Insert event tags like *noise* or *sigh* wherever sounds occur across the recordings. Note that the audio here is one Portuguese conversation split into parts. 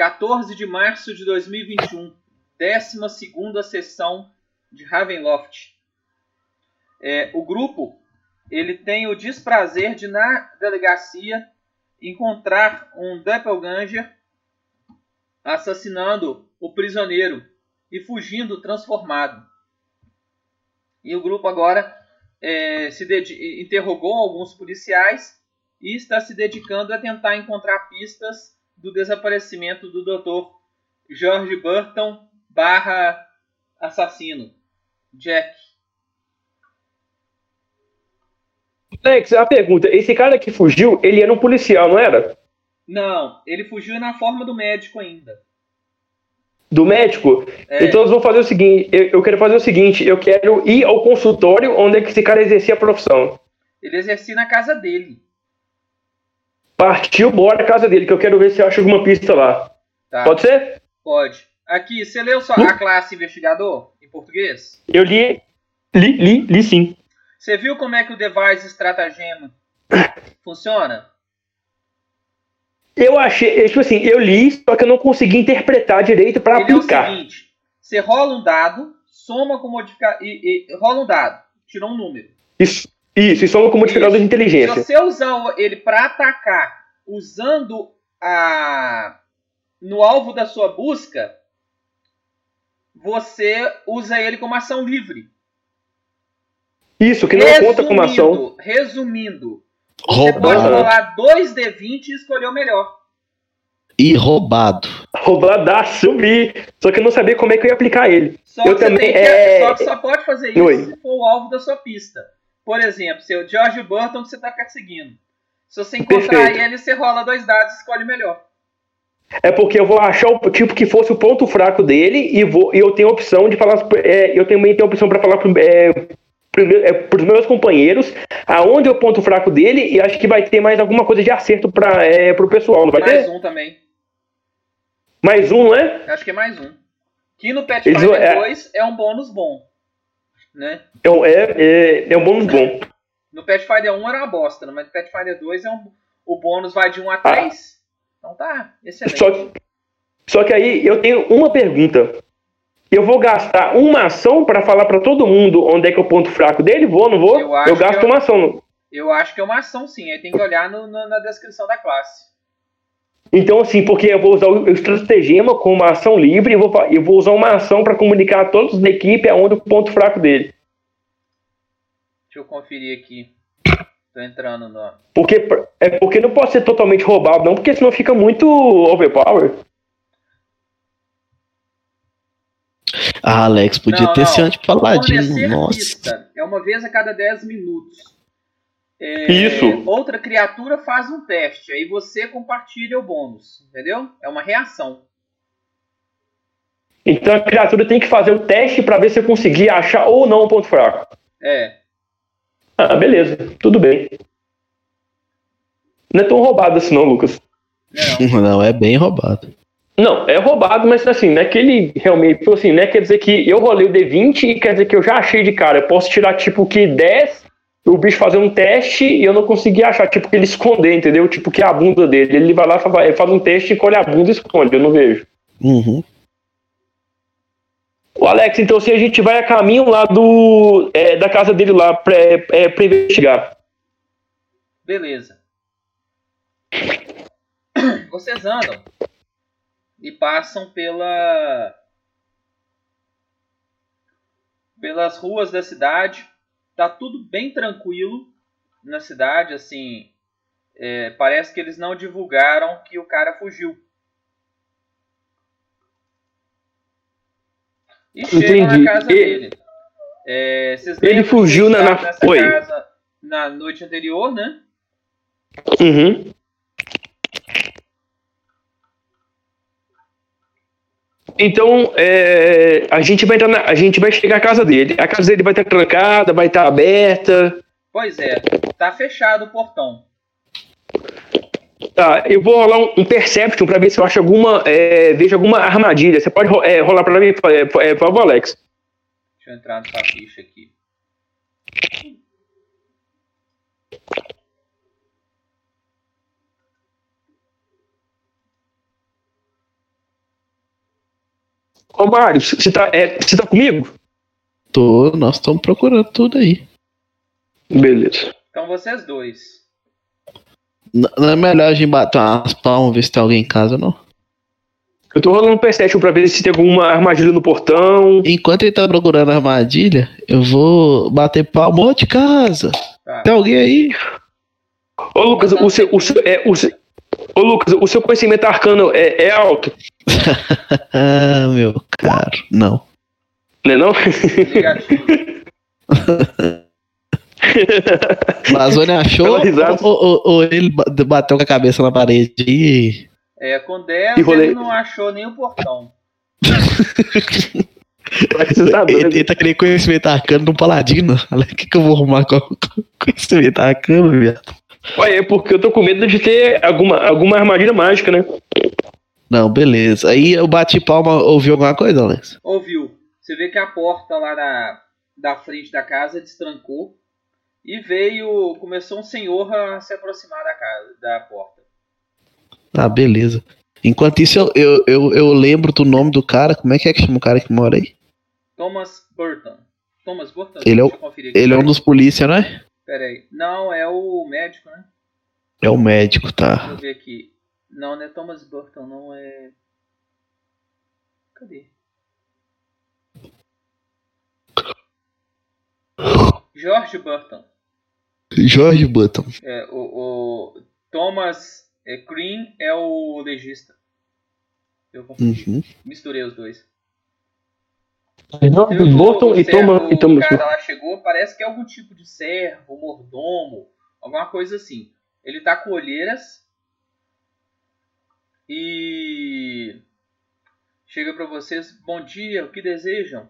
14 de março de 2021, 12 sessão de Ravenloft. É, o grupo ele tem o desprazer de, na delegacia, encontrar um Doppelganger assassinando o prisioneiro e fugindo transformado. E o grupo agora é, se interrogou alguns policiais e está se dedicando a tentar encontrar pistas do desaparecimento do Dr. George Burton barra assassino, Jack. Alex, a pergunta, esse cara que fugiu, ele era um policial, não era? Não, ele fugiu na forma do médico ainda. Do médico? É. Então nós vamos fazer o seguinte, eu, eu, quero fazer o seguinte, eu quero ir ao consultório onde é que esse cara exercia a profissão. Ele exercia na casa dele. Partiu, bora na casa dele, que eu quero ver se eu acho alguma pista lá. Tá. Pode ser? Pode. Aqui, você leu só a classe investigador em português? Eu li, li, li, li sim. Você viu como é que o device estratagema funciona? Eu achei, tipo assim, eu li, só que eu não consegui interpretar direito para aplicar. É o seguinte, você rola um dado, soma com modificador e, e, rola um dado, tirou um número. Isso, isso, e soma com modificador isso. de inteligência. Se você usar ele para atacar usando a no alvo da sua busca, você usa ele como ação livre. Isso, que não resumindo, conta como ação. Resumindo, você roubado. pode rolar 2D20 e escolher o melhor. E roubado. Roubadaço, vi. Só que eu não sabia como é que eu ia aplicar ele. Só, eu também, que, é... só que só pode fazer isso Oi. se for o alvo da sua pista. Por exemplo, seu George Burton que você está perseguindo. Se você encontrar Perfeito. ele, você rola dois dados e escolhe o melhor. É porque eu vou achar o tipo que fosse o ponto fraco dele e vou e eu tenho a opção de falar. É, eu também tenho a opção para falar é, para os meus companheiros aonde é o ponto fraco dele e acho que vai ter mais alguma coisa de acerto para é, o pessoal, não vai mais ter? Mais um também. Mais um, né? Acho que é mais um. Que no é... 2 é um bônus bom. Né? É, é, é, é um bônus bom. No Pathfinder 1 era uma bosta, mas no Pathfinder 2 é um, o bônus vai de 1 a 3. Ah. Então tá, excelente. Só, só que aí eu tenho uma pergunta. Eu vou gastar uma ação para falar para todo mundo onde é que é o ponto fraco dele? Vou, não vou? Eu, eu gasto uma ação. Eu acho que é uma ação sim. Aí tem que olhar no, no, na descrição da classe. Então, assim, porque eu vou usar o estratagema com uma ação livre e vou, eu vou usar uma ação para comunicar a todos da equipe aonde o ponto fraco dele. Deixa eu conferir aqui. Tô entrando no. Porque, é porque não pode ser totalmente roubado, não, porque senão fica muito overpower. Ah, Alex, podia não, ter não. sido anti-paladino. Nossa. É uma vez a cada 10 minutos. É, Isso. Outra criatura faz um teste, aí você compartilha o bônus, entendeu? É uma reação. Então a criatura tem que fazer o teste para ver se eu conseguir achar ou não o ponto fraco. É. Ah, beleza, tudo bem. Não é tão roubado assim não, Lucas. Não, *laughs* não é bem roubado. Não, é roubado, mas assim, não é que ele realmente, assim, né? Quer dizer que eu rolei o D20 e quer dizer que eu já achei de cara. Eu posso tirar, tipo, que 10, o bicho fazer um teste e eu não consegui achar, tipo, que ele esconder, entendeu? Tipo, que é a bunda dele. Ele vai lá, faz um teste, encolhe a bunda e esconde, eu não vejo. Uhum. O Alex, então, se a gente vai a caminho lá do, é, da casa dele lá pra, é, pra investigar. Beleza. Vocês andam e passam pela pelas ruas da cidade. Tá tudo bem tranquilo na cidade, assim. É, parece que eles não divulgaram que o cara fugiu. E chegam na casa ele, dele. É, ele fugiu na, na... casa na noite anterior, né? Uhum. Então, é, a, gente vai na, a gente vai chegar à casa dele. A casa dele vai estar trancada, vai estar aberta. Pois é, tá fechado o portão. Tá, eu vou rolar um, um Perception para ver se eu acho alguma. É, vejo alguma armadilha. Você pode é, rolar para mim, é, por favor, Alex? Deixa eu entrar nessa ficha aqui. Ô, Mário, você tá, é, tá comigo? Tô, nós estamos procurando tudo aí. Beleza. Então vocês dois. Não é melhor a gente bater umas palmas, ver se tem alguém em casa, não? Eu tô rolando um Perception pra ver se tem alguma armadilha no portão. Enquanto ele tá procurando a armadilha, eu vou bater palma de casa. Tá. Tem alguém aí? Ô, Lucas, o seu, o seu, é, o seu, ô, Lucas, o seu conhecimento arcano é, é alto, *laughs* ah, meu caro. Não. né não? Negativo. Lazone *laughs* achou ou, ou- ou ele ba- bateu com a cabeça na parede e. É, com 10 E rolei. ele não achou nem o portão. *laughs* Você tá Ele, doido. ele tá querendo conhecimento arcano de um paladino. Olha, o que, que eu vou arrumar com, com conhecimento arcano, viado? Olha, é porque eu tô com medo de ter alguma, alguma armadilha mágica, né? Não, beleza. Aí eu bati palma, ouviu alguma coisa, Alex? Ouviu? Você vê que a porta lá da, da frente da casa destrancou e veio. Começou um senhor a se aproximar da casa, da porta. Ah, beleza. Enquanto isso, eu, eu, eu, eu lembro do nome do cara. Como é que é que chama o cara que mora aí? Thomas Burton. Thomas Burton? Ele é o-. Ele é um dos polícia, não é? Pera aí. Não, é o médico, né? É o médico, Deixa tá? eu ver aqui. Não, não é Thomas Burton, não é. Cadê? George Burton. Jorge Button. É, o, o Thomas é, Green é o legista. Eu. Uhum. Misturei os dois. Não, E o e. E Thomas. O cara lá chegou, parece que é algum tipo de servo, mordomo, alguma coisa assim. Ele tá com olheiras e chega pra vocês. Bom dia, o que desejam?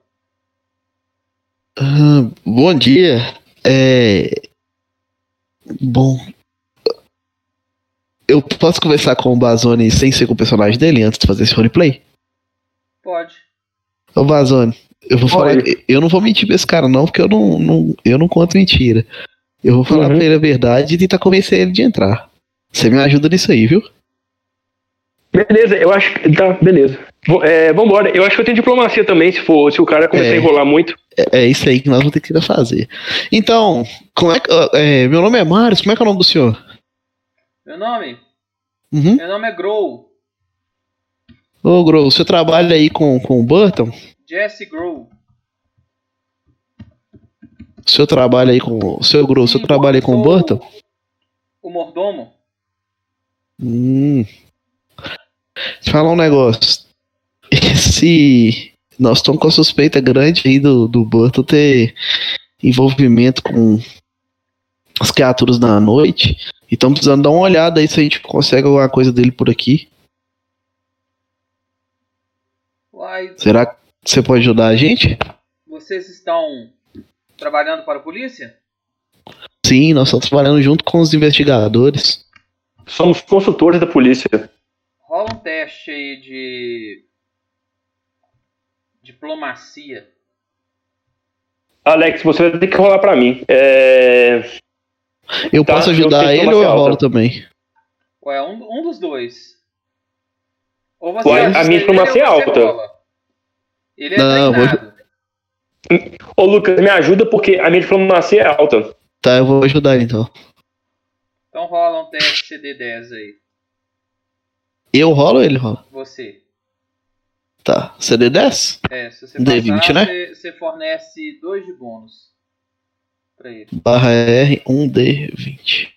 Ah, bom dia. É. Bom. Eu posso conversar com o Bazone sem ser com o personagem dele antes de fazer esse roleplay? Pode. Ô Bazone, eu vou falar. Eu não vou mentir pra esse cara, não, porque eu não, não, eu não conto mentira. Eu vou falar Uhum. pra ele a verdade e tentar convencer ele de entrar. Você me ajuda nisso aí, viu? Beleza, eu acho que. Tá, beleza. É, vambora. Eu acho que eu tenho diplomacia também, se for, se o cara começar É. a enrolar muito. É, é isso aí que nós vamos ter que fazer. Então, como é que. é, meu nome é Marius, como é que é o nome do senhor? Meu nome? Uhum. Meu nome é Grow. Ô, Gro, o senhor trabalha aí com, com o Burton? Jesse Grow. O senhor trabalha aí com. O senhor Gro, o senhor Sim, trabalha aí com o Burton? O mordomo. Hum. Deixa eu falar um negócio. Esse. Nós estamos com a suspeita grande aí do, do Burton ter envolvimento com as criaturas da noite. E estamos precisando dar uma olhada aí se a gente consegue alguma coisa dele por aqui. Será que você pode ajudar a gente? vocês estão trabalhando para a polícia? Sim, nós estamos trabalhando junto com os investigadores. Somos consultores da polícia. Rola um teste aí de. Diplomacia. Alex, você vai ter que rolar pra mim. É. Eu Tá, posso eu ajudar sei ele ou eu rolo também? Ué, um, um dos dois. Ou você Ué, a minha diplomacia é alta. Ele é Não, vou- treinado. Ô, Lucas, me ajuda porque a minha diplomacia é alta. Tá, eu vou ajudar ele, então. Então rola um teste CD10 aí. Eu rolo ou ele rola? Você. Tá. CD10? É, se você D20, passar, né? você, você fornece dois de bônus. Pra ele. Barra R, 1D20.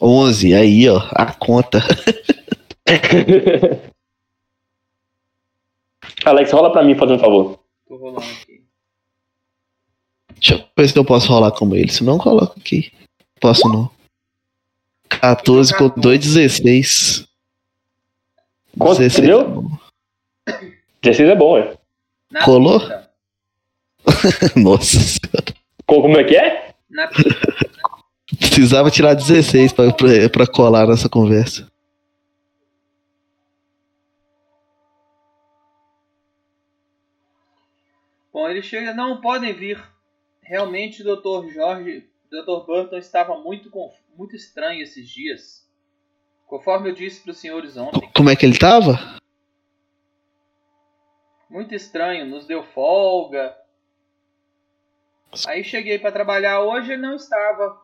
11, aí ó, a conta. *laughs* Alex, rola pra mim, fazendo um favor. Tô rolando aqui. Deixa eu ver se eu posso rolar como ele, se não coloco aqui. Posso não. 14 com 2, 16. Quanto você deu? 16 é bom, é. Na Colou? *laughs* Nossa senhora. Co- Como é que é? Na. Precisava tirar 16 pra, pra, pra colar nessa conversa. Bom, ele chega, não podem vir. Realmente o Dr. Jorge, Dr. Burton estava muito, conf- muito estranho esses dias. Conforme eu disse para os senhores ontem, Como é que ele tava? Muito estranho, nos deu folga. Aí cheguei para trabalhar hoje ele não estava.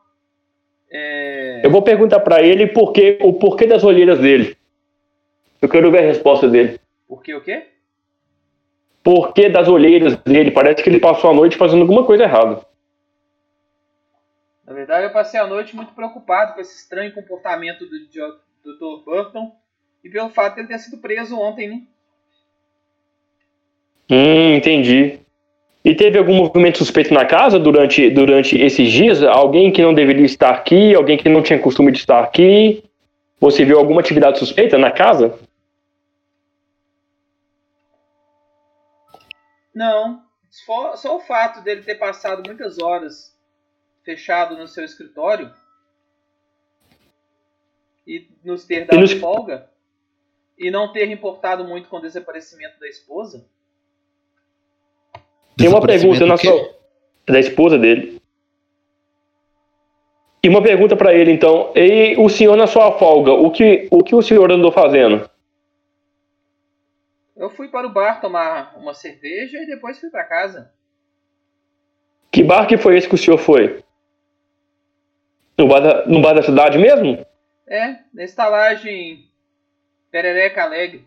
É... Eu vou perguntar para ele por que, o porquê das olheiras dele. Eu quero ver a resposta dele. Por que o quê? Por que das olheiras dele? Parece que ele passou a noite fazendo alguma coisa errada. Na verdade, eu passei a noite muito preocupado com esse estranho comportamento do Dr. Burton e pelo fato de ele ter sido preso ontem, né? Hum, entendi. E teve algum movimento suspeito na casa durante, durante esses dias? Alguém que não deveria estar aqui? Alguém que não tinha costume de estar aqui? Você viu alguma atividade suspeita na casa? Não. Só, o fato dele ter passado muitas horas fechado no seu escritório e nos ter dado nos... folga e não ter importado muito com o desaparecimento da esposa tem uma pergunta na sua... da esposa dele. E uma pergunta para ele, então. E o senhor, na sua folga, o que, o que o senhor andou fazendo? Eu fui para o bar tomar uma cerveja e depois fui para casa. Que bar que foi esse que o senhor foi? No bar da, no bar da cidade mesmo? É, na estalagem Perereca Alegre.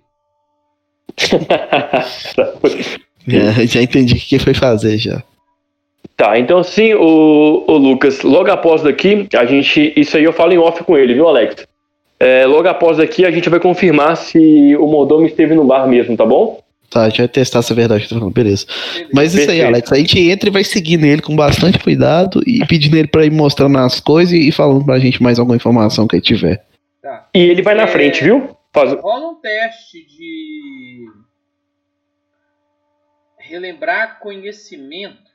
*laughs* É, já entendi o que foi fazer já. Tá, então assim, o, o Lucas, logo após daqui, a gente. Isso aí eu falo em off com ele, viu, Alex? É, logo após daqui, a gente vai confirmar se o Moldome esteve no bar mesmo, tá bom? Tá, a gente vai testar se é verdade. Tá beleza. Mas isso aí, Alex, a gente entra e vai seguindo ele com bastante cuidado e pedindo ele pra ir mostrando as coisas e falando pra gente mais alguma informação que ele tiver. Tá. E ele vai na é... frente, viu? Faz... Rola um teste de relembrar conhecimento.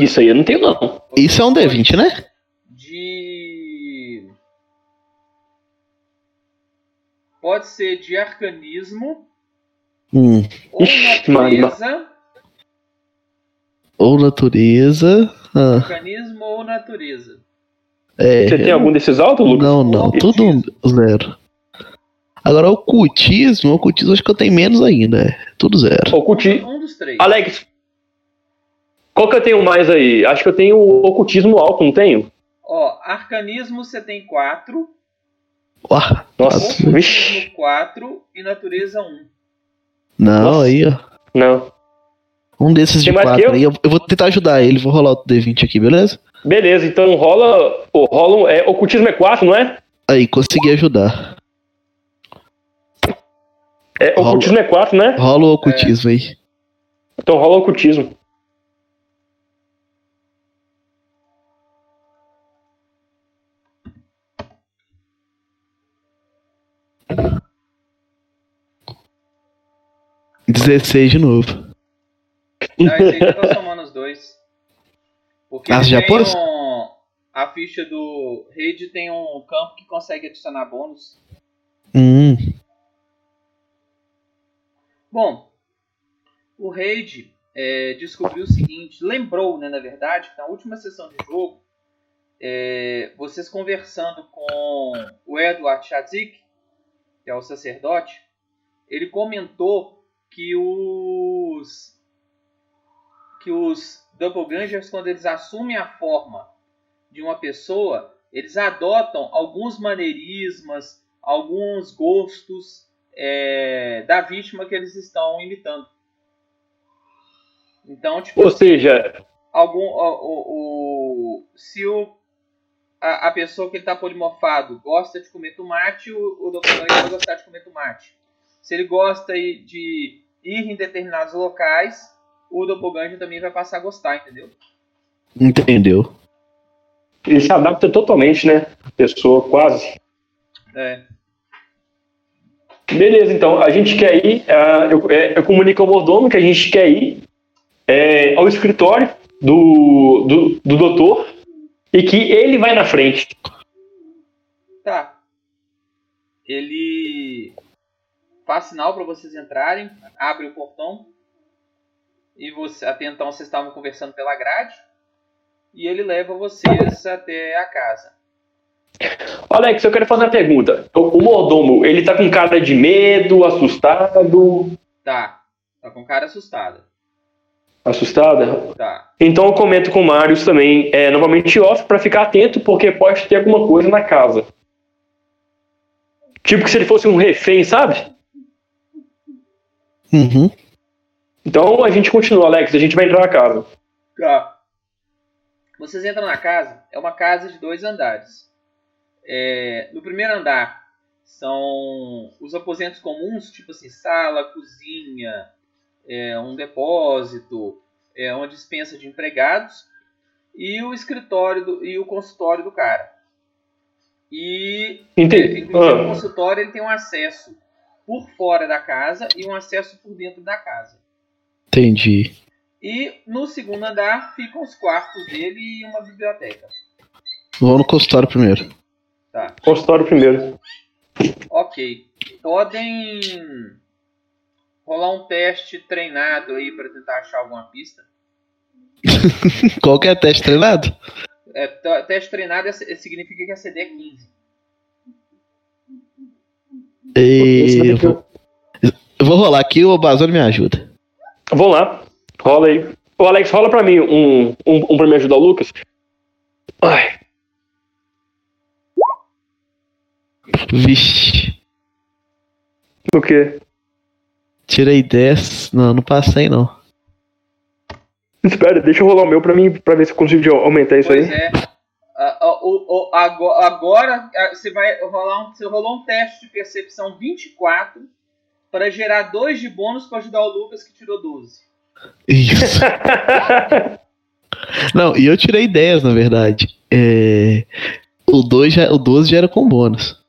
Isso aí eu não tenho, não. Isso é um D20, né? De. Pode ser de arcanismo. Hum. Ou Ixi, natureza. Ou natureza. Ah. Arcanismo ou natureza. É, Você tem algum desses altos, Lucas? Não, não. Tudo zero. Agora, ocultismo, ocultismo acho que eu tenho menos ainda. É. Tudo zero. Ocultismo. Um dos três. Alex, qual que eu tenho mais aí? Acho que eu tenho ocultismo alto, não tenho? Ó, arcanismo você tem quatro. Uá, Nossa, ocultismo 4 e natureza 1. Um. Não, Nossa. aí, ó. Não. Um desses de quatro eu? aí. Eu, eu, vou tentar ajudar ele. Vou rolar o D20 aqui, beleza? Beleza, então rola. rola é, ocultismo é 4, não é? Aí, consegui ajudar. É, rola, ocultismo é 4, né? Rola o ocultismo é. aí. Então rola o ocultismo. Dezesseis de novo. Não, esse aí já tá somando os dois. Porque ah, já? Um, a ficha do Raid tem um campo que consegue adicionar bônus. Hum. Bom, o Reid é, descobriu o seguinte, lembrou, né, na verdade, que na última sessão de jogo, é, vocês conversando com o Edward Chazik, que é o sacerdote, ele comentou que os que os doppelgangers, quando eles assumem a forma de uma pessoa, eles adotam alguns maneirismos, alguns gostos é, da vítima que eles estão imitando. Então, tipo, ou seja, algum o, o, o se o a, a, pessoa que ele está polimorfado gosta de comer tomate, o, o doppelganger vai gostar de comer tomate. Se ele gosta de ir em determinados locais, o doppelganger também vai passar a gostar, entendeu? Entendeu. Ele se adapta totalmente, né? A pessoa, quase. É. Beleza, então, a gente quer ir, uh, eu, é, eu, comunico ao mordomo que a gente quer ir é, ao escritório do, do, do doutor e que ele vai na frente. Tá. Ele faz sinal para vocês entrarem, abre o portão e você, até então vocês estavam conversando pela grade e ele leva vocês até a casa. Alex, eu quero fazer uma pergunta. O, o mordomo, ele tá com cara de medo, assustado? Tá. Tá com cara assustada. Assustada? Tá. Então eu comento com o Marius também, é, novamente off, pra ficar atento, porque pode ter alguma coisa na casa. Tipo que se ele fosse um refém, sabe? Uhum. Então a gente continua, Alex, a gente vai entrar na casa. Tá. Vocês entram na casa, é uma casa de dois andares. É, no primeiro andar são os aposentos comuns, tipo assim, sala, cozinha, é, um depósito, é, uma dispensa de empregados e o escritório do, e o consultório do cara. E Entendi. inclusive, o Ah, consultório ele tem um acesso por fora da casa e um acesso por dentro da casa. Entendi. E no segundo andar ficam os quartos dele e uma biblioteca. Vamos no consultório primeiro. Tá. consultório primeiro. Ok. Podem rolar um teste treinado aí para tentar achar alguma pista. *laughs* Qual que é teste treinado? É, teste treinado é- significa que a CD é 15. E... Eu vou, eu vou rolar aqui, o Bazone me ajuda. Vamos lá, rola aí. Ô Alex, rola pra mim um, um, um pra me ajudar o Lucas. Ai, Vixe. o quê? Tirei 10. Não, não passei não. Espera, deixa eu rolar o meu pra mim, pra ver se eu consigo aumentar isso Pois aí. é. Ah, agora ah, você vai rolar um, você rolou um teste de percepção 24 para gerar 2 de bônus para ajudar o Lucas que tirou 12. Isso. *laughs* Não, e eu tirei 10, na verdade. É... O, 2 já, o 12 já era com bônus.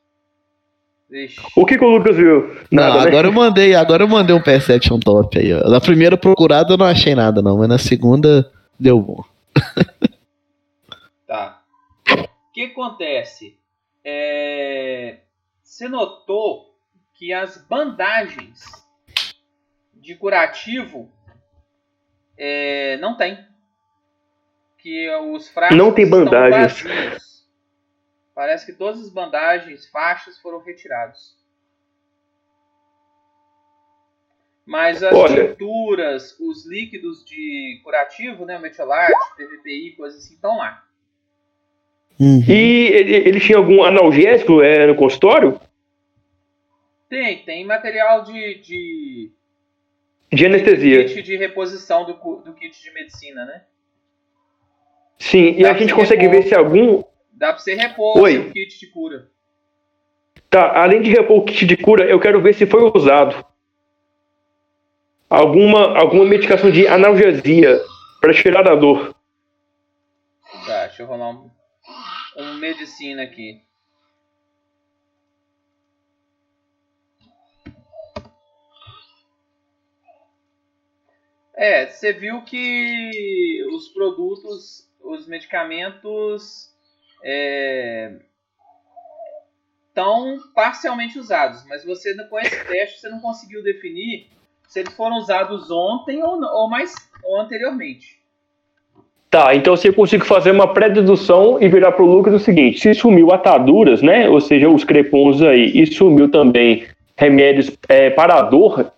Vixe. o que, que o Lucas viu? Não, Nada, né? agora eu mandei, agora eu mandei um Perception top aí, ó. Na primeira procurada eu não achei nada, não, mas na segunda deu bom. *laughs* O que acontece? É, Você notou que as bandagens de curativo é, não tem. Que os frascos Não tem bandagens. vazios. Parece que todas as bandagens, faixas foram retirados. Mas as Olha. tinturas, os líquidos de curativo, né, o metiolate, PVPI, coisas assim, estão lá. Uhum. E ele, ele tinha algum analgésico é, no consultório? Tem, tem material de, de, De anestesia. kit de reposição do, do kit de medicina, né? Sim, e Dá a pra gente consegue repor. ver se algum. Dá pra você repor Oi. seu kit de cura. Tá, além de repor o kit de cura, eu quero ver se foi usado alguma, alguma medicação de analgesia para tirar a dor. Tá, deixa eu rolar um, um medicina aqui. É, você viu que os produtos, os medicamentos estão parcialmente usados, mas você com esse teste você não conseguiu definir se eles foram usados ontem ou, ou mais ou anteriormente. Tá, então se eu consigo fazer uma pré-dedução e virar pro Lucas o seguinte: se sumiu ataduras, né? Ou seja, os crepons aí, e sumiu também remédios é, para a dor,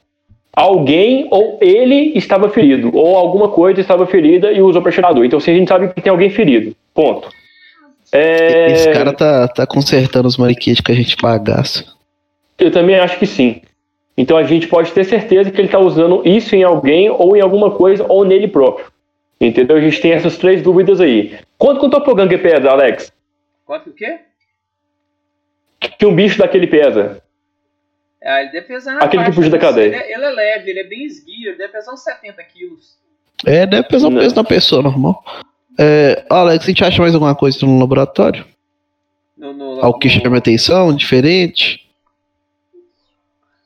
alguém ou ele estava ferido, ou alguma coisa estava ferida e usou para tirar a dor. Então, se a gente sabe que tem alguém ferido. Ponto. É, Esse cara tá, tá consertando os mariquetes que a gente bagaça. Eu também acho que sim. Então a gente pode ter certeza que ele está usando isso em alguém, ou em alguma coisa, ou nele próprio. Entendeu? A gente tem essas três dúvidas aí. Quanto que o Topoganga pesa, Alex? Quanto que o quê? Que um bicho daquele pesa? Ah, ele deve pesar na Aquele que fugiu da cadeia. Ele é, ele é leve, ele é bem esguio, ele deve pesar uns 70 quilos. É, deve pesar o peso da pessoa normal. É, Alex, a gente acha mais alguma coisa no laboratório? No, no, Algo que no- chama atenção, diferente?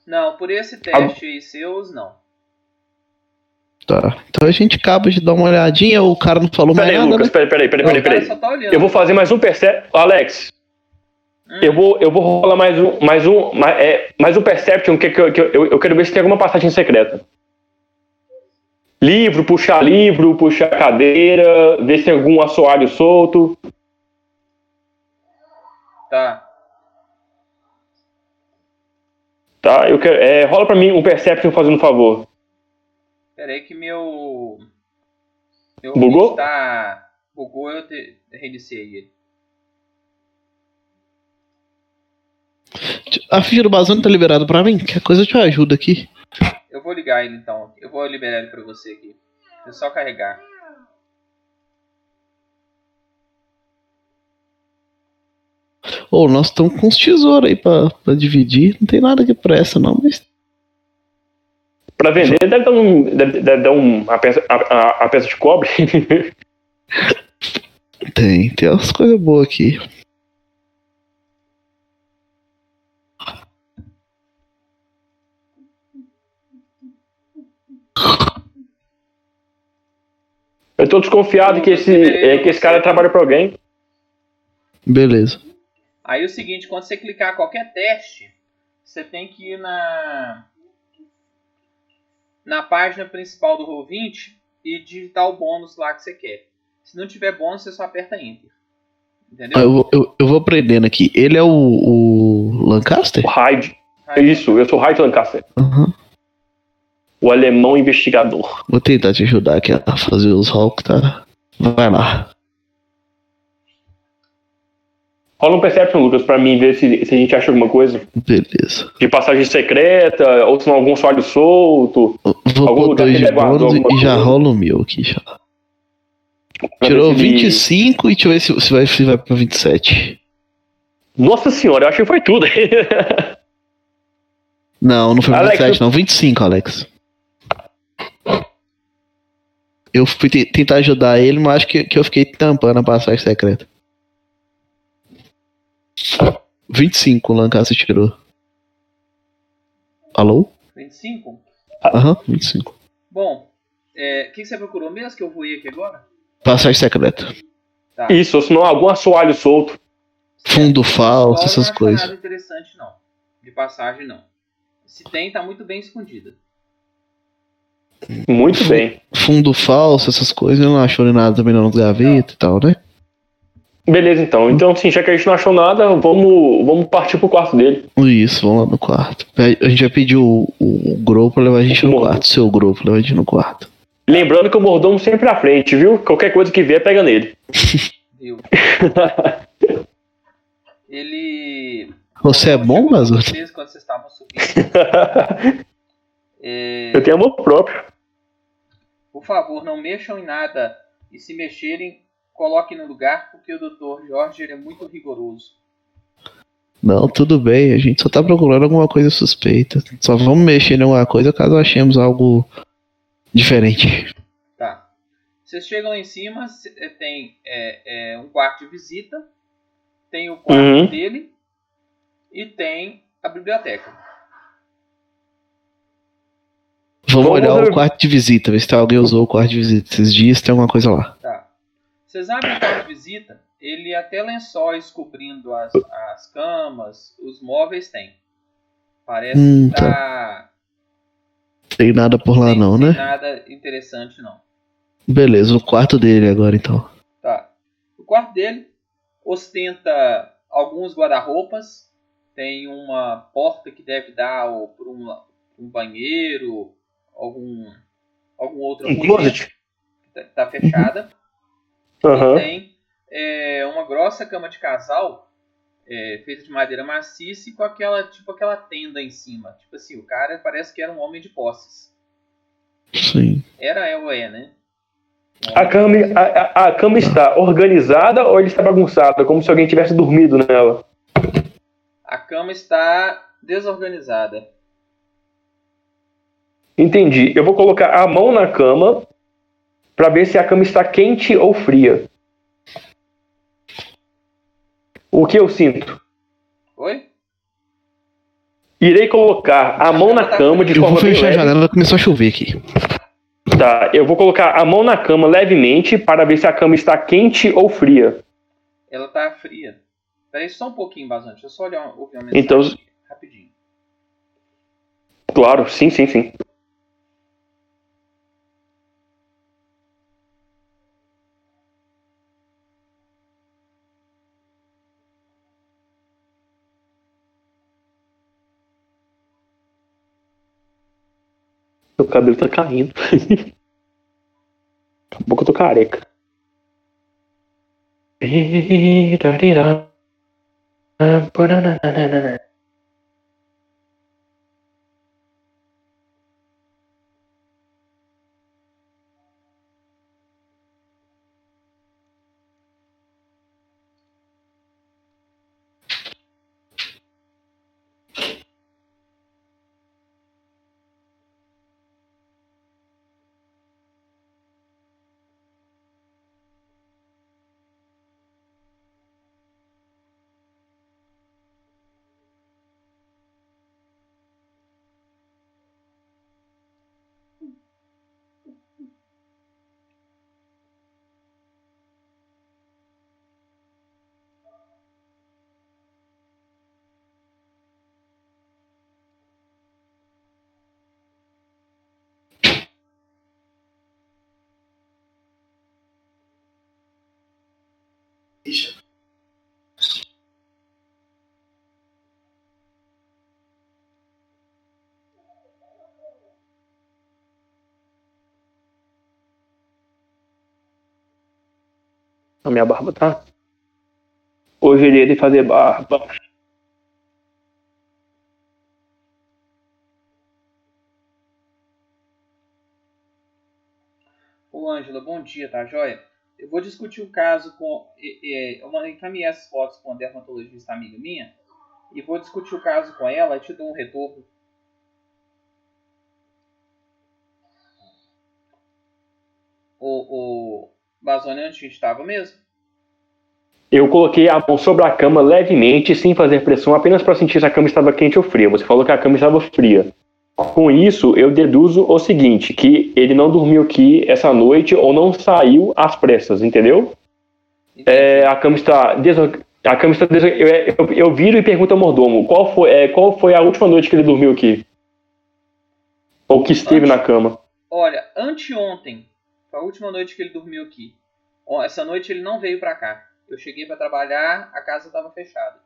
Não, por esse teste aí seus, não. Tá. Então a gente acaba de dar uma olhadinha, o cara não falou mais Peraí, nada, Lucas, né? peraí, peraí, peraí, peraí, peraí. tá. Eu vou fazer mais um percep... Alex, Hum, eu vou, eu vou rolar mais um, mais um, mais, é, mais um perception que, que, eu- que eu, eu quero ver se tem alguma passagem secreta. Livro, puxar livro, puxar cadeira, ver se tem algum assoalho solto. Tá. Tá? Eu quero, é, rola pra mim um perception fazendo um favor. Pera aí que meu. Meu Bugou? tá. Bugou, eu te... reiniciei ele. A ficha do Bazano tá liberada pra mim? Qualquer coisa te ajudo aqui. Eu vou ligar ele então. Eu vou liberar ele pra você aqui. É só carregar. Ô, nós estamos com uns tesouros aí pra, pra dividir. Não tem nada que presta, não, mas. Pra vender deve dar, um, deve, deve dar um, a, peça, a, a- a peça de cobre. *laughs* Tem, tem umas coisas boas aqui. Eu tô desconfiado que esse, é, que esse cara trabalha pra alguém. Beleza. Aí é o seguinte, quando você clicar qualquer teste, você tem que ir na na página principal do Roll20 e digitar o bônus lá que você quer. Se não tiver bônus, você só aperta Enter. Entendeu? Ah, eu, vou- eu, eu vou aprendendo aqui. Ele é o, o Lancaster? O Hyde. Aí, Isso, eu sou o Hyde Lancaster. Aham. O alemão investigador. Vou tentar te ajudar aqui a fazer os Hulk, tá? Vai lá. Rola um Perception, Lucas, pra mim ver se, se a gente acha alguma coisa. Beleza. De passagem secreta, ou se não algum sólido solto. Vou Algum lugar dois que ele guardou e já coisa. rola o meu aqui já. pra Tirou ver se ele- 25 e deixa eu ver se, se vai, se vai pra 27. Nossa senhora, eu acho que foi tudo. *laughs* Não, não foi Alex, 27, eu- não. 25, Alex. Eu fui te- tentar ajudar ele, mas acho que, que eu fiquei tampando a passagem secreta. 25 o Lancaster tirou. Alô? 25? Aham, 25. Bom, é, o que que você procurou mesmo que eu voei aqui agora? Passagem secreta. Tá. Isso, ou se não algum assoalho solto. Fundo falso, essas não coisas. nada interessante não. De passagem não. Se tem, tá muito bem escondida. Muito bem. Fundo falso, essas coisas. Eu não achou nada também não nos gavetas e tal, né? Beleza, então. Então, sim, já que a gente não achou nada, vamos, vamos partir pro quarto dele. Isso, vamos lá no quarto. A gente vai pedir o, o, o Grow pra levar a gente no Mordomo. quarto. Seu Grow pra levar a gente no quarto. Lembrando que o mordomo sempre à frente, viu? Qualquer coisa que vier, pega nele. *laughs* Ele. Você é bom, Mazur? vocês Quando vocês estavam subindo. *laughs* É, Eu tenho amor próprio. por favor, não mexam em nada. E se mexerem, coloquem no lugar, porque o Dr. Jorge ele é muito rigoroso. Não, tudo bem. A gente só tá procurando alguma coisa suspeita. Só vamos mexer em alguma coisa caso achemos algo diferente. Tá. Vocês chegam lá em cima, é, tem é, é, um quarto de visita, tem o quarto Uhum. dele e tem a biblioteca. Vamos Vamos olhar ver. o quarto de visita, ver se tem alguém usou o quarto de visita esses dias, tem alguma coisa lá. Tá. Quarto de visita, ele até lençóis cobrindo as, as camas, os móveis tem. Parece Hum, que tá. Tem nada por lá sem- não, sem né? nada interessante não. Beleza, o quarto dele agora então. Tá. O quarto dele ostenta alguns guarda-roupas, tem uma porta que deve dar para um, um banheiro, algum, algum outro Um closet. que tá, tá fechada. E tem é, uma grossa cama de casal é, feita de madeira maciça e com aquela tipo aquela tenda em cima. Tipo assim, o cara parece que era um homem de posses. Sim. Era é ou é, né? Um A cama, a, a- a cama está organizada ou ele está bagunçada? Como se alguém tivesse dormido nela? A cama está desorganizada. Entendi. Eu vou colocar a mão na cama para ver se a cama está quente ou fria. O que eu sinto? Oi? Irei colocar a mão na cama de Eu vou forma bem fechar a janela, começou a chover aqui. Tá, eu vou colocar a mão na cama levemente para ver se a cama está quente ou fria. Ela tá fria. Peraí só um pouquinho, Bazante. Deixa eu só olhar, ouvir uma mensagem Então- rapidinho. Claro, sim, sim, sim. Meu cabelo tá caindo. Daqui a pouco eu tô careca. A minha barba tá. Hoje ele ia de fazer barba. Ô Ângela, bom dia, tá joia? Eu vou discutir o caso com. Eu encaminhei essas fotos com a dermatologista amiga minha. E vou discutir o caso com ela e te dou um retorno. O, o Bazone onde estava mesmo? Eu coloquei a mão sobre a cama levemente, sem fazer pressão, apenas para sentir se a cama estava quente ou fria. Você falou que a cama estava fria. Com isso, eu deduzo o seguinte, que ele não dormiu aqui essa noite ou não saiu às pressas, entendeu? É, a cama está a cama está des... eu, eu, eu, viro e pergunto ao mordomo qual foi, é, qual foi a última noite que ele dormiu aqui? Ou que esteve Ante... na cama? Olha, anteontem foi a última noite que ele dormiu aqui. Essa noite ele não veio para cá. Eu cheguei para trabalhar, a casa estava fechada.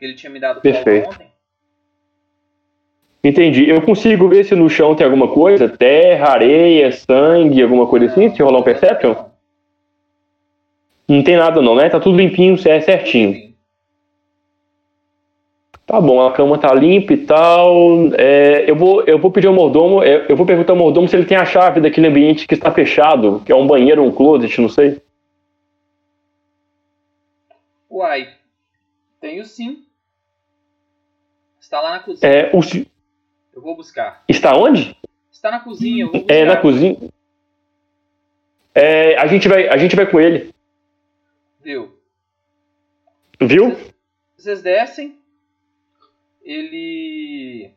Ele tinha me dado Perfeito. ontem. Entendi. Eu consigo ver se no chão tem alguma coisa? Terra, areia, sangue, alguma coisa assim? Se rolar um perception? Não. tem nada não, né? Tá tudo limpinho, certinho. Tá bom, a cama tá limpa e tal. É, eu, vou, eu vou pedir ao mordomo, é, eu vou perguntar ao mordomo se ele tem a chave daquele ambiente que está fechado, que é um banheiro, um closet, não sei. Uai, tenho sim. Está lá na cozinha. É, o, eu vou buscar. Está onde? Está na cozinha. É, na cozinha. É, a, gente vai, a gente vai com ele. Viu? Viu? Vocês descem. Ele.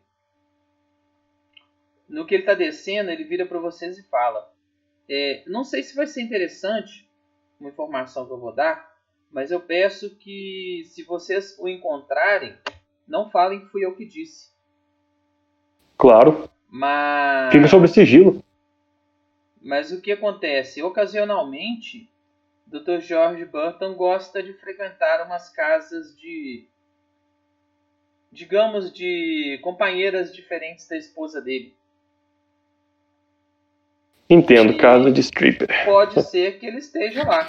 No que ele está descendo, ele vira para vocês e fala: é, Não sei se vai ser interessante uma informação que eu vou dar, mas eu peço que, se vocês o encontrarem, não falem que fui eu que disse. Claro. Mas. Fica sobre sigilo. Mas o que acontece? Ocasionalmente, Dr. George Burton gosta de frequentar umas casas de. digamos, de companheiras diferentes da esposa dele. Entendo, e casa de stripper. Pode ser que ele esteja lá.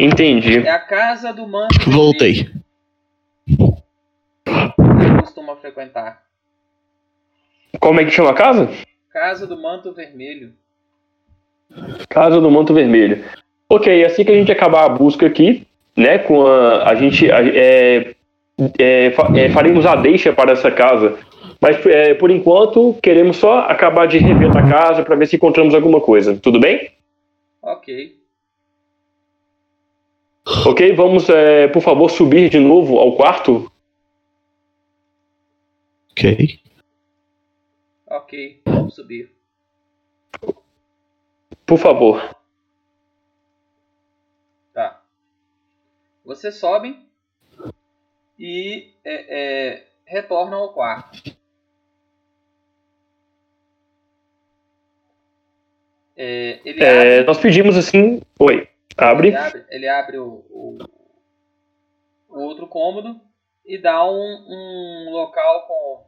Entendi. É a casa do manto. Voltei costuma frequentar? Como é que chama a casa? Casa do Manto Vermelho. Casa do Manto Vermelho. Ok, assim que a gente acabar a busca aqui, né, com a, a gente a, é, é, é, faremos a deixa para essa casa. Mas é, por enquanto queremos só acabar de rever a casa para ver se encontramos alguma coisa. Tudo bem? Ok. Ok, vamos, é, por favor, subir de novo ao quarto Ok. Ok, vamos subir. Por favor. Tá. Vocês sobem e é, é, retornam ao quarto. É, ele é, abre, nós pedimos assim. Oi, abre. Ele abre, ele abre o, o, o outro cômodo e dá um, um local com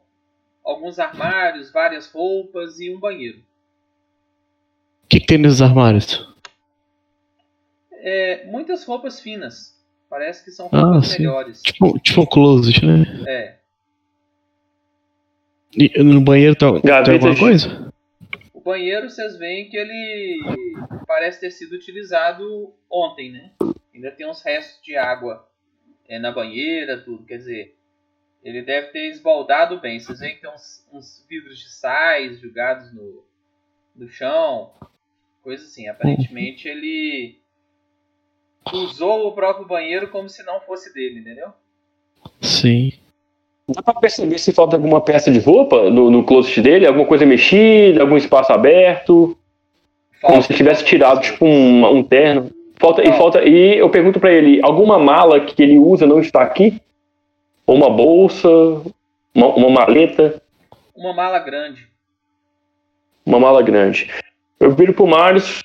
alguns armários, várias roupas e um banheiro. O que, que tem nos armários? É, muitas roupas finas. Parece que são Ah, roupas sim. melhores. Tipo, tipo um closet, né? É. E no banheiro tem, tem alguma coisa? O banheiro, vocês veem que ele parece ter sido utilizado ontem, né? Ainda tem uns restos de água é, na banheira, tudo. Quer dizer, ele deve ter esbaldado bem. Vocês veem que tem uns, uns vidros de sais jogados no, no chão. Coisa assim. Aparentemente ele usou o próprio banheiro como se não fosse dele, entendeu? Sim. Dá pra perceber se falta alguma peça de roupa no, no closet dele? Alguma coisa mexida, algum espaço aberto? Como se tivesse tirado, tipo, um, um terno. Falta, e, falta, e eu pergunto pra ele, alguma mala que ele usa não está aqui? Ou uma bolsa? Uma, uma maleta? uma mala grande. Uma mala grande. Eu viro pro Marius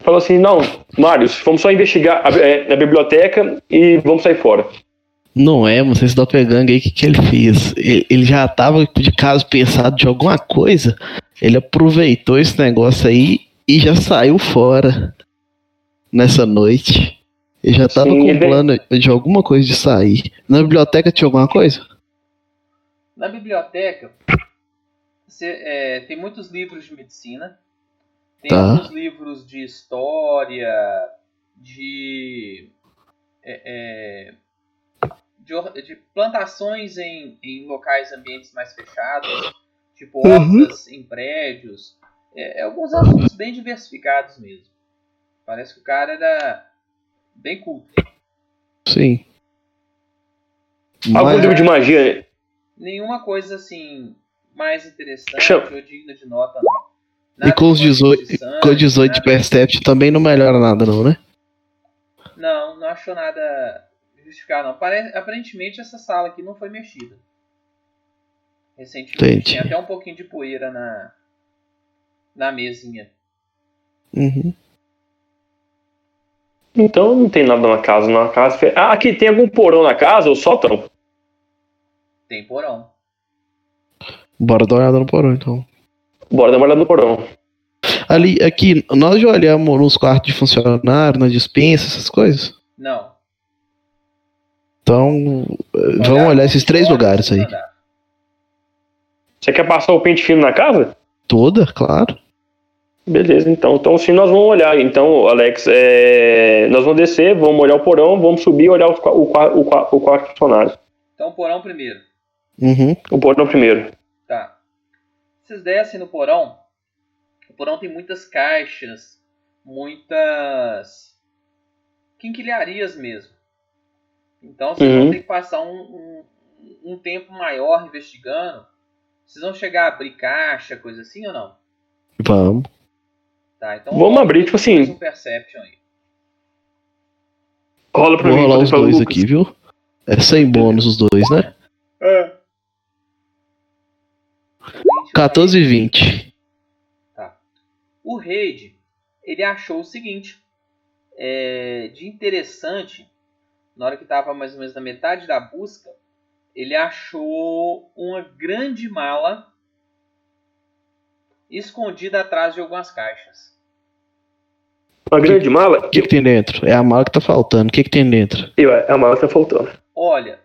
e falo assim, não, Marius, vamos só investigar a, é, na biblioteca e vamos sair fora. Não é, mano, esse doppelganger aí, o que, que ele fez? Ele, ele já tava de caso pensado de alguma coisa, ele aproveitou esse negócio aí e já saiu fora nessa noite. Ele já tava Sim, com ele- plano de alguma coisa de sair. Na biblioteca tinha alguma coisa? Na biblioteca, você, é, tem muitos livros de medicina, tem Tá. alguns livros de história, de, é, é, de, de plantações em, em locais, ambientes mais fechados, tipo Uhum. hortas em prédios, é, é alguns assuntos bem diversificados mesmo. Parece que o cara era bem culto. Sim. Algum Mas- livro de magia? Nenhuma coisa assim mais interessante Chama- ou digna de nota, não. E Nada com os de 18, de sangue, com os 18 de nada- Percept também não melhora nada, não, né? Não, não achou nada justificado, não. Pare... Aparentemente essa sala aqui não foi mexida. Recentemente. Entendi. Tinha até um pouquinho de poeira na, na mesinha. Uhum. Então não tem nada na casa, na casa. Ah, aqui tem algum porão na casa ou sótão? Tem porão. Bora dar uma olhada no porão, então. Bora dar uma olhada no porão. Ali, aqui, nós já olhamos nos quartos de funcionário, na dispensa, essas coisas. Não. Então, vamos olhar esses três lugares aí. Você quer passar o pente fino na casa? Toda, claro. Beleza, então. Então sim, nós vamos olhar. Então, Alex, é, nós vamos descer, vamos olhar o porão, vamos subir e olhar o, o, qua- o quarto funcionário. Então porão primeiro. Uhum. O porão primeiro. Tá. Vocês descem no porão. O porão tem muitas caixas, muitas quinquilharias mesmo. Então vocês Uhum. vão ter que passar um, um, um tempo maior investigando. Vocês vão chegar a abrir caixa, coisa assim ou não? Vamos. Tá, então Vamos abrir, tipo assim. Um perception aí. Rola pra Vou mim. rolar os pra dois Lucas. aqui, viu? É sem bônus os dois, né? É. 14 e 20. O Reid, ele achou o seguinte, é, de interessante, na hora que estava mais ou menos na metade da busca, ele achou uma grande mala escondida atrás de algumas caixas. Uma grande mala? O que, que tem dentro? É a mala que tá faltando. O que, que tem dentro? Eu, é a mala que tá faltando. Olha,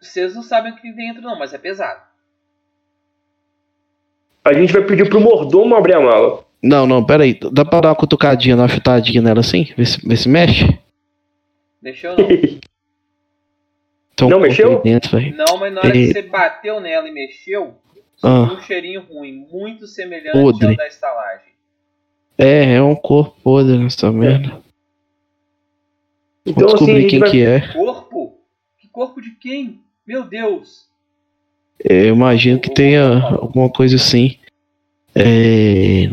vocês não sabem o que tem dentro não, mas é pesado. A gente vai pedir pro mordomo abrir a mala. Não, não, pera aí. Dá pra dar uma cutucadinha, dar uma chutadinha nela assim? Ver se, ver se mexe? Mexeu não? *laughs* Então, Não mexeu? Dentro. Não, mas na hora que você bateu nela e mexeu, Ah. um cheirinho ruim, muito semelhante Podre. ao da estalagem. É, é um corpo podre nessa merda. Então, Vou assim, descobrir gente quem vai... que é. Corpo? Que corpo de quem? Meu Deus! Eu imagino que tenha alguma coisa assim. É...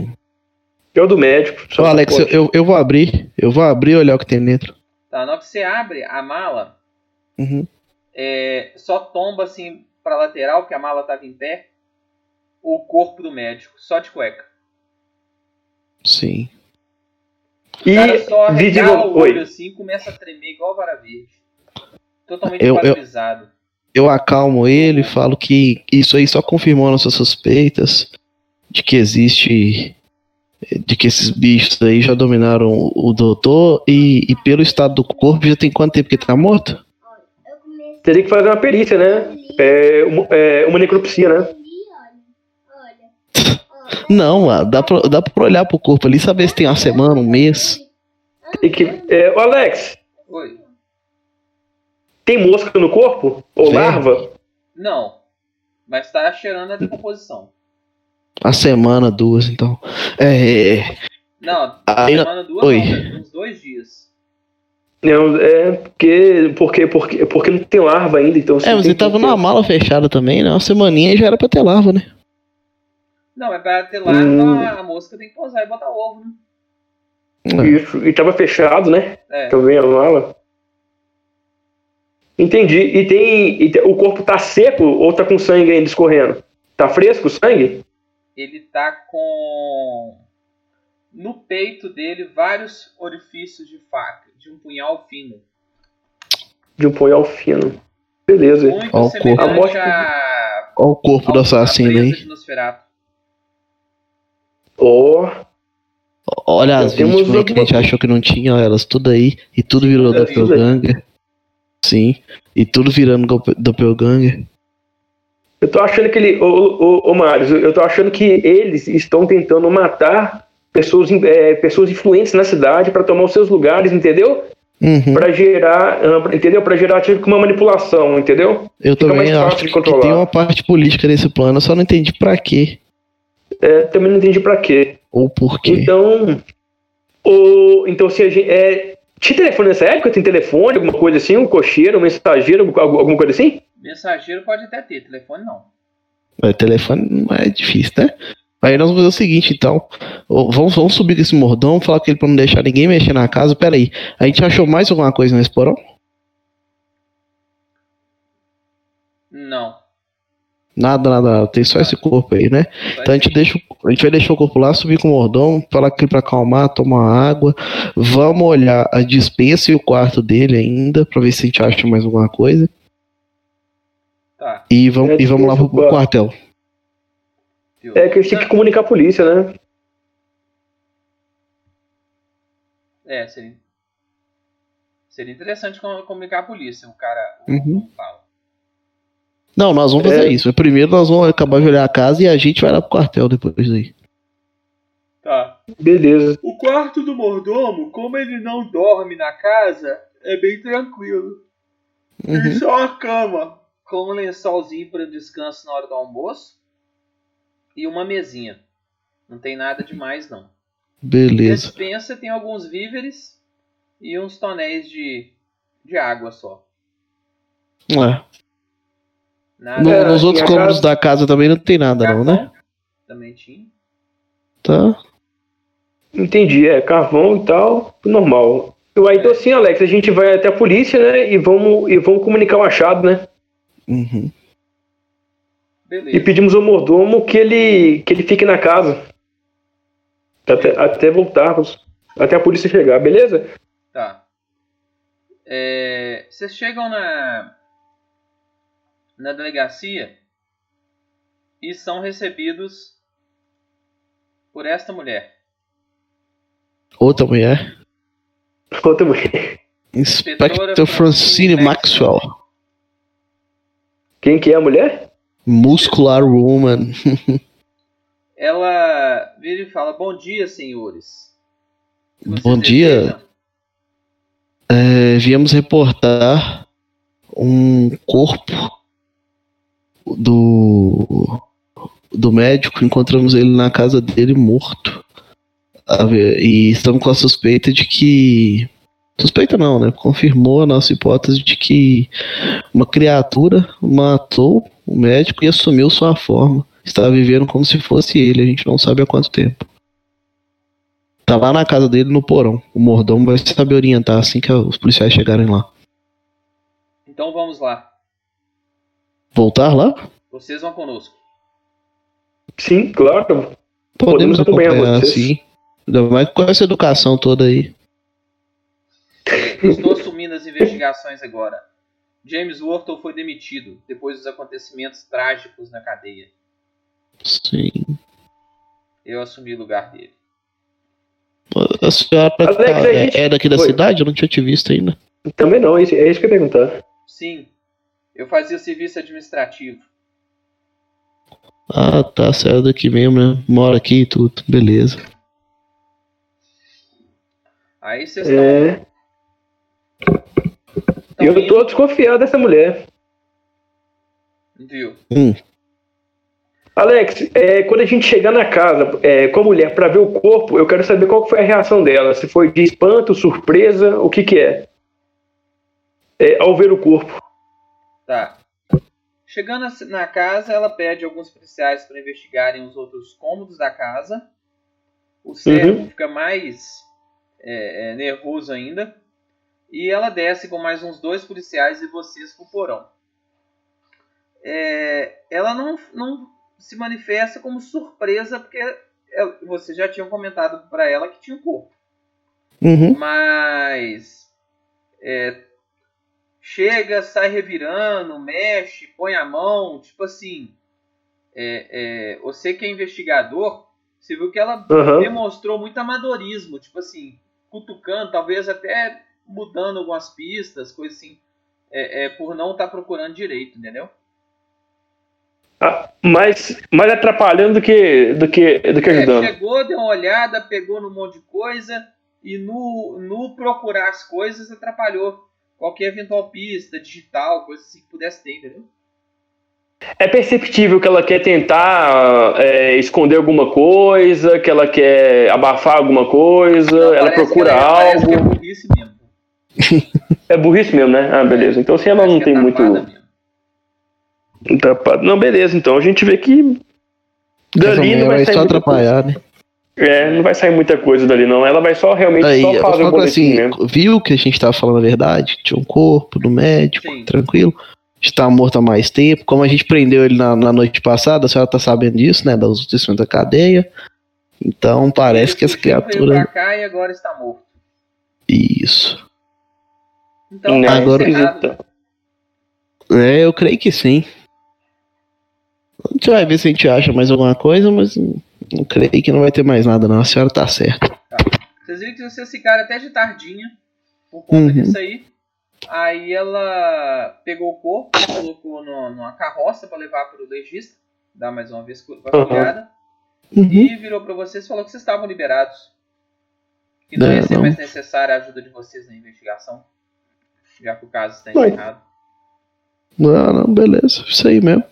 É o do médico. Ô, Alex, eu, eu, eu vou abrir. Eu vou abrir e olhar o que tem dentro. Tá, na hora que você abre a mala, Uhum. é, só tomba assim pra lateral, porque a mala tava em pé, o corpo do médico, só de cueca. Sim. O E cara só o olho Oi. assim e começa a tremer igual vara verde. Totalmente Eu- eu-. Eu acalmo ele, falo que isso aí só confirmou nossas suspeitas de que existe. de que esses bichos aí já dominaram o o doutor e, e pelo estado do corpo já tem quanto tempo que ele tá morto? Teria que fazer uma perícia, né? É, uma, é, uma necropsia, né? Não, mano, dá pra, dá pra olhar pro corpo ali, saber se tem uma semana, um mês. E que, é, ô Alex, Oi. tem mosca no corpo? Ou Tem. larva? Não. Mas tá cheirando a decomposição. Uma semana, duas, então. É. é, Não, Aí na- semana duas Oi. não, uns dois dias. Não, é porque, porque, porque, porque não tem larva ainda, então... É, mas tem ele tava que- numa mala fechada também, né? Uma semaninha já era pra ter larva, né? Não, mas pra ter larva, Hum. a mosca tem que pousar e botar ovo, né? É. Isso, e tava fechado, né? É. Também a mala. Entendi. E tem, e te- o corpo tá seco ou tá com sangue ainda escorrendo? Tá fresco o sangue? Ele tá com. No peito dele, vários orifícios de faca, de um punhal fino. De um punhal fino. Beleza. Muito Ó o corpo. A morte-. Olha o corpo do assassino a Ó, Olha Já as vítimas que a gente achou que não tinha, ó, elas tudo aí. E tudo virou aí. doppelganger. Sim. E tudo virando doppelganger. eu tô achando que ele. Ô, ô, ô eu tô achando que eles estão tentando matar pessoas, é, pessoas influentes na cidade pra tomar os seus lugares, entendeu? Uhum. Pra gerar, ah, pra- entendeu? Para gerar tipo uma manipulação, entendeu? Eu fica também acho que tem uma parte política nesse plano, eu só não entendi pra quê. É, também não entendi pra quê. Ou por quê. Então, o, então se a gente, é, tinha telefone nessa época? Tem telefone, alguma coisa assim? Um cocheiro, um mensageiro, algum- alguma coisa assim? Mensageiro pode até ter, telefone não. É, telefone não é difícil, né? Aí nós vamos fazer o seguinte, então. Vamos, vamos subir com esse mordomo, falar com ele pra não deixar ninguém mexer na casa. Pera aí, a gente achou mais alguma coisa nesse porão? Não. Nada, nada, nada. Tem só esse corpo aí, né? Então a gente, deixa, o- a gente vai deixar o corpo lá, subir com o mordomo, falar ele pra acalmar, tomar água. Vamos olhar a dispensa e o quarto dele ainda, pra ver se a gente acha mais alguma coisa. Tá. E vamos, É, e vamos lá pro, o pro quartel. É que eles têm que comunicar a polícia, né? É, seria. Seria interessante com- comunicar a polícia, o cara. o- Uhum. fala. Não, nós vamos fazer É. isso. Primeiro nós vamos acabar de olhar a casa e a gente vai lá pro quartel depois aí. Tá. Beleza. O quarto do mordomo, como ele não dorme na casa, é bem tranquilo. Tem Uhum. só uma cama com um lençolzinho para descanso na hora do almoço e uma mesinha. Não tem nada demais não. Beleza. Despensa tem alguns víveres e uns tonéis de, de água só. É. Nada. No- É, nos outros cômodos casa- da casa também não tem nada, não, né? Carvão Também tinha. Tá. Entendi, é carvão e tal, normal. Eu, aí, então assim, Alex, a gente vai até a polícia, né? E vamos, e vamos comunicar o achado, né? Uhum. Beleza. E pedimos ao mordomo que ele, que ele fique na casa. Até, até voltarmos. Até a polícia chegar, beleza? Tá. É, vocês chegam na, na delegacia e são recebidos por esta mulher. Outra mulher. Outra mulher. Inspector Francine Maxwell. Quem que é a mulher? Muscular Woman. *laughs* Ela vira e fala: Bom dia, senhores. Vocês Bom dia. desejam?" É, viemos reportar um corpo do do médico. Encontramos ele na casa dele morto. E estamos com a suspeita de que. Suspeita não, né? Confirmou a nossa hipótese de que uma criatura matou o médico e assumiu sua forma. Está vivendo como se fosse ele, a gente não sabe há quanto tempo. Tá lá na casa dele no porão. O mordomo vai saber orientar assim que os policiais chegarem lá. Então vamos lá. Voltar lá? Vocês vão conosco. Sim, claro. Podemos, Podemos acompanhar acompanhar, vocês. sim. Ainda mais com essa educação toda aí. Eu Estou assumindo as investigações agora. James Wharton foi demitido depois dos acontecimentos trágicos na cadeia. Sim. Eu assumi o lugar dele. A senhora Alex, tá- a é, gente- é daqui da Oi. cidade? Eu não tinha te visto ainda. Também não, é isso é isso que eu ia perguntar. Sim, eu fazia serviço administrativo. Ah, tá, saiu daqui mesmo, né? Mora aqui e tudo, beleza. Aí vocês estão. É. Eu tô desconfiado dessa mulher. Viu? Hum, Alex, é, quando a gente chegar na casa é, com a mulher pra ver o corpo, eu quero saber qual foi a reação dela. Se foi de espanto, surpresa, o que que é? É, ao ver o corpo. Tá. Chegando na casa, ela pede alguns policiais para investigarem os outros cômodos da casa. O servo fica mais é, é, nervoso ainda. E ela desce com mais uns dois policiais e vocês pro porão. É, ela não, não se manifesta como surpresa, porque ela- vocês já tinham comentado para ela que tinha um corpo. uhum. Mas é, chega, sai revirando, mexe, põe a mão, tipo assim. é, é, você que é investigador, você viu que ela Aham. demonstrou muito amadorismo, tipo assim, cutucando, talvez até mudando algumas pistas, coisa assim, é, é, por não estar procurando direito, entendeu? Ah, mais, mais atrapalhando do que, do que, do que É, ajudando. chegou, deu uma olhada, pegou num monte de coisa e no, no procurar as coisas atrapalhou qualquer eventual pista digital, coisa assim que pudesse ter, entendeu? É perceptível que ela quer tentar é, esconder alguma coisa, que ela quer abafar alguma coisa, Então, ela procura que ela- Parece é algo. burrice mesmo. *laughs* É burrice mesmo, né? Ah, beleza. Então se ela não que tem é muito. mesmo. Não, beleza. Então a gente vê que dali não vai sair só coisa. atrapalhar, né? É, não vai sair muita coisa dali, não. Ela vai só realmente Aí, só fazer o falo boletim assim, mesmo. viu que a gente tava falando a verdade? Tinha um corpo no médico, Sim. tranquilo. Está morto há mais tempo. Como a gente prendeu ele na, na noite passada, a senhora tá sabendo disso, né? Das notícias da cadeia. Então parece Ele que essa fugiu, Veio criatura. pra cá e agora está morto. Isso. Então, Né, tá agora- então. É, eu creio que sim. A gente vai ver se a gente acha mais alguma coisa, mas não creio que não vai ter mais nada, não. A senhora tá certa. Vocês viram que vocês ficaram até de tardinha por conta Uhum. disso aí. Aí ela pegou o corpo, colocou no- numa carroça para levar para o legista, dar mais uma vez vasculhada, Uhum. e virou para vocês e falou que vocês estavam liberados. Que não Não, ia ser mais necessária a ajuda de vocês na investigação, já que o caso está encerrado. Não, não, beleza. Isso aí mesmo.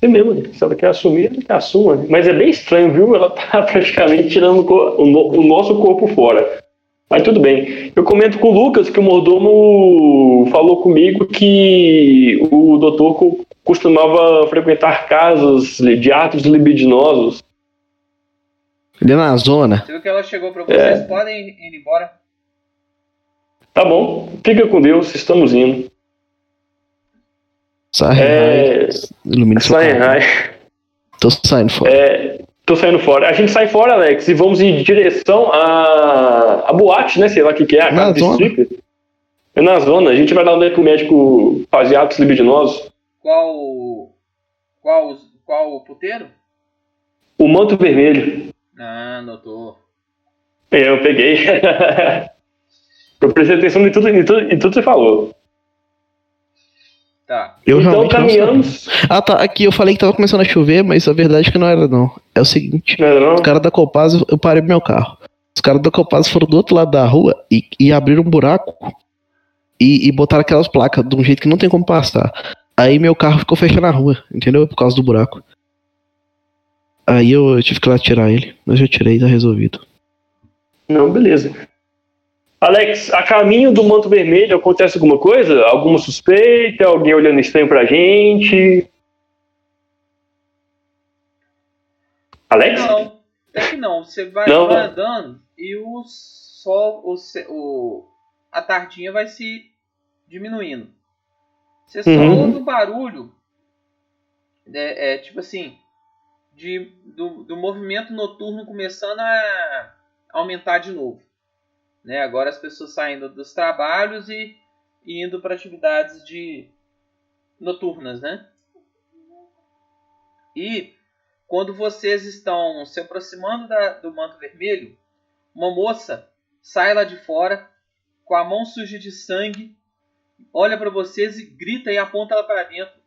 Você mesmo, né? se ela quer assumir, ela que assuma. Mas é bem estranho, viu? Ela tá *laughs* praticamente tirando o o, o nosso corpo fora. Mas tudo bem. Eu comento com o Lucas que o mordomo falou comigo que o doutor co- costumava frequentar casas de atos libidinosos. Ele é na zona. Viu que ela chegou para vocês, podem ir embora. Tá bom, fica com Deus, estamos indo. Sai, É. Ilumina. Tô saindo fora. É, tô saindo fora. A gente sai fora, Alex, e vamos em direção à, à boate, né? Sei lá o que, que é, a Na casa de zona. stripper. É na zona. A gente vai lá onde é que o médico fazia atos libidinosos. Qual. Qual, qual o puteiro? O manto vermelho. Ah, notou. É, Eu peguei. *laughs* Eu prestei atenção em tudo, em tudo, em tudo que você falou. Tá. Eu então caminhamos. Ah, tá. Aqui eu falei que tava começando a chover, mas a verdade é que não era, não. É o seguinte: Não, era não? os caras da Copaz, eu parei meu carro. Os caras da Copaz foram do outro lado da rua e, e abriram um buraco e, e botaram aquelas placas de um jeito que não tem como passar. Aí meu carro ficou fechado na rua, entendeu? Por causa do buraco. Aí eu, eu tive que ir lá tirar ele, mas eu tirei, tá resolvido. Não, beleza. Alex, a caminho do manto vermelho acontece alguma coisa? Alguma suspeita? Alguém olhando estranho pra gente? Alex? Não, até que não. Você vai, Não. vai andando e o sol, o, o- a tardinha vai se diminuindo. Você só Uhum. ouve o barulho, é, é, tipo assim, de, do, do movimento noturno começando a aumentar de novo. Né? Agora as pessoas saindo dos trabalhos e e indo para atividades de noturnas, né? E quando vocês estão se aproximando da, do manto vermelho, uma moça sai lá de fora com a mão suja de sangue, olha para vocês e grita e aponta ela para dentro.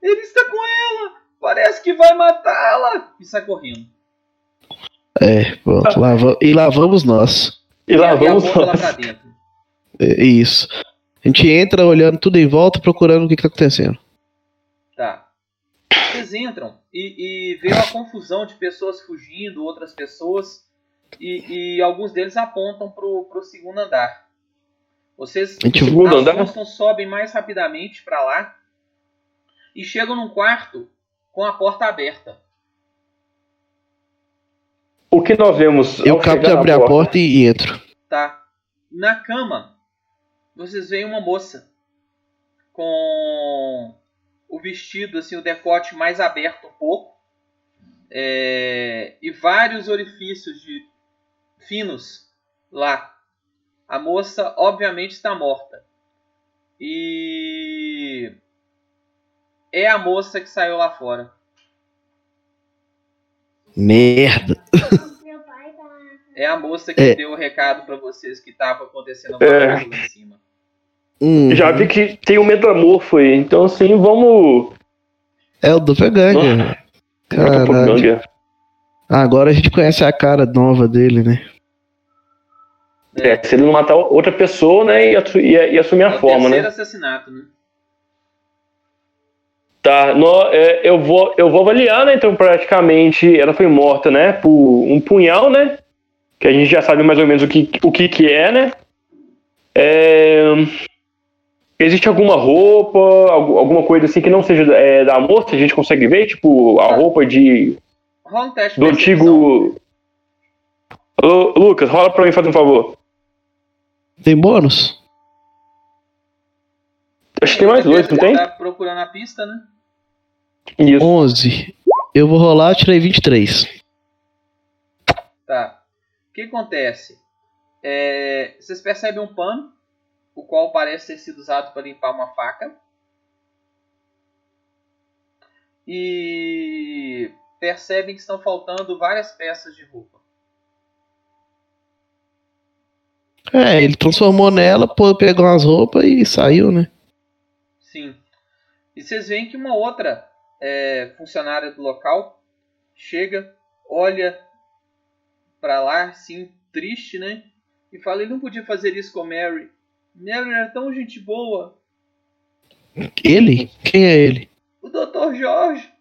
Ele está com ela! Parece que vai matá-la! E sai correndo. É, pronto. Lá, e lá vamos nós. E lá vamos nós. É, isso. A gente entra olhando tudo em volta, procurando o que, que tá acontecendo. Tá. Vocês entram e, e vê uma confusão de pessoas fugindo, outras pessoas, e, e alguns deles apontam pro, pro segundo andar. Vocês A gente Segundo andar? assustam, sobem mais rapidamente para lá e chegam num quarto com a porta aberta. O que nós vemos Eu acabo de abrir a porta e, e entro. Tá? Na cama, vocês veem uma moça com o vestido, assim, o decote mais aberto um pouco é, e vários orifícios de finos lá. A moça, obviamente, está morta. E é a moça que saiu lá fora. Merda. É a moça que É. deu o recado pra vocês que tava acontecendo alguma É. coisa lá em cima. Hum, Já vi que tem um metamorfo aí, então assim, vamos. É o Doppelganger. Nossa. Caralho. Doppelganger. Agora a gente conhece a cara nova dele, né? É, se ele não matar outra pessoa, né, e, assu- assumir É a o forma, terceiro né? assassinato, né? Tá, nó- é, eu, vou, eu vou avaliar, né? Então, praticamente, ela foi morta, né? Por um punhal, né? Que a gente já sabe mais ou menos o que, o que, que é, né? É, existe alguma roupa, algu- alguma coisa assim que não seja é, da moça? A gente consegue ver, tipo, a roupa de, Rola um teste do antigo. Lucas, rola pra mim, faz um favor. Tem bônus? Acho que tem mais dois, não tem? Tá procurando a pista, né? Isso. 11. Eu vou rolar, eu tirei 23. Tá. O que acontece? É, vocês percebem um pano, o qual parece ter sido usado para limpar uma faca. E percebem que estão faltando várias peças de roupa. É, ele transformou nela, pô, pegou umas roupas e saiu, né? Sim. E vocês veem que uma outra é, funcionária do local chega, olha pra lá, assim, triste, né? E fala: ele não podia fazer isso com Mary. Mary era tão gente boa. Ele? Quem é ele? O Dr. Jorge,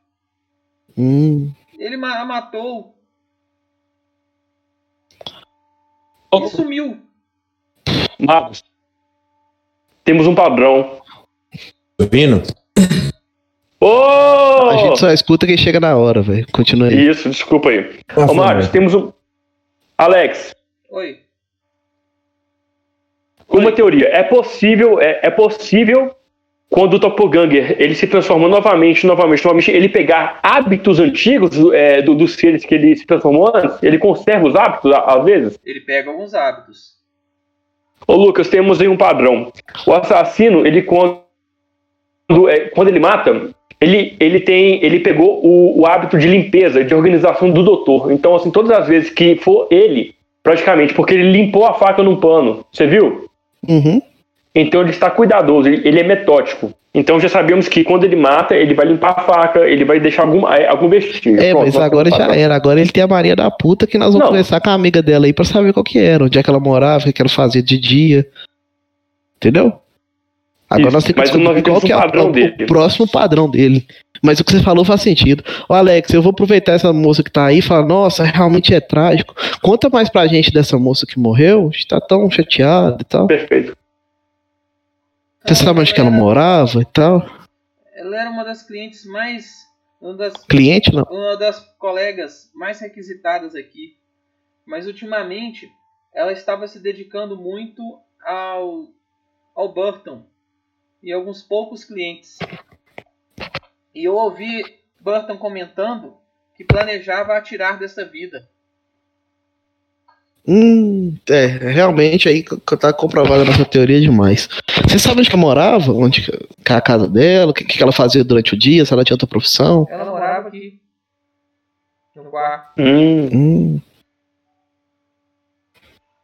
Hum, ele ma- a matou e sumiu. Marcos, temos um padrão. Ouvindo? Ô! a gente só escuta quem chega na hora, velho. Continua aí. Isso, desculpa aí. Tá Ô, Marcos, temos um. Alex, Oi. uma Oi. teoria. É possível, é, é possível, quando o Doppelganger ele se transforma novamente, novamente, novamente, ele pegar hábitos antigos é, do- dos seres que ele se transformou antes? Ele conserva os hábitos, às vezes? Ele pega alguns hábitos. Ô, Lucas, temos aí um padrão. O assassino, ele quando, é, quando ele mata, ele, ele tem, ele pegou o, o hábito de limpeza, de organização do doutor. Então, assim, todas as vezes que for ele, praticamente, porque ele limpou a faca num pano, você viu? Uhum. Então ele está cuidadoso, ele, ele é metódico. Então já sabemos que quando ele mata, ele vai limpar a faca, ele vai deixar algum, é, algum vestígio. É, Pronto, mas agora já era. Agora ele tem a Maria da puta que nós vamos Não. conversar com a amiga dela aí pra saber qual que era, onde é que ela morava, o que que ela fazia de dia. Entendeu? Agora Isso, nós temos que mas descobrir qual que é o- padrão o, dele. o próximo padrão dele. Mas o que você falou faz sentido. Ô Alex, eu vou aproveitar essa moça que tá aí e falar, nossa, realmente é trágico. Conta mais pra gente dessa moça que morreu. A gente tá tão chateado e tal. Perfeito. Você sabe onde que ela era- morava e tal? Ela era uma das clientes mais. Uma das, Cliente não. uma das colegas mais requisitadas aqui. Mas ultimamente ela estava se dedicando muito ao, ao Burton e alguns poucos clientes. E eu ouvi Burton comentando que planejava atirar dessa vida. Hum, é, realmente aí tá comprovada a nossa teoria demais. Você sabe onde que ela morava? Onde que é a casa dela? O que, que ela fazia durante o dia? Se ela tinha outra profissão? Ela morava aqui. No quarto. Hum, Hum.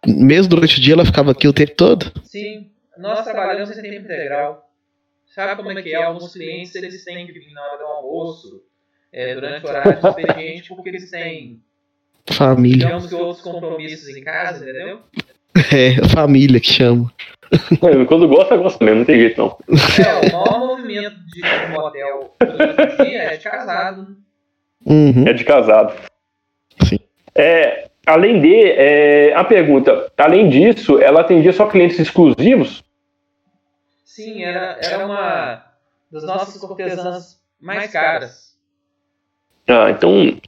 Mesmo durante o dia ela ficava aqui o tempo todo? Sim, nós trabalhamos em tempo integral. Sabe como é que é? Alguns clientes eles têm que vir na hora do almoço, é, durante o horário do expediente, porque eles têm, Família. digamos que outros compromissos em casa, entendeu? É, família que chama. quando gosta, gosta mesmo, não tem jeito não. É, o maior movimento de motel dia é de casado. Uhum. É de casado. Sim. É, além de, é, a pergunta, além disso, ela atendia só clientes exclusivos? Sim, era, era uma das nossas cortesãs mais caras. Ah, então,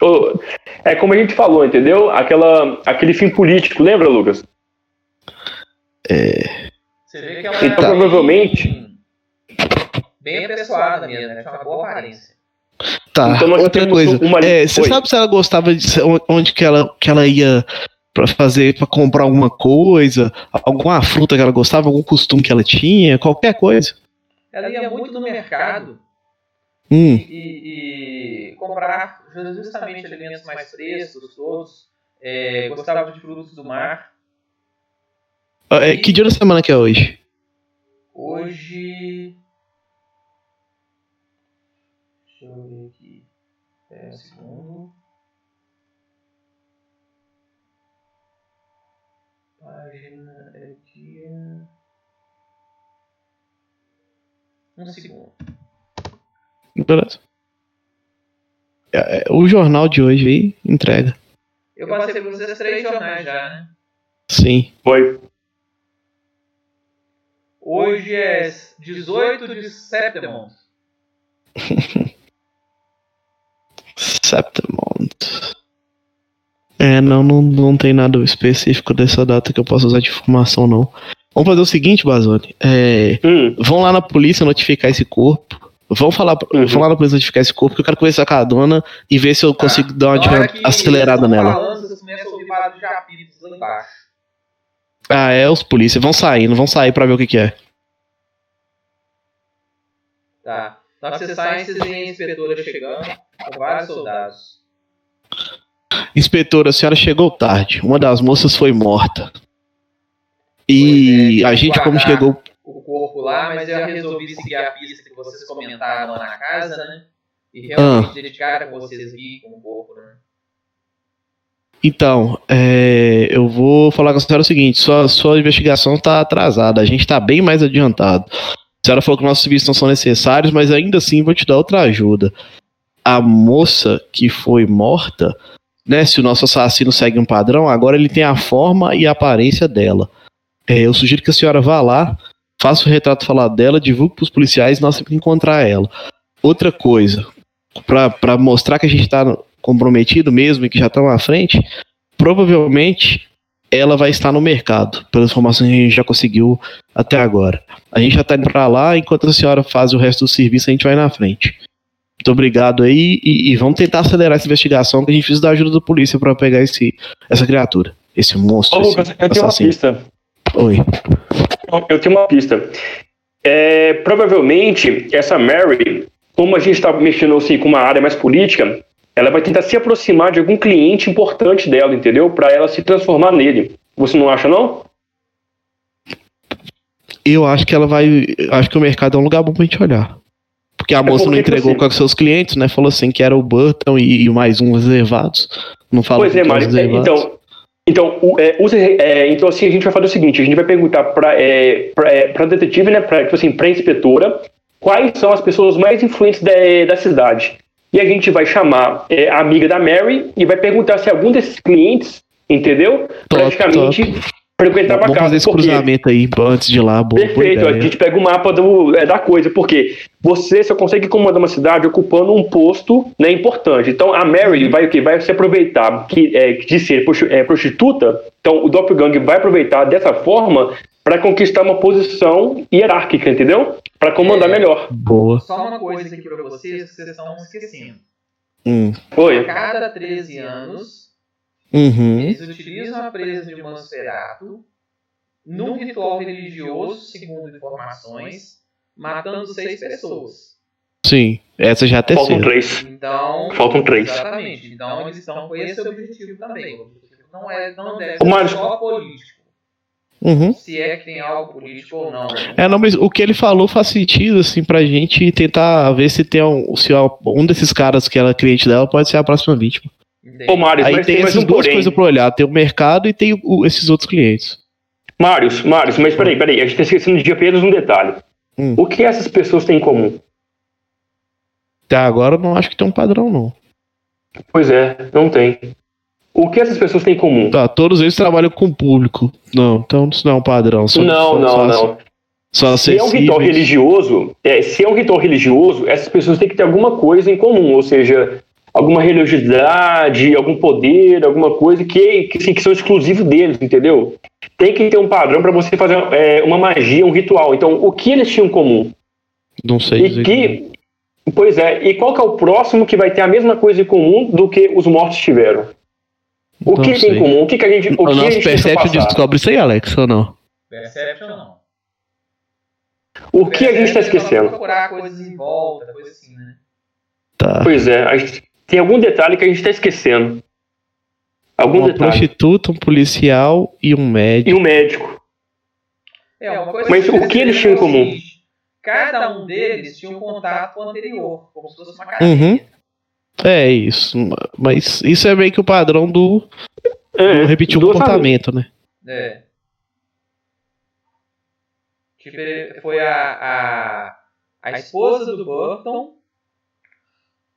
é como a gente falou, entendeu? Aquela, aquele fim político, lembra, Lucas? Você vê que ela Então, era provavelmente- bem, bem apessoada mesmo, né? Tinha uma boa aparência. Tá, Então outra coisa. uma- É, você Oi. sabe se ela gostava de onde que ela, que ela ia pra fazer, pra comprar alguma coisa, alguma fruta que ela gostava, algum costume que ela tinha, qualquer coisa? Ela ia muito no mercado Hum, e, e comprar justamente alimentos mais frescos, todos. É, gostava de frutos do mar. é, que dia da semana que é hoje? Hoje. Deixa eu ver aqui. Um segundo. Página é dia. Um segundo. Beleza. É, é, o jornal de hoje aí entrega. Eu passei por esses três jornais já, né? Sim. Foi. Hoje é 18 de setembro. Septemont. *laughs* É, não, não, não tem nada específico dessa data que eu possa usar de informação, não. Vamos fazer o seguinte, Bazoni. É, Hum, vão lá na polícia notificar esse corpo. Vão falar, Uhum. vão lá na polícia notificar esse corpo, que eu quero conversar com a dona e ver se eu consigo dar uma acelerada tão nela. Falando, vocês começam a ouvir barulho de apitos lá embaixo. Ah, é, os polícias vão sair, não vão sair pra ver o que, que é. Tá. Na hora que vocês saem, vocês veem a inspetora chegando com vários soldados. Inspetora, a senhora chegou tarde. Uma das moças foi morta. E é, a gente, como chegou. o corpo lá, mas eu resolvi seguir a pista que vocês comentaram lá na casa, né? E realmente dedicar a vocês ir com o corpo, né? Então, é, eu vou falar com a senhora o seguinte: sua, sua investigação está atrasada, a gente está bem mais adiantado. A senhora falou que nossos serviços não são necessários, mas ainda assim vou te dar outra ajuda. A moça que foi morta, né? Se o nosso assassino segue um padrão, agora ele tem a forma e a aparência dela. É, eu sugiro que a senhora vá lá, faça o retrato falado dela, divulgue para os policiais nós temos que encontrar ela. Outra coisa, para mostrar que a gente está comprometido mesmo e que já estamos à frente, provavelmente ela vai estar no mercado, pelas informações que a gente já conseguiu até agora. A gente já está indo para lá, enquanto a senhora faz o resto do serviço, a gente vai na frente. Muito obrigado aí e, e vamos tentar acelerar essa investigação que a gente precisa da ajuda da polícia para pegar esse, essa criatura, esse monstro. Ô, esse Lucas, eu tenho uma pista. Oi. Eu tenho uma pista. É, provavelmente, essa Mary, como a gente está mexendo assim, com uma área mais política, ela vai tentar se aproximar de algum cliente importante dela, entendeu? Para ela se transformar nele. Você não acha, não? Eu acho que ela vai. Acho que o mercado é um lugar bom pra gente olhar. Porque a moça porque, não tipo entregou assim- com os seus clientes, né? Falou assim que era o Burton e, e mais um reservados. Não falou pois é, Mário. É. Então, então, o- é, os- é, então, assim, a gente vai fazer o seguinte: a gente vai perguntar para é, pra, é, detetive, né? Pra, tipo assim, pra inspetora, quais são as pessoas mais influentes da, da cidade. E a gente vai chamar é, a amiga da Mary e vai perguntar se algum desses clientes, entendeu? Top, praticamente frequentava a Vamos casa. fazer esse cruzamento aí antes de ir lá. Boa, boa Perfeito, a ideia. gente pega o mapa do, é, da coisa, porque você só consegue comandar uma cidade ocupando um posto né, importante. Então a Mary vai o quê? Vai se aproveitar que, é, de ser é, prostituta, então o Doppelganger vai aproveitar dessa forma para conquistar uma posição hierárquica, entendeu? Para comandar É. melhor. Boa. Só uma coisa aqui pra vocês que vocês estão esquecendo. Hum. A Oi. cada 13 anos, Uhum. Eles utilizam a presa de Mansferato num ritual religioso, segundo informações, matando seis pessoas. Sim, essa já é a Faltam terceira. três. Então, Faltam três. Exatamente. Então eles estão com esse objetivo também. O objetivo não é, não deve ser Mário. só político. Uhum. Se é que tem algo político ou não. né? É, não, mas o que ele falou faz sentido, assim, pra gente tentar ver se tem um, se um desses caras que era cliente dela pode ser a próxima vítima. Ô, Mário, Aí mas tem tem essas um duas porém. coisas pra olhar, tem o mercado e tem o- esses outros clientes. Mários, Mários, mas peraí, peraí, a gente tá esquecendo de apenas um detalhe. Hum. O que essas pessoas têm em comum? Até agora eu não acho que tem um padrão, não. Pois é, não tem. O que essas pessoas têm em comum? Tá, todos eles trabalham com o público. Não, então isso não é um padrão. Só, não, só, não, só, não. Só Se é um ritual religioso, é, se é um ritual religioso, essas pessoas têm que ter alguma coisa em comum, ou seja, alguma religiosidade, algum poder, alguma coisa que, que, assim, que são exclusivos deles, entendeu? Tem que ter um padrão para você fazer é, uma magia, um ritual. Então, o que eles tinham em comum? Não sei E que, pois é, e qual que é o próximo que vai ter a mesma coisa em comum do que os mortos tiveram? O Não que tem sei. em comum? O que, que a gente, o O que a nosso gente Perception descobre isso aí, Alex, ou não? Perception não. O que a gente está esquecendo? procurar coisas em volta, coisa assim, né? Tá. Pois é, a gente- tem algum detalhe que a gente está esquecendo. Algum Uma detalhe. prostituta, um policial e um médico. E um médico. É, uma coisa Mas que o que eles tinham em é comum? Cada um deles tinha um contato anterior, como se fosse uma cadeia. Uhum. É isso. Mas isso é meio que o padrão do, É, do repetir o comportamento, né? É. Tipo, foi a, a, a esposa do Burton.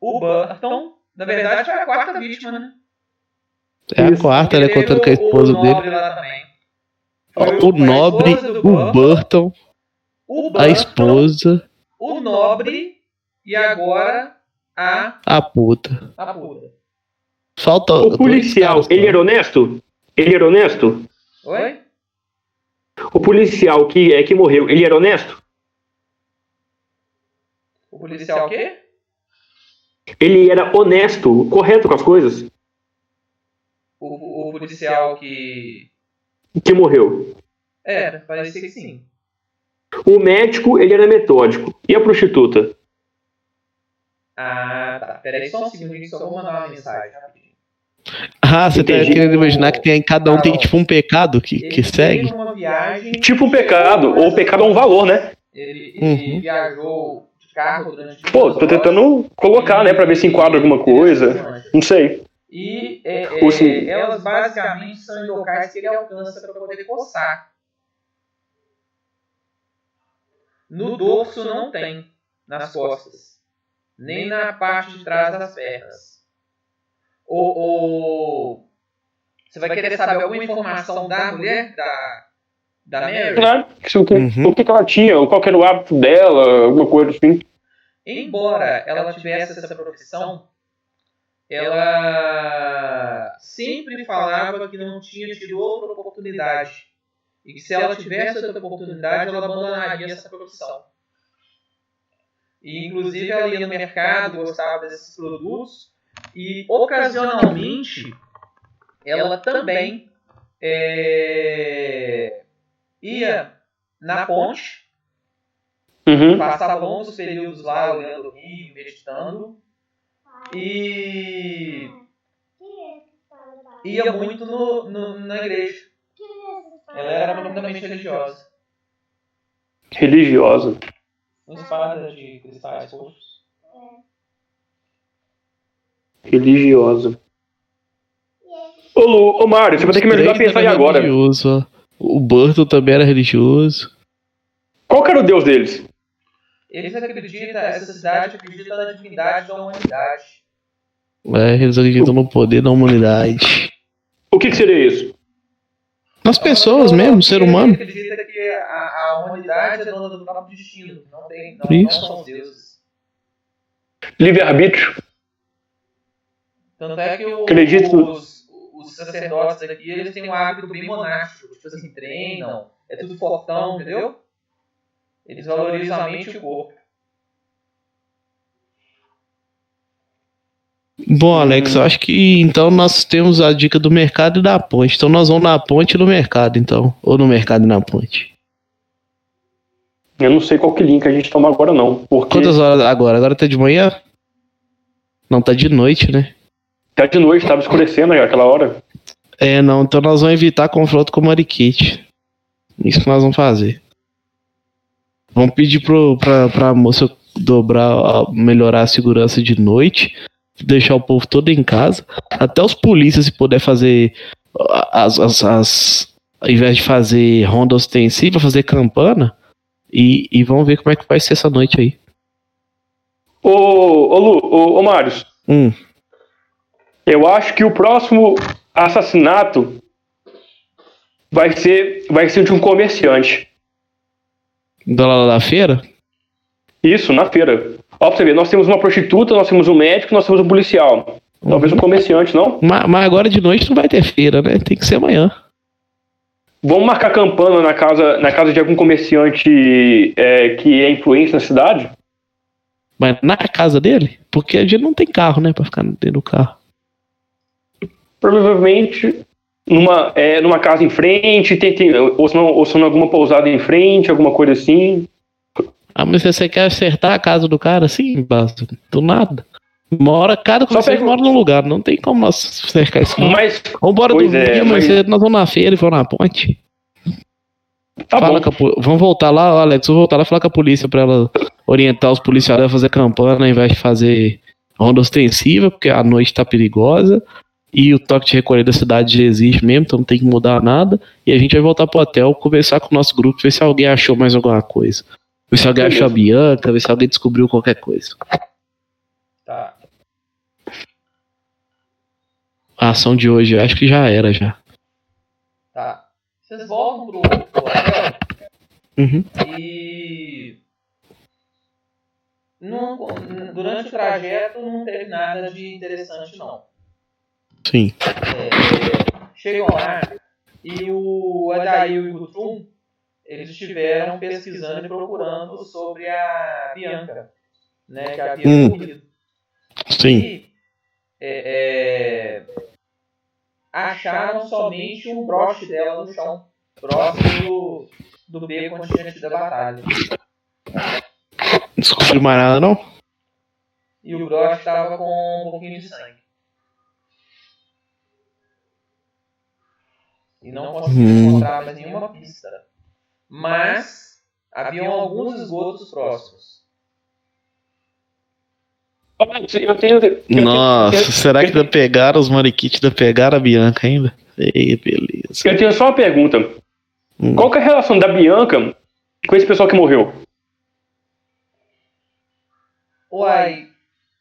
O Burton, na verdade, foi a quarta vítima, né? É a quarta, né? Contando com a esposa o dele. Lá também. O nobre, esposa do o Burton, a esposa, o Nobre e agora a, a puta. a puta. Falta. O policial, ele só. era honesto? Ele era honesto? Oi? O policial que, é, que morreu, ele era honesto? O policial o quê? Ele era honesto, correto com as coisas? O, o policial que. Que morreu. Era, parecia que sim. O médico, ele era metódico. E a prostituta? Ah, tá. Peraí só um segundinho, só vou mandar uma mensagem rapidinho. Ah, você tá querendo imaginar que tem, em cada um tem tipo um pecado que, que segue? viagem. Tipo um pecado, ou o pecado é um valor, né? Ele, ele Uhum. viajou carro durante. Pô, tô horas. tentando colocar, né, pra ver se enquadra alguma coisa. Não sei. E é, é, elas basicamente são em locais que ele alcança para poder coçar. No dorso não tem, nas costas, nem na parte de trás das pernas. Ou, ou- você vai querer saber alguma informação da mulher, da, da Mary? Claro. O que, Uhum. o que ela tinha, qual que era o hábito dela, alguma coisa assim. Embora ela tivesse essa profissão, ela sempre falava que não tinha tido outra oportunidade. E que se ela tivesse outra oportunidade, ela abandonaria essa profissão. E, inclusive, ela ia no mercado, gostava desses produtos. E, ocasionalmente, ela também é, ia na ponte Uhum. passava longos períodos lá olhando o rio, meditando. E ia muito no, no- na igreja. Ela era profundamente religiosa. Religiosa. Uma espada de cristais roxos. Religiosa. Ô, Lu, ô Mário, você vai ter que me ajudar a pensar aí era agora. religioso. O Burton também era religioso. Qual que era o deus deles? Eles acreditam, essa cidade acredita na divindade da humanidade. É, eles acreditam no poder da humanidade. O que, que seria isso? Nas pessoas mesmo, o ser humano. Ele acredita que a, a humanidade é dona do próprio destino. Não, tem, não, não Isso. são os deuses. Livre-arbítrio. Tanto é que o- Acredito. os, os sacerdotes aqui, eles têm um hábito bem monástico. Tipo assim, treinam, é tudo fortão, entendeu? Eles valorizam a mente e o corpo. Bom, Alex, eu acho que então nós temos a dica do mercado e da ponte. Então nós vamos na ponte e no mercado, então. Ou no mercado e na ponte. Eu não sei qual que link a gente toma agora, não. Porque Quantas horas agora? Agora tá de manhã? Não, tá de noite, né? tá de noite, tava escurecendo aí aquela hora. É, não, então nós vamos evitar confronto com o Mariquite. Isso que nós vamos fazer. Vamos pedir pro, pra, pra moça dobrar, melhorar a segurança de noite, deixar o povo todo em casa. Até os polícias, se puder fazer as, as, as- ao invés de fazer ronda ostensiva, fazer campana. E, e vamos ver como é que vai ser essa noite aí. Ô, ô Lu, ô, ô Marius, Hum, eu acho que o próximo assassinato vai ser, vai ser de um comerciante. Da da feira? Isso, na feira. Ó, pra você ver, nós temos uma prostituta, nós temos um médico, nós temos um policial. Talvez um comerciante, não? Mas, mas agora de noite não vai ter feira, né? Tem que ser amanhã. Vamos marcar campana na casa, na casa de algum comerciante é, que é influente na cidade? Mas na casa dele? Porque a gente não tem carro, né? Pra ficar dentro do carro. Provavelmente numa, é, numa casa em frente, tem, tem, ou, se não, ou se não alguma pousada em frente, alguma coisa assim. Ah, mas você quer acertar a casa do cara assim, Basto? Do nada. Mora, cada comerciante mora num lugar, não tem como nós cercar isso. Mas Vambora Pois dormir, é, mas mas- nós vamos na feira e vamos na ponte. tá Fala bom. a Vamos voltar lá, Alex, vamos voltar lá e falar com a polícia pra ela orientar os policiais a fazer campana ao invés de fazer ronda ostensiva, porque a noite tá perigosa. E o toque de recolher da cidade já existe mesmo, então não tem que mudar nada. E a gente vai voltar pro hotel, conversar com o nosso grupo, ver se alguém achou mais alguma coisa. Ver se alguém achou a Bianca, ver se alguém descobriu qualquer coisa. Tá. A ação de hoje, acho que já era já. Tá. Vocês voltam pro, pro hotel Uhum. e. Não, durante o trajeto não teve nada de interessante, não. Sim. É, chegam lá e o Adail e o Gutum eles estiveram pesquisando e procurando sobre a Bianca, né, que havia Hum. morrido. Sim. E é, é, acharam somente um broche dela no chão, próximo do, do beco onde tinha tido a batalha. Descobriu mais nada, não? E o broche estava com um pouquinho de sangue. E não conseguiu Hum. encontrar mais nenhuma pista. Mas haviam alguns esgotos próximos. Eu tenho. eu tenho- Nossa, eu- será que ainda pegaram os mariquites, ainda pegaram a Bianca ainda? Ei, beleza. Eu tenho só uma pergunta. Hum. Qual que é a relação da Bianca com esse pessoal que morreu? Uai,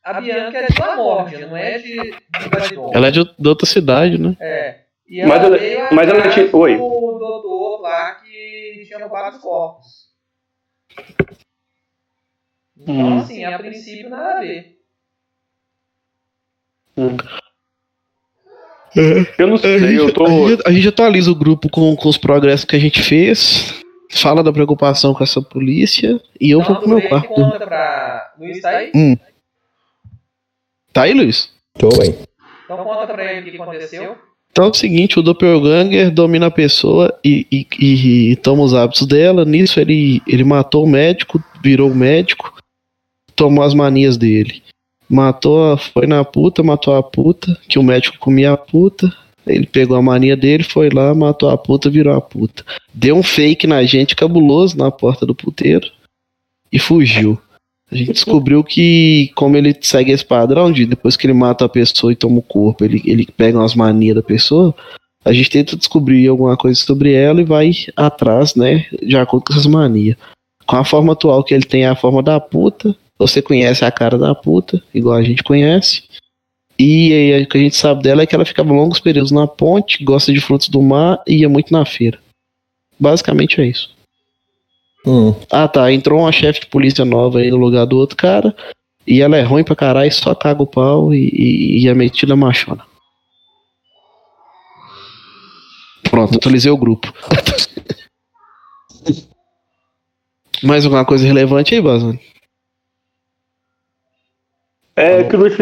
a Bianca é de Lamórdia, não é de, de. Ela é de, de outra cidade, né? É. E Mas ela- veio mas ela tinha- oi. do doutor lá que tinha roubado os corpos. Então, Hum. assim, a princípio nada a ver. Eu não A sei, gente, eu tô. a gente- a gente atualiza o grupo com, com os progressos que a gente fez, fala da preocupação com essa polícia e eu vou Então, pro meu Luiz quarto. conta pra... Luiz tá aí? Tá aí, Luiz? Tô, hein? Então conta pra ele o que aconteceu. Então é o seguinte, o Doppelganger domina a pessoa e, e- e- e toma os hábitos dela. Nisso ele, ele matou o médico, virou o médico, tomou as manias dele. Matou, foi na puta, matou a puta, que o médico comia a puta. Ele pegou a mania dele, foi lá, matou a puta, virou a puta. Deu um fake na gente cabuloso na porta do puteiro e fugiu. A gente descobriu que, como ele segue esse padrão de depois que ele mata a pessoa e toma o corpo, ele, ele pega umas manias da pessoa, a gente tenta descobrir alguma coisa sobre ela e vai atrás, né, de acordo com essas manias. Com a forma atual que ele tem, é a forma da puta, você conhece a cara da puta, igual a gente conhece. E aí, o que a gente sabe dela é que ela ficava longos períodos na ponte, gosta de frutos do mar e ia muito na feira. Basicamente é isso. Hum. Ah tá, entrou uma chefe de polícia nova aí no lugar do outro cara. E ela é ruim pra caralho, só caga o pau e, e, e é metida machona. Pronto, atualizei o grupo. *laughs* Mais alguma coisa relevante aí, Bazan? É que o Luiz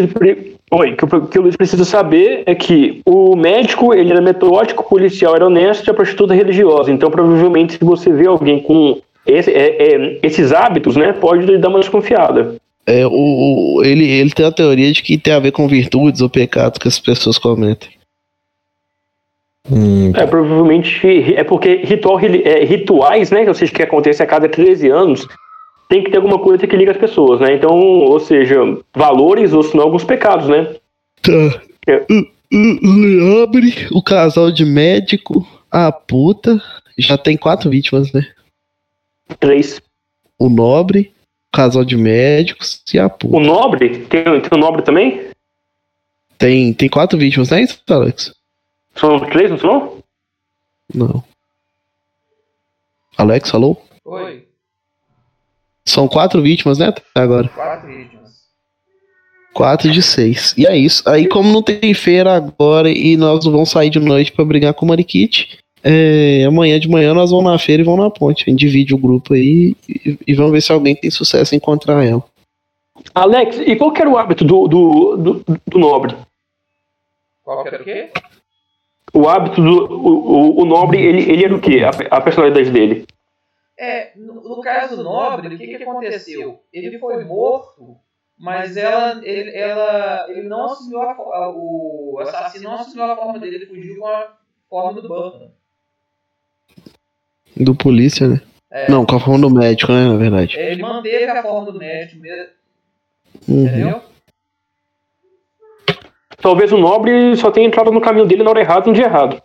Oi, que o que o Luiz precisa saber é que o médico ele era metódico, o policial era honesto e a prostituta religiosa. Então, provavelmente, se você vê alguém com esse, é, é, esses hábitos, né, pode lhe dar uma desconfiada. É, o, o- ele, ele tem a teoria de que tem a ver com virtudes ou pecados que as pessoas cometem. Hum, É, provavelmente é porque ritual, é, rituais, né, ou seja, que acontece a cada 13 anos, tem que ter alguma coisa que liga as pessoas, né? Então, ou seja, valores ou senão alguns pecados, né? Tá. É. Leobre, o casal de médico, a puta, já tem quatro vítimas, né? Três. O nobre, o casal de médicos e a puta. O nobre, tem, tem o nobre também? Tem, tem quatro vítimas, não é isso, Alex? São três, não são? Não. Alex, falou? Oi, São quatro vítimas, né? Até agora. quatro vítimas. Quatro de seis. E é isso. Aí, como não tem feira agora e nós não vamos sair de noite pra brigar com o Mariquite, é, amanhã de manhã nós vamos na feira e vamos na ponte. A gente divide o grupo aí e, e vamos ver se alguém tem sucesso em encontrar ela. Alex, e qual que era o hábito do, do, do, do nobre? Qual que era o quê? O hábito do. O, o, o nobre, ele, ele era o quê? A, a personalidade dele? É, no, no caso do Nobre, o que, que aconteceu? Ele foi morto, mas ela, ele, ela, ele não assumiu a, a- o assassino não assumiu a forma dele, ele fugiu com a forma do Burton. Do polícia, né? É, Não, com a forma do médico, né? Na verdade. Ele manteve a forma do médico mesmo, Uhum. entendeu? Talvez o nobre só tenha entrado no caminho dele na hora errada, no dia errado.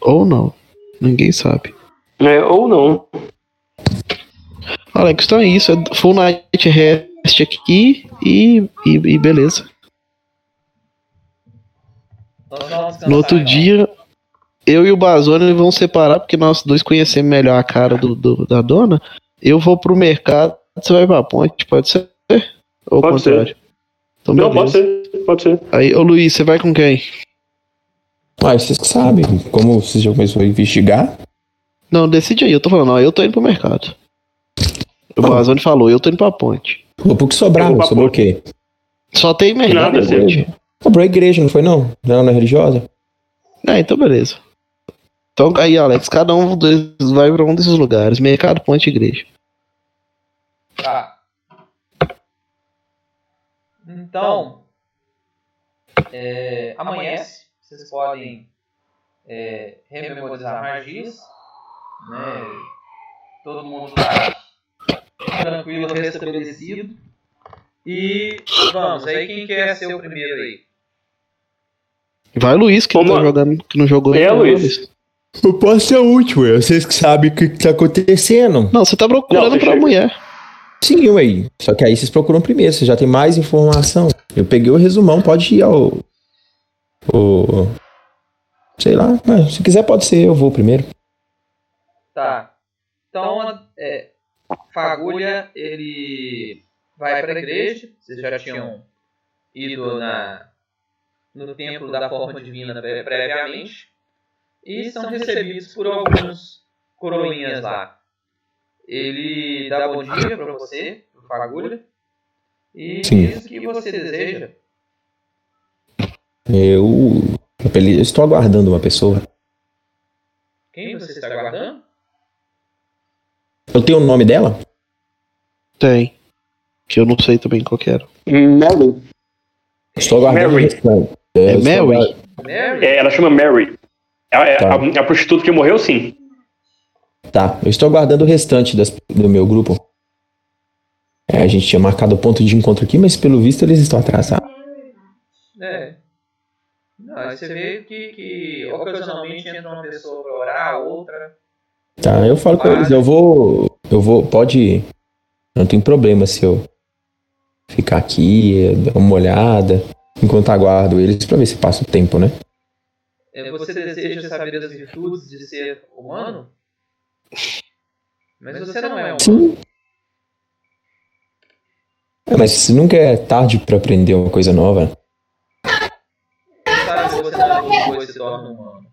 Ou não. Ninguém sabe. É, ou não. Alex, então é isso. É Full Night Rest aqui e, e, e beleza. No outro dia, eu e o Bazone vamos separar, porque nós dois conhecemos melhor a cara do, do- da dona. Eu vou pro mercado, você vai pra ponte, pode ser? Ou o Pode contrário? Então, Não, pode ser. Pode ser. Aí, ô Luiz, você vai com quem? Ah, vocês que sabem. Como vocês já começou a investigar, Não, decide aí, eu tô falando, ó, eu tô indo pro mercado. O bom. Bazone falou, eu tô indo pra ponte. vou pro que pra Sobrou o quê? Só tem mercado Nada. Sobrou a igreja, não foi não? Não, não é religiosa? Ah, então beleza. Então aí, Alex, cada um dos- vai pra um desses lugares. Mercado, ponte, igreja. Tá. Então, é, amanhece, vocês podem é, rememorizar magias, né? Todo mundo tá tranquilo, restabelecido. E vamos, aí quem quer ser o primeiro aí? Vai, Luiz, que não tá jogando, que não jogou É, ainda, Luiz. Eu posso ser o último, vocês que sabem o que, que tá acontecendo. Não, você tá procurando Não, pra mulher. Sim, ué. Só que aí vocês procuram primeiro, vocês já tem mais informação. Eu peguei o resumão, pode ir ao. O. Sei lá, mas se quiser pode ser, eu vou primeiro. Tá. Então, é, Fagulha, ele vai para a igreja. Vocês já tinham ido na, no templo da forma divina pre- previamente. E são recebidos por alguns coroinhas lá. Ele dá bom dia para você, pro Fagulha. E Sim. diz o que você deseja. Eu. Eu estou aguardando uma pessoa. Quem você está aguardando? Eu tenho o nome dela? Tem. Que eu não sei também qual que era. Mary. Estou aguardando Mary. o. É estou Mary? aguardando- Mary? É, ela chama Mary. É, é Tá. a, a prostituta que morreu, sim. Tá, eu estou aguardando o restante das- do meu grupo. É, a gente tinha marcado o ponto de encontro aqui, mas pelo visto eles estão atrasados. É. Não, aí você vê que, que ocasionalmente entra uma pessoa para orar, outra. Tá, eu falo com eles, eu vou. Eu vou. Pode. Não tem problema se eu ficar aqui, dar uma olhada, enquanto aguardo eles pra ver se passa o tempo, né? É, Você deseja saber as virtudes de ser humano? Mas você não é humano. Sim. É, mas nunca é tarde pra aprender uma coisa nova. Sabe que você não evolua e se torna humano.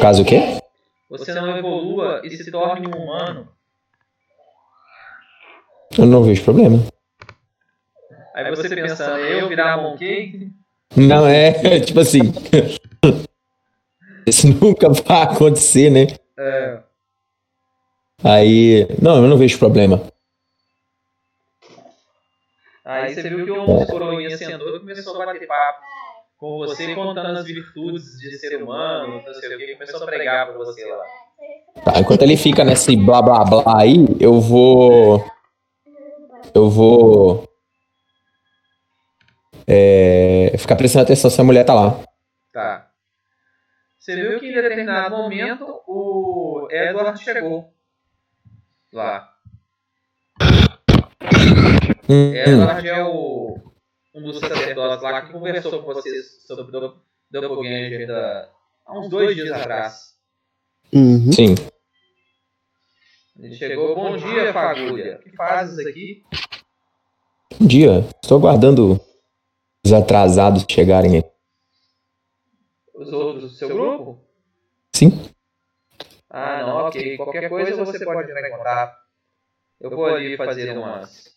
Caso o quê? Você não evolua e se torne um humano. Eu não vejo problema. Aí você pensando, eu virar Monkey? Não, é, *laughs* tipo assim. Isso nunca vai acontecer, né? É. Aí. Não, eu não vejo problema. Aí você viu que um coroinha sentou e começou a bater papo com você, contando as virtudes de ser humano, não sei o que, começou a pregar pra você lá. Tá, enquanto ele fica nesse blá blá blá aí, eu vou. Eu vou. É, ficar prestando atenção se a mulher tá lá. Tá. Você viu que em determinado momento o Edward chegou lá. Hum. Edward é o, um dos sacerdotes lá que conversou com vocês sobre o Dop- Doppelganger da, há uns dois dias atrás. Uhum. Sim. Ele chegou, bom dia, Fagulha. O que fazes aqui? Um dia. Estou aguardando os atrasados chegarem aqui. Os outros do seu grupo? Sim. Ah, não, ok. Qualquer coisa você pode entrar em contato. Eu vou ali fazer umas,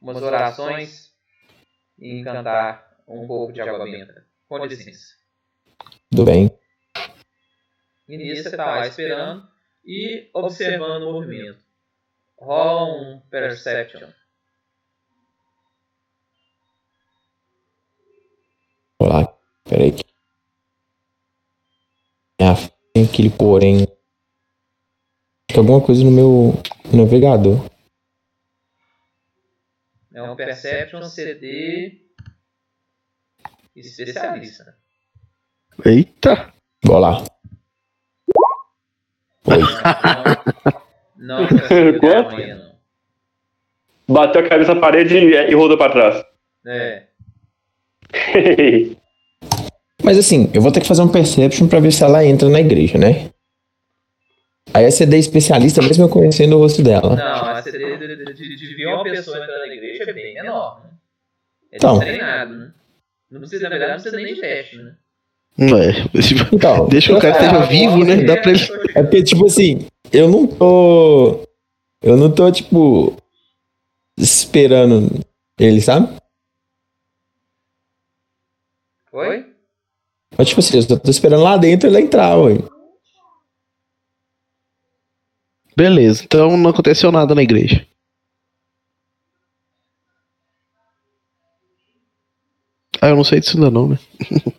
umas orações e encantar um pouco de água benta. Com licença. Tudo bem. E nisso você tá lá esperando e observando o movimento. Rola um Perception. Vou lá. Peraí. Ah, tem aquele porém. Que alguma coisa no meu navegador. É um Perception CD especialista. Eita. Vou lá. Não, não não. Bateu a cabeça na parede e, e rodou pra trás. É. *laughs* Mas assim, eu vou ter que fazer um perception pra ver se ela entra na igreja, né? Aí a CD especialista, mesmo eu conhecendo o rosto dela. Não, a CD de, de, de, de ver uma pessoa entrando na igreja é bem menor, né? É Então. treinado, né? Não precisa, na verdade, não precisa nem de teste, né? É. Então, Deixa que o cara esteja vivo, né? Dá pra ele. É porque, tipo assim, eu não tô. Eu não tô, tipo. Esperando ele, sabe? Oi? Mas, tipo assim, eu só tô esperando lá dentro ele entrar, ué. Beleza, então não aconteceu nada na igreja. Ah, eu não sei disso ainda não, né? *laughs*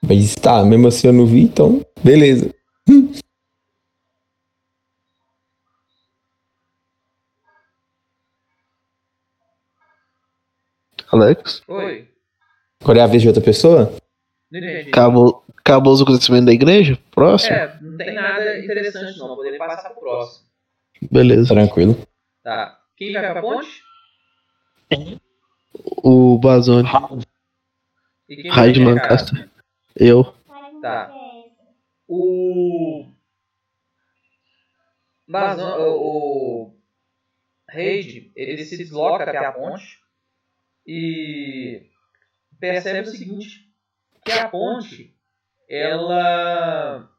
Mas tá, mesmo assim eu não vi, então, beleza. *laughs* Alex? Oi? Agora é a vez de outra pessoa? Acabou, acabou os acontecimentos da igreja? Próximo? É, não tem nada interessante não. Poderia passar pro próximo. Beleza. Tranquilo. Tá. Quem vai pra ponte? O Bazone. E quem Raid vai pra casa? Lancaster. Eu. Tá. O. Bazan, o, o Raid, ele se desloca até a ponte e percebe o seguinte, que a ponte, ela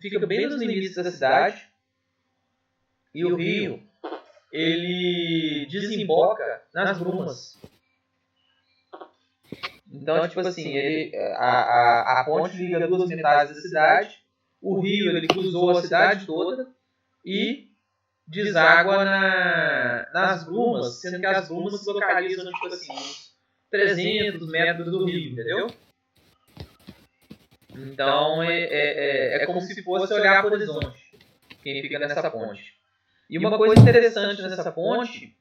fica bem nos limites da cidade e o rio, ele desemboca nas brumas. Então, tipo assim, ele, a, a, a ponte liga duas metades da cidade, o rio ele cruzou a cidade toda e deságua na, nas brumas, sendo que as brumas se localizam, tipo assim, 300 metros do rio, entendeu? Então, é, é, é, é como se fosse olhar para o horizonte, quem fica nessa ponte. E uma coisa interessante nessa ponte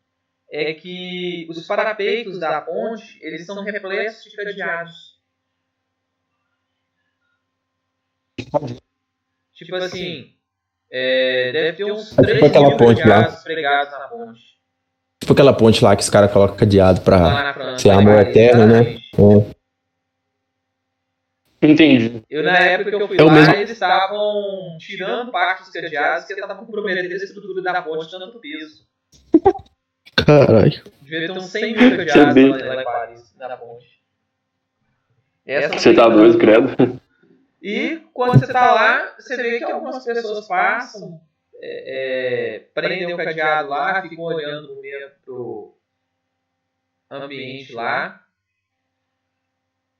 é que os parapeitos da ponte, eles são repletos de cadeados. Tipo assim, é, deve ter uns tipo 3 aquela mil ponte cadeados pregados na ponte. Tipo aquela ponte lá que os caras colocam cadeado pra França. ser amor eterno, né? É. Entendi. Eu, na época que eu fui É o lá, mesmo. eles estavam tirando parte dos cadeados porque estavam comprometendo a estrutura da ponte de tanto peso. Caralho. Devia ter uns 100 mil cadeados lá, lá em Paris, na ponte. Essa Você tá doido, credo. E quando você tá lá, você vê que algumas pessoas passam, é, é, prendem o cadeado lá, ficam olhando meio pro, ambiente lá.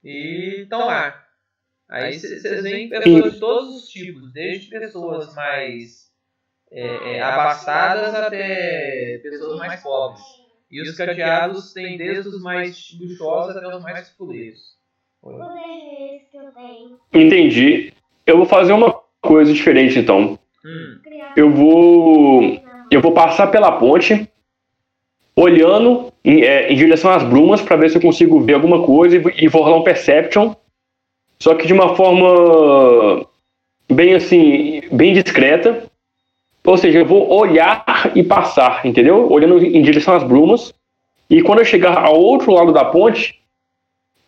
E estão lá. Aí vocês veem pessoas de todos os tipos, desde pessoas mais é, é, abastadas até pessoas mais pobres. E os cadeados têm desde os mais luxuosos até os mais fuleiros. Entendi. Eu vou fazer uma coisa diferente então. Eu vou. Eu vou passar pela ponte, olhando em, é, em direção às brumas para ver se eu consigo ver alguma coisa e, e vou rolar um Perception. Só que de uma forma bem assim, bem discreta. Ou seja, eu vou olhar e passar, entendeu? Olhando em direção às brumas. E quando eu chegar ao outro lado da ponte,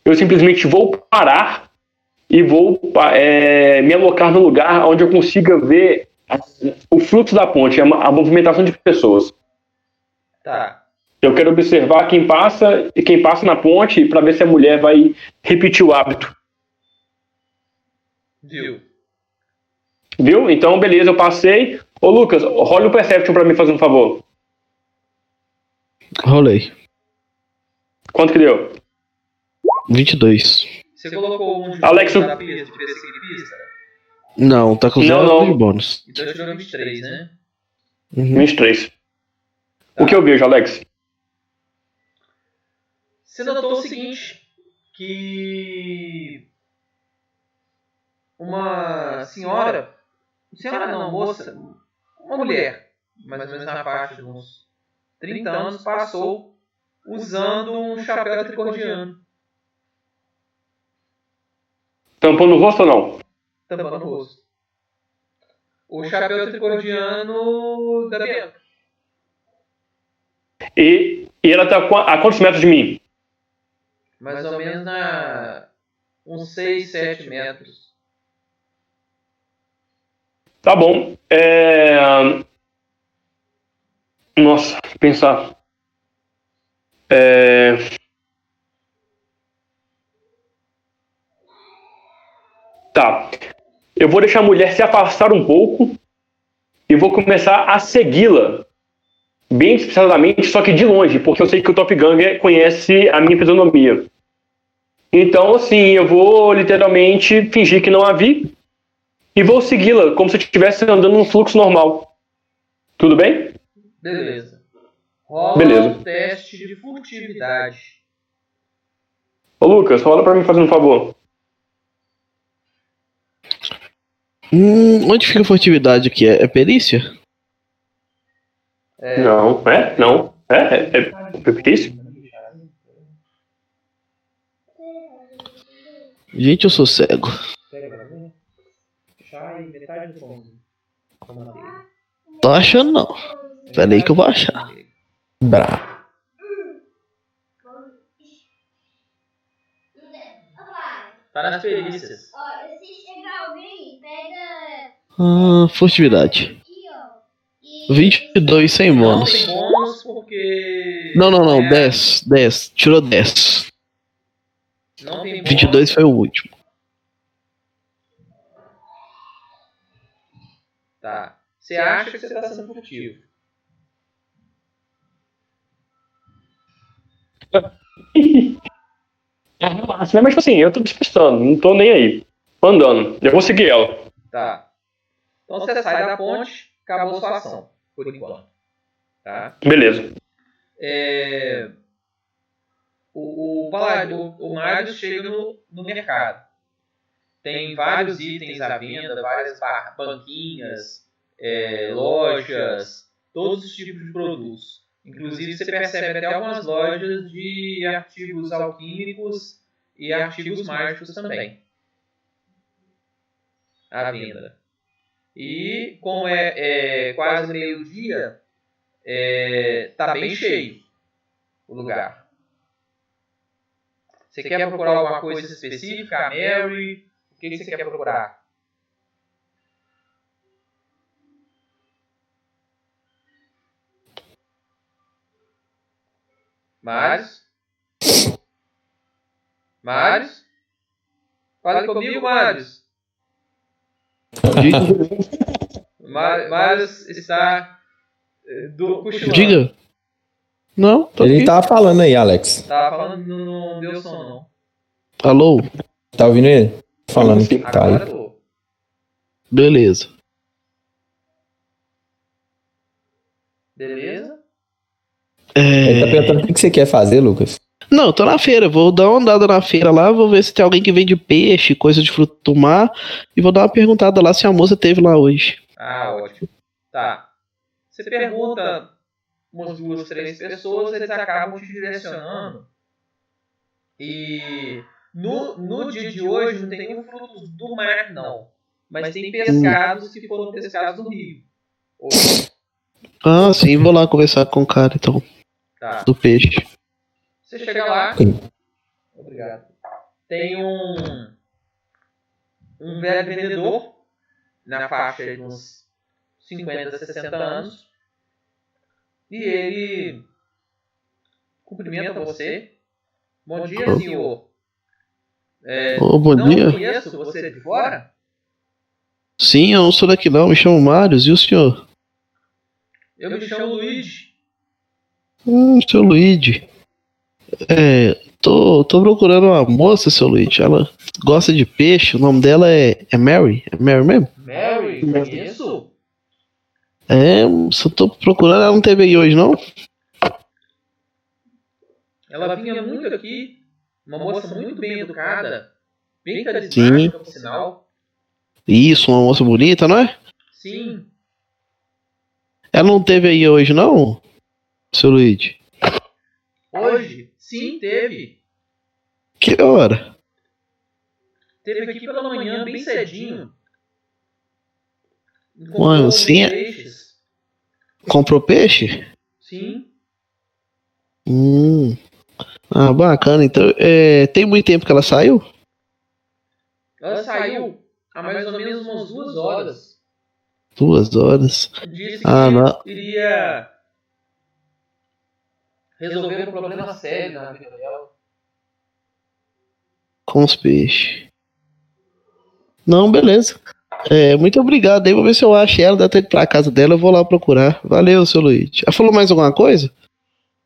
eu simplesmente vou parar e vou é, me alocar no lugar onde eu consiga ver o fluxo da ponte, a, a movimentação de pessoas. Tá. Eu quero observar quem passa e quem passa na ponte para ver se a mulher vai repetir o hábito. Viu? Viu? Então, beleza, eu passei. Ô, Lucas, rola o Perception pra mim fazer um favor. Rolei. Quanto que deu? 22. Você colocou um de Alex, na pista, de perseguir pista? Não, tá com Não, zero não. de bônus. Então tirou 23, né? Uhum. 23. O que eu vejo, Alex? Você notou o seguinte, que uma senhora, senhora não, moça, uma mulher, mais ou menos na faixa de uns 30 anos, passou usando um chapéu tricordiano, Tampou no rosto ou não? Tampando o rosto. O chapéu tricordiano da Bianca. E, e ela tá a quantos metros de mim? Mais ou menos a uns 6, 7 metros. Tá bom. É... Nossa, pensar. É... Tá. Eu vou deixar a mulher se afastar um pouco e vou começar a segui-la. Bem especialmente, só que de longe, porque eu sei que o Top Gun conhece a minha fisionomia. Então, assim, eu vou literalmente fingir que não a vi e vou segui-la como se eu estivesse andando num fluxo normal. Tudo bem? Beleza. Rola Beleza. um teste de furtividade. Ô Lucas, rola pra mim fazendo um favor. Hum, onde fica a furtividade aqui? É, é perícia? É, Não, é? Não. É? É, é, isso? Gente, eu sou cego. Tô achando não. Pera aí que eu vou achar. Bravo. Tá nas perícias. Ó, se chegar alguém, pega Ah, furtividade. aqui, ó. E 22 sem Não bônus. tem bônus porque. Não, não, não. é, 10. 10. Tirou 10. Não tem bônus. 22 foi o último. Tá. Você acha que você tá sendo furtivo. *laughs* É, relaxa, né? Mas tipo assim, eu tô despistando, não tô nem aí. Tô andando. Eu vou seguir ela. Tá. Então você sai da ponte, acabou sua ação. Por enquanto. Tá? Beleza. É... O, o, o, o Marius chega no, no mercado. Tem vários itens à venda, várias bar- banquinhas, é, lojas, todos os tipos de produtos. Inclusive você percebe até algumas lojas de artigos alquímicos e artigos mágicos também. À venda. E como é, é quase meio-dia, é, tá bem cheio o lugar. Você quer procurar alguma coisa específica? A Mary? O que, você quer procurar? Marius? Marius? Fala comigo, Marius. Marius está eh, do, cochilando. Diga. Não, tô Ele aqui. tava falando aí, Alex. Tava falando, não, não deu som não. Alô? Tá ouvindo ele? Falando que tá aí. tô. Beleza. Beleza? Ele tá É... perguntando o que você quer fazer, Lucas. Não, tô na feira. Vou dar uma andada na feira lá, vou ver se tem alguém que vende peixe, coisa de fruto do mar. E vou dar uma perguntada lá se a moça teve lá hoje. Ah, ótimo. Tá. Você pergunta umas duas, três pessoas, eles acabam te direcionando. E no, no dia de hoje não tem frutos do mar, não. Mas tem pescados que foram pescados no rio. Hoje. Ah, sim, vou lá conversar com o cara então, Tá. do peixe. Você chega lá. Obrigado. Tem um. Um velho vendedor na faixa de uns 50, 60 anos. E ele cumprimenta você. Bom dia, Oh. senhor. É, Ô, bom não dia. conheço, você é de fora? Sim, eu não sou daqui não, me chamo Marius, e o senhor? Eu me chamo Luigi. Hum, seu Luigi. É, tô, tô procurando uma moça, seu Luigi. Ela gosta de peixe, o nome dela é, é Mary. É Mary mesmo? Mary, conheço? É, só tô procurando, ela não teve aí hoje não? Ela vinha muito aqui. Uma moça muito bem educada. Bem carismática, por sinal. Isso, uma moça bonita, não é? Sim, Ela não teve aí hoje não, seu Luigi? Sim, teve. Que hora? Teve aqui pela manhã, bem cedinho. Mano, sim, é- Peixes. Comprou peixe? Sim. Hum. Ah, bacana. Então, é, tem muito tempo que ela saiu? Ela saiu há mais ou menos umas duas horas. Duas horas. Disse Ah, que não. iria resolver um problema sério na vida dela. Com os peixes. Não, beleza. É, muito obrigado aí. Vou ver se eu acho ela. Deve ter ido pra casa dela. Eu vou lá procurar. Valeu, seu Luiz. Ela falou mais alguma coisa?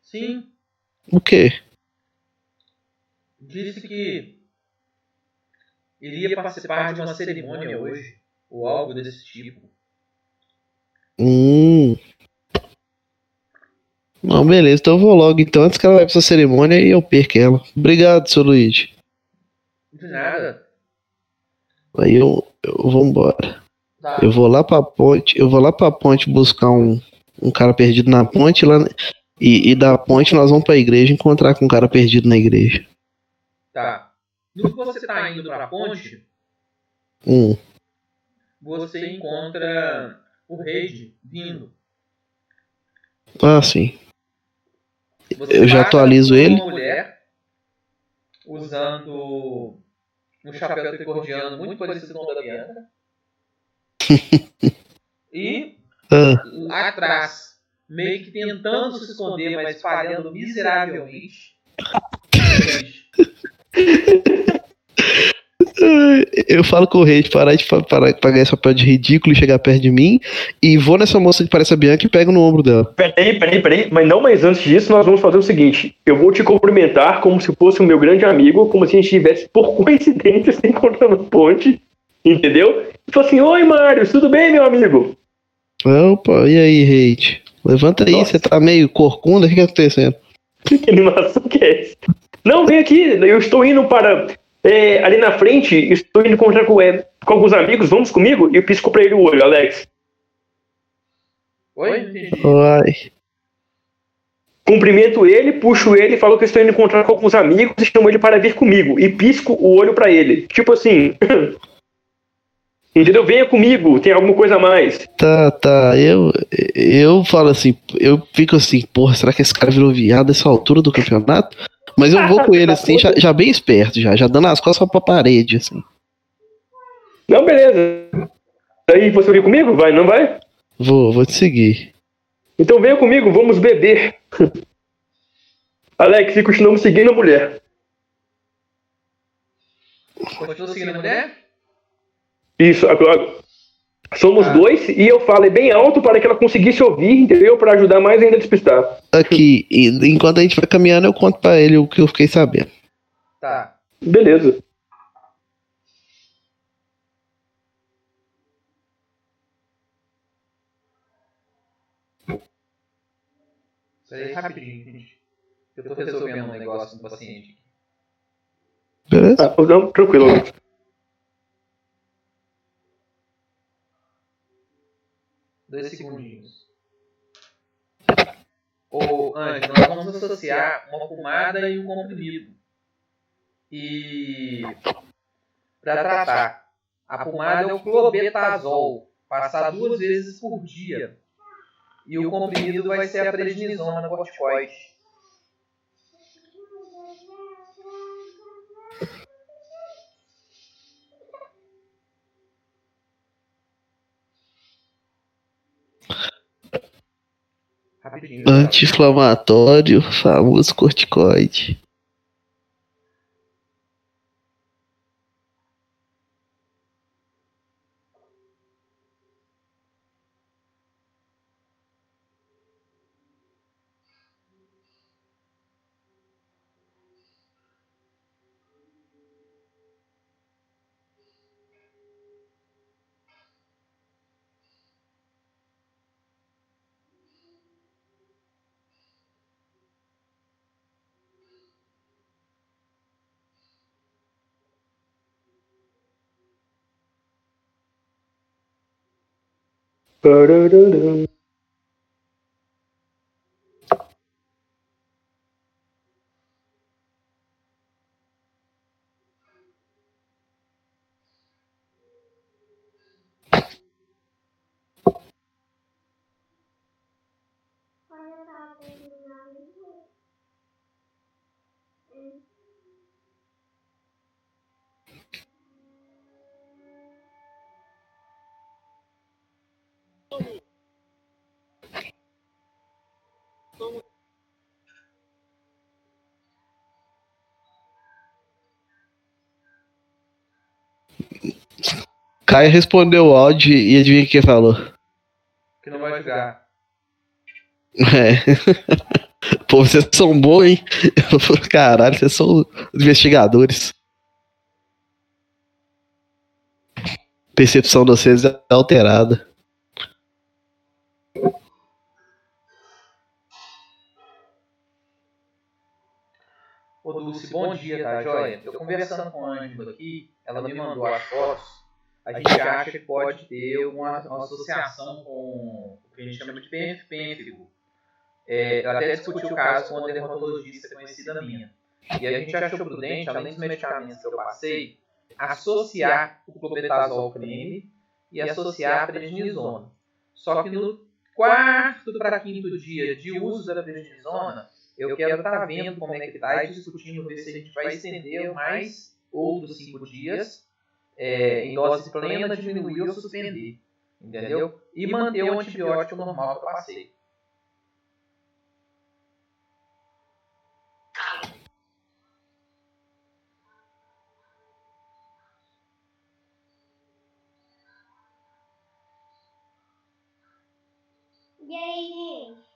Sim, O quê? disse que iria participar de uma cerimônia hoje, ou algo desse tipo. Hum. Não, beleza. Então eu vou logo. Então, antes que ela vai pra essa cerimônia e eu perco ela. Obrigado, seu Luiz. De nada. Aí eu, eu vou embora. Tá. Eu vou lá pra ponte. Eu vou lá pra ponte buscar um, um cara perdido na ponte lá. E, e da ponte nós vamos pra igreja encontrar com um cara perdido na igreja. Tá. No que você tá indo pra ponte, Hum. você encontra o Reid vindo. Ah, sim. Você Eu já atualizo ele. Uma mulher usando um chapéu tricordiano muito parecido com o da Bianca. *laughs* e Ah, atrás, meio que tentando se esconder, mas falhando miseravelmente. *laughs* eu falo com o rei de parar de parar pagar esse papel de ridículo e chegar perto de mim. E vou nessa moça que parece a Bianca e pego no ombro dela. Peraí, peraí, peraí. Mas não, mas antes disso, nós vamos fazer o seguinte: eu vou te cumprimentar como se fosse o meu grande amigo, como se a gente estivesse, por coincidência, *laughs* se encontrando na ponte. Entendeu? E falou assim: Oi, Mário, tudo bem, meu amigo? Opa, e aí, Reid? Levanta aí, Nossa. você tá meio corcunda, o que que tá acontecendo? *laughs* Que animação que é essa? Não, vem aqui, eu estou indo para. É, ali na frente, estou indo encontrar com, é, com alguns amigos, vamos comigo? E eu pisco pra ele o olho, Alex. Oi? Ai, Cumprimento ele, puxo ele, falo que estou indo encontrar com alguns amigos e chamo ele para vir comigo. E pisco o olho pra ele. Tipo assim. *laughs* Entendeu? Venha comigo, tem alguma coisa a mais. tá, tá. Eu, eu falo assim, eu fico assim, porra, será que esse cara virou viado essa altura do campeonato? Mas eu vou com ele assim, já, já bem esperto, já, já dando as costas pra parede, assim. Não, beleza. Aí você vem comigo? Vai, não vai? Vou, vou te seguir. Então venha comigo, vamos beber. *laughs* Alex, e continuamos seguindo a mulher. Continua seguindo a mulher? Isso, agora. Somos Ah. dois e eu falei bem alto para que ela conseguisse ouvir, entendeu? Para ajudar mais ainda a despistar. Aqui, e enquanto a gente vai caminhando, eu conto pra ele o que eu fiquei sabendo. Tá. Beleza. Peraí, rapidinho, gente. Eu tô resolvendo um negócio com o paciente. Beleza? Ah, não, tranquilo. Dois segundinhos. Ô, Anjo, nós vamos associar uma pomada e um comprimido. E para tratar, a pomada é o clobetazol, passar duas vezes por dia. E o comprimido vai ser a prednisona corticoide. Anti-inflamatório, famoso corticoide. Ba-da-da-dum. Caio respondeu o áudio e adivinha o que falou? Que não vai jogar. É. *laughs* Pô, vocês são bons, hein? *laughs* Caralho, vocês são investigadores. Percepção de vocês é alterada. Ô Dulce, bom dia, tá joia? Eu conversando com a Ângela aqui, ela me mandou as fotos. A gente acha que pode ter uma, uma associação com o que a gente chama de pênf- pênfigo. É, eu até discuti o caso com uma dermatologista conhecida minha. E a gente achou prudente, além dos medicamentos que eu passei, associar o clobetazol creme e associar a prednisona. Só que no quarto para quinto dia de uso da prednisona, eu quero estar vendo como é que está e discutindo ver se a gente vai estender mais outros cinco dias é, em dose plena, diminuir ou suspender. Entendeu? E manter o antibiótico normal que eu passei. E aí, gente?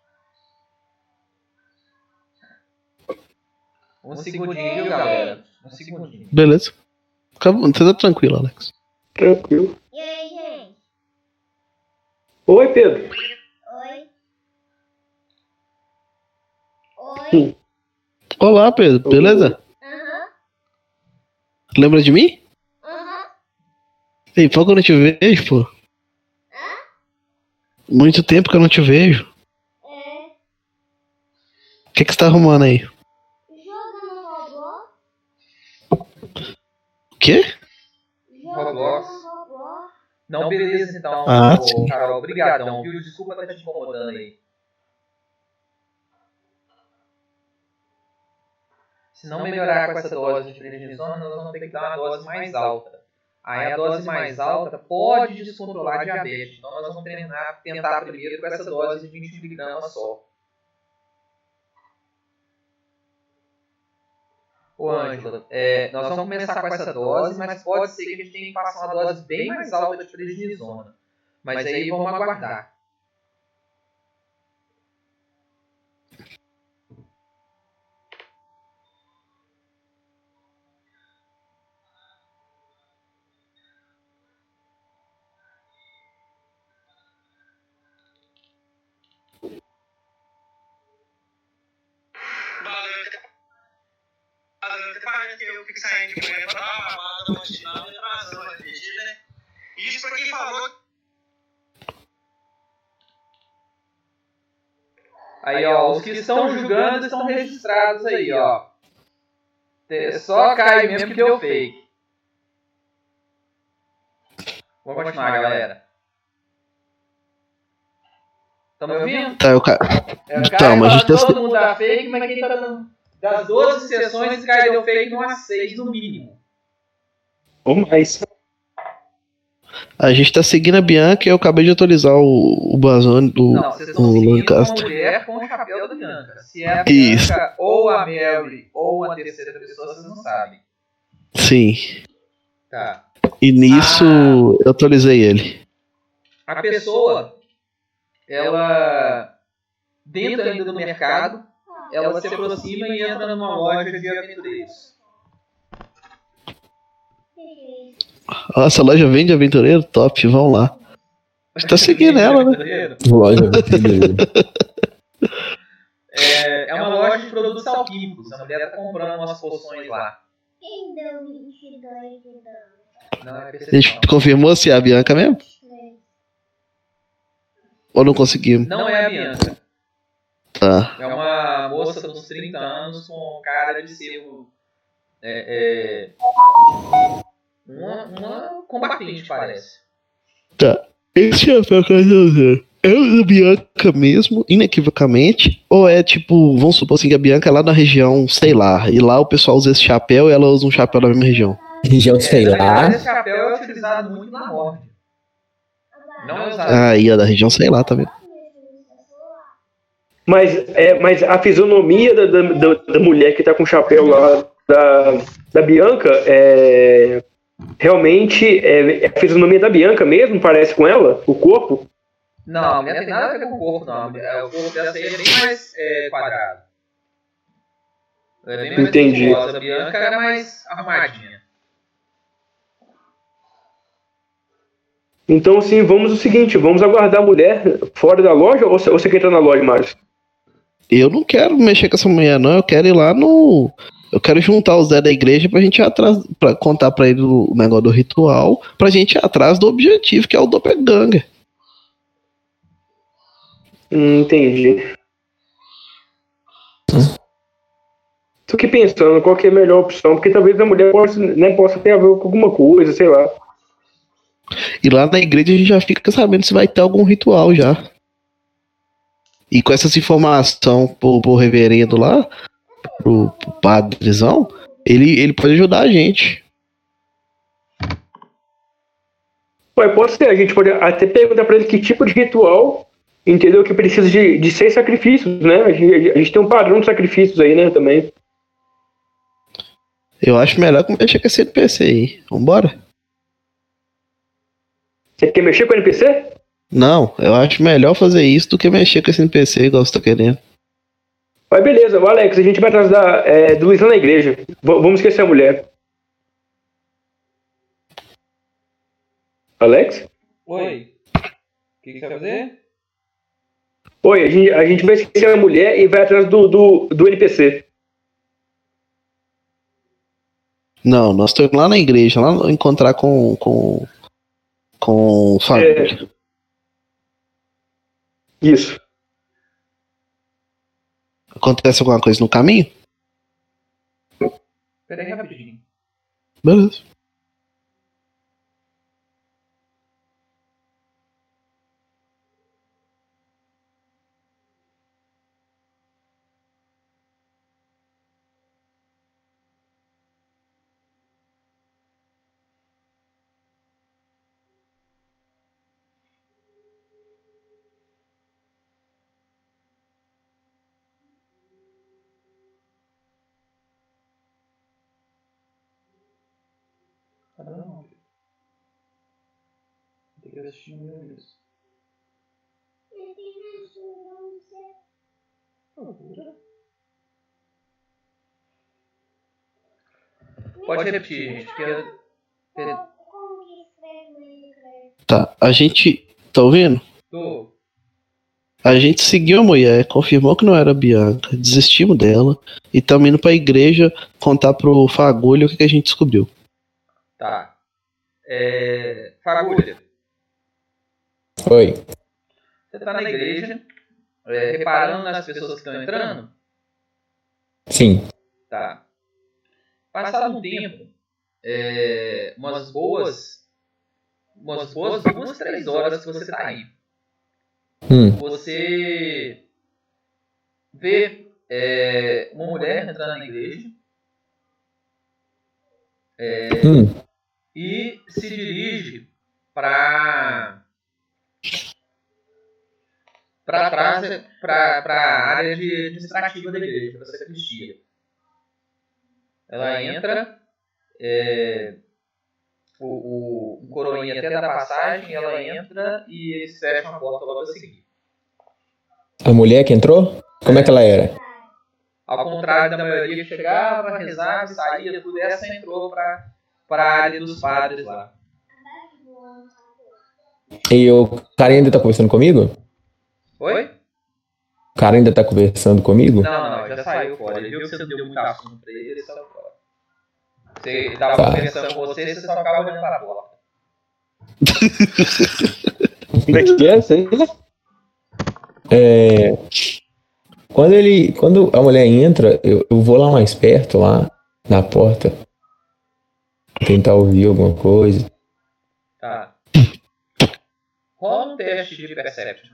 Um segundinho, galera? Um segundinho. Beleza. Fica- Você tá tranquilo, Alex. Tranquilo. E aí, gente? Oi, Pedro. Oi? Oi? Sim. Olá, Pedro. Beleza? Aham. Lembra de mim? Aham. Ei, pouco que eu não te vejo, pô. Muito tempo que eu não te vejo. É. O que, que você tá arrumando aí? Jogando Roblox? O quê? Roblox. Não, beleza então. Ah, ô, sim. Carol, obrigadão, viu? Desculpa estar te incomodando aí. Se não melhorar com essa dose de prednisona, nós vamos ter que dar uma dose mais alta. Aí a dose mais alta pode descontrolar a diabetes. Então nós vamos treinar, tentar primeiro com essa dose de 20 miligramas só. Ô Ângela, é, nós vamos começar com essa dose, mas pode ser que a gente tenha que passar uma dose bem mais alta de prednisona. Mas aí vamos aguardar. Parece que eu fico saindo de manhã pra dar uma balada matinal e atrasando a RPG, né? Isso pra quem falou Aí, ó, os que estão julgando estão registrados aí, ó. Te- Só cai mesmo que deu fake. Vamos continuar, galera. Estão me ouvindo? Tá, eu ca... É, o Então, cara mas a fala gente tá- todo mundo dá fake, mas quem tá dando... Das 12 sessões, cara deu fake umas 6 no mínimo. Ou mais. a gente tá seguindo a Bianca e eu acabei de atualizar o, o Bazone do. Não, vocês estão seguindo uma mulher com o chapéu da Bianca. Se é a Isso. Bianca ou a Mary ou a terceira pessoa, vocês não sabem. Sim. Tá. E nisso eu atualizei ele. A pessoa, ela, dentro ainda do mercado, ela se aproxima e entra numa loja de aventureiros. Nossa, a loja vende aventureiro? Top, vamos lá. Você tá *laughs* seguindo ela, né? Aventureiro? Loja brasileira. *laughs* É, é uma loja de produtos alquímicos. A mulher tá comprando umas poções lá. Quem deu 22 de dano? Não é A gente confirmou se é a Bianca mesmo? Ou não conseguimos? Não é a Bianca. Tá. É uma moça dos 30 anos com cara de ser é, é, uma, uma combatente, parece. Tá. Esse chapéu que eu é o da Bianca mesmo, inequivocamente? Ou é tipo, vamos supor assim que a Bianca é lá na região, sei lá, e lá o pessoal usa esse chapéu e ela usa um chapéu da mesma região? Região, sei na lá. verdade, esse chapéu é utilizado muito na morte. Não é usado. Aí, a da região, sei lá, tá vendo? Mas, é, mas a fisionomia da, da, da- mulher que tá com o chapéu lá, da, da Bianca, é. Realmente é, é a fisionomia da Bianca mesmo, parece com ela, o corpo. Não, a mulher tem nada a ver com o corpo, não. Mulher- O corpo dessa aí é bem mais é, quadrado. Ela é bem mais Entendi. musculosa. A Bianca era mais arrumadinha. Então, sim, vamos o seguinte, vamos aguardar a mulher fora da loja ou você, ou você quer entrar na loja, Márcio? Eu não quero mexer com essa mulher, não. Eu quero ir lá no. Eu quero juntar os Zé da igreja pra gente ir atrás. Pra contar pra ele o negócio do ritual. Pra gente ir atrás do objetivo, que é o Doppelganger. Hum, entendi. Tô aqui pensando qual que é a melhor opção, porque talvez a mulher possa, né, possa ter a ver com alguma coisa, sei lá. E lá na igreja a gente já fica sabendo se vai ter algum ritual já. E com essas informações pro, pro reverendo lá, pro, pro padrezão, ele, ele pode ajudar a gente. Ué, pode ser, a gente pode até perguntar pra ele que tipo de ritual, entendeu? Que precisa de, de seis sacrifícios, né? A gente, a gente tem um padrão de sacrifícios aí, né, também. Eu acho melhor que mexer com esse NPC aí. Vambora? Você quer mexer com o NPC? Não, eu acho melhor fazer isso do que mexer com esse NPC igual você tá querendo. Mas beleza, o Alex, a gente vai atrás da, é, do Luiz lá na igreja. V- vamos esquecer a mulher. Alex? Oi. O que, que você vai fazer? Oi, a gente, a gente vai esquecer a mulher e vai atrás do, do, do NPC. Não, nós estamos lá na igreja, lá encontrar com. com. com família. Isso. Acontece alguma coisa no caminho? Pera aí rapidinho. Beleza. No meu mesmo. Pode repetir, gente, que? Tá, a gente. Tá ouvindo? Tô. A gente seguiu a mulher, confirmou que não era a Bianca, desistimos dela e estamos indo pra igreja contar pro Fagulho o que, que a gente descobriu. Tá. É... Fagulha, Oi. você tá na igreja, é, reparando nas pessoas que estão entrando? Sim. Tá. Passado um tempo, é, umas boas. Umas boas duas, três horas que você tá aí. Hum. Você vê é, uma mulher entrando na igreja Hum. e se dirige para para trás para a área de administrativa da igreja, para a sacristia. Ela entra, é, o, o, o coroinha até dá passagem, ela entra e eles fecham a porta logo a seguir. A mulher que entrou? Como é que ela era? Ao contrário da maioria que chegava, rezava, saía, tudo essa entrou para a área dos padres lá. E o cara ainda tá conversando comigo? Oi? O cara ainda tá conversando comigo? Não, não, já saiu fora. Ele viu que você deu muito assunto pra ele, ele saiu fora. Você ele tava Tá. conversando com você, você só ficava olhando para a porta. Como é que é isso aí? É, quando ele, quando a mulher entra, eu, eu vou lá mais perto, lá na porta, tentar ouvir alguma coisa. Tá. Rola um teste de perception.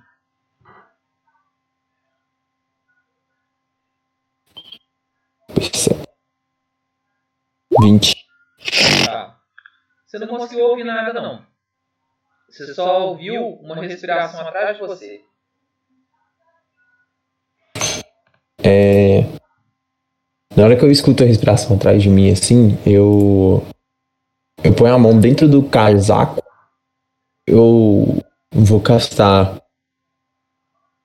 20. Tá. Você não conseguiu ouvir nada, não. Você só ouviu uma respiração atrás de você. É, na hora que eu escuto a respiração atrás de mim, assim, eu eu ponho a mão dentro do casaco. Eu vou castar.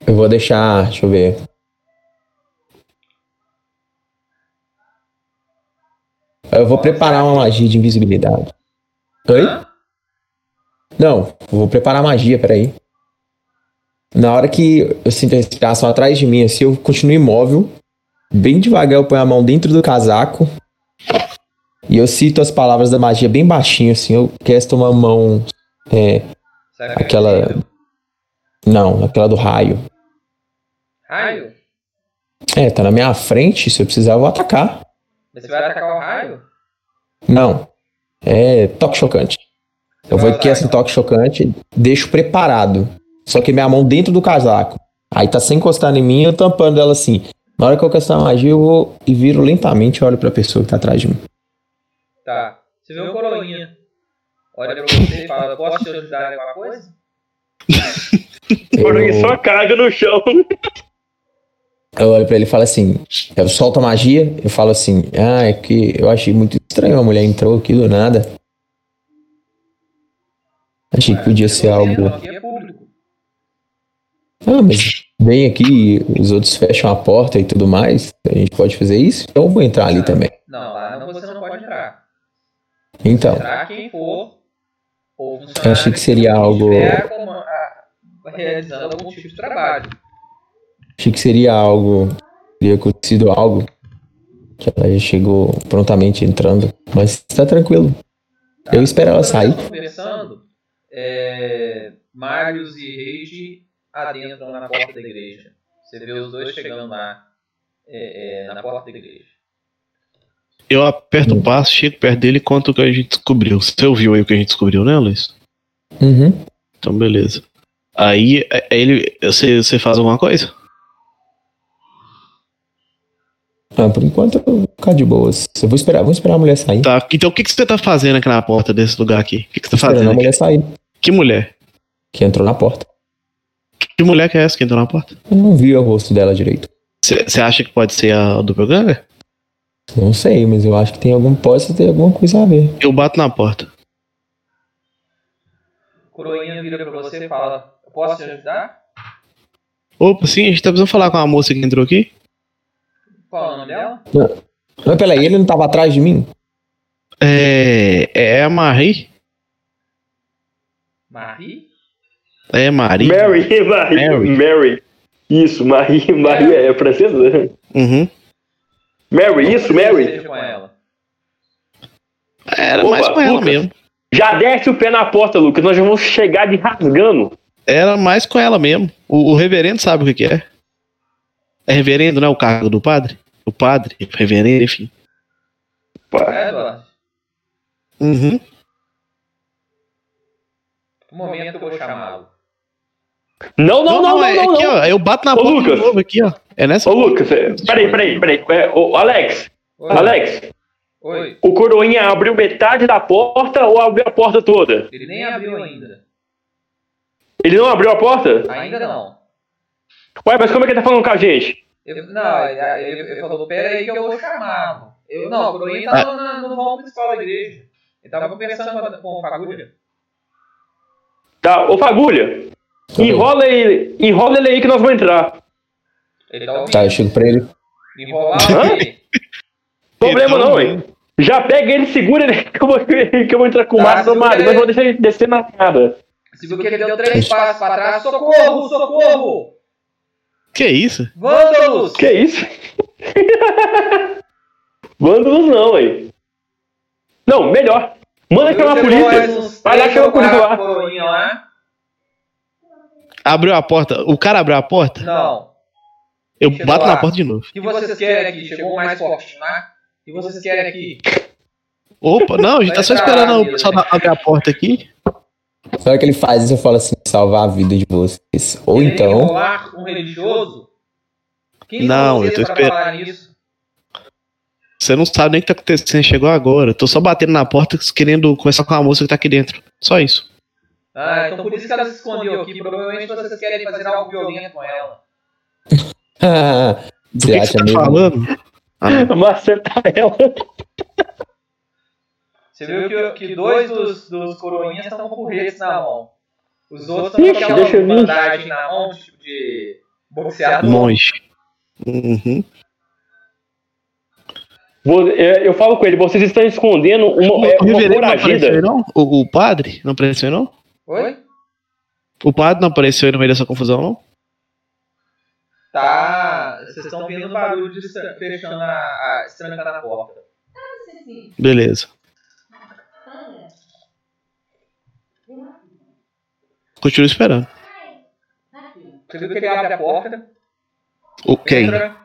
Eu vou deixar, deixa eu ver. Eu vou preparar uma magia de invisibilidade. Oi? Não, vou preparar magia, peraí. Na hora que eu sinto a respiração atrás de mim, assim, eu continuo imóvel. Bem devagar eu ponho a mão dentro do casaco. E eu cito as palavras da magia bem baixinho, assim. Eu casto uma mão. É, Que é aquela. Não, aquela do raio. Raio? É, tá na minha frente. Se eu precisar, eu vou atacar. Você vai atacar o raio? Não. É toque chocante. Eu vou aqui esse usar, toque chocante, deixo preparado. Só que minha mão dentro do casaco. Aí tá sem encostar em mim, eu tampando ela assim. Na hora que eu castar a magia, eu vou e viro lentamente e olho pra pessoa que tá atrás de mim. Tá. Você vê um coroinha. Olha pra você e fala, posso te ajudar em alguma coisa? *laughs* Eu, só caga no chão. eu olho pra ele e falo assim: eu solto a magia, eu falo assim, ah, é que eu achei muito estranho, a mulher entrou aqui do nada. Achei que podia ser algo. É público. Ah, mas vem aqui, os outros fecham a porta e tudo mais. A gente pode fazer isso? Então eu vou entrar ali também. Não, lá não, você não pode entrar. Então, Entrar quem for. Ou funcionário Eu achei que seria algo- estiver com uma- a- realizando algum tipo de trabalho. achei que seria algo. Teria acontecido algo. Que ela já chegou prontamente entrando. Mas tá tranquilo. Eu espero ela sair. conversando, é, Marius e Reide adentram na porta da igreja. Você vê os dois chegando lá é, é, na porta da igreja. Eu aperto o passo, chego perto dele e conto o que a gente descobriu. Você ouviu aí o que a gente descobriu, né, Luiz? Uhum. Então, beleza. Aí, é- é ele. Você, você faz alguma coisa? Ah, por enquanto eu vou ficar de boas. Eu vou esperar, vou esperar a mulher sair. Tá. Então, o que, que você tá fazendo aqui na porta desse lugar aqui? O que, que você tá Esperando fazendo a mulher sair. Que mulher? Que entrou na porta. Que mulher que é essa que entrou na porta? Eu não vi o rosto dela direito. Você acha que pode ser a doppelganger? Não sei, mas eu acho que tem algum. Pode ter alguma coisa a ver. Eu bato na porta. coroinha vira pra você e fala: Posso te ajudar? Opa, sim, a gente tá precisando falar com uma moça que entrou aqui. Qual é o nome dela? Mas peraí, ele não tava atrás de mim? É. É a Marie? Marie? É Marie? Mary, Marie, Mary. Mary. Isso, Marie, Marie é francesa? Uhum. Mary, isso, Mary. ela? Era Opa, mais com ela Lucas. mesmo. Já desce o pé na porta, Lucas. Nós já vamos chegar de rasgando. Era mais com ela mesmo. O, o reverendo sabe o que, que é. É reverendo, não é o cargo do padre? O padre, reverendo, enfim. É, Eduardo? Uhum. No momento eu vou chamá-lo. Não, não, não, não, é não. aqui, não. ó. Eu bato na Ô, porta Lucas. de novo aqui, ó. É nessa Ô, Lucas, é, peraí, peraí, peraí. É, ô, Alex, Oi. Alex, Oi. o coroinha abriu metade da porta ou abriu a porta toda? Ele nem abriu ainda. Ele não abriu a porta? Ainda não. Ué, mas como é que ele tá falando com a gente? Eu- não, ele, ele, falou, pera aí que eu vou chamá-lo. Eu, não, o coroinha tava na- no vão principal da igreja. Ele tava conversando com, com o Fagulha. Tá, ô Fagulha, enrola ele, enrola ele aí que nós vamos entrar. Ele tá ouvindo. Tá, eu chego pra ele. Enrolar ele. Problema não, hein? Já pega ele, segura ele *laughs* que eu vou, que eu vou entrar com o Tá, Marcos Mário. Ele. vamos deixar ele descer na escada. Você viu que ele deu três passos pra trás. Socorro, socorro! Que isso? Vândalos! Que isso? *laughs* Vândalos não, hein? Não, melhor. Manda chamar a polícia. Vai lá chamar a polícia lá. Abriu a porta. O cara abriu a porta? Não. Eu Chegou bato lá. na porta de novo. O que vocês querem aqui? Chegou mais fortinho lá. O que vocês querem aqui? Opa, não, a gente tá só esperando o pessoal abrir a porta aqui. Hora que ele faz isso, eu falo assim, salvar a vida de vocês. Ou então, um religioso? Quem Não, eu tô esperando. Você não sabe nem o que tá acontecendo, chegou agora. Tô só batendo na porta querendo conversar com a moça que tá aqui dentro. Só isso. Ah, então por isso que ela se escondeu aqui. Provavelmente vocês querem fazer algo violento com ela. Do Você que, você tá mesmo? falando? Ah, *laughs* Maceta ela. Você viu que, que dois dos, dos coroinhas estão com porretes na mão. Os outros estão com aquela eu bandagem na mão, tipo de boxeador. monge. Uhum. Vou- é, Eu falo com ele, vocês estão escondendo uma, é, o uma reverendo não apareceu aí, foragida. não? O, o padre não apareceu aí, não? Oi? O padre não apareceu aí no meio dessa confusão, não? Tá. Vocês estão vendo o barulho de fechando a, a estrancando a porta. Beleza. Continuo esperando. Você viu que ele abre a porta, O quem? entra,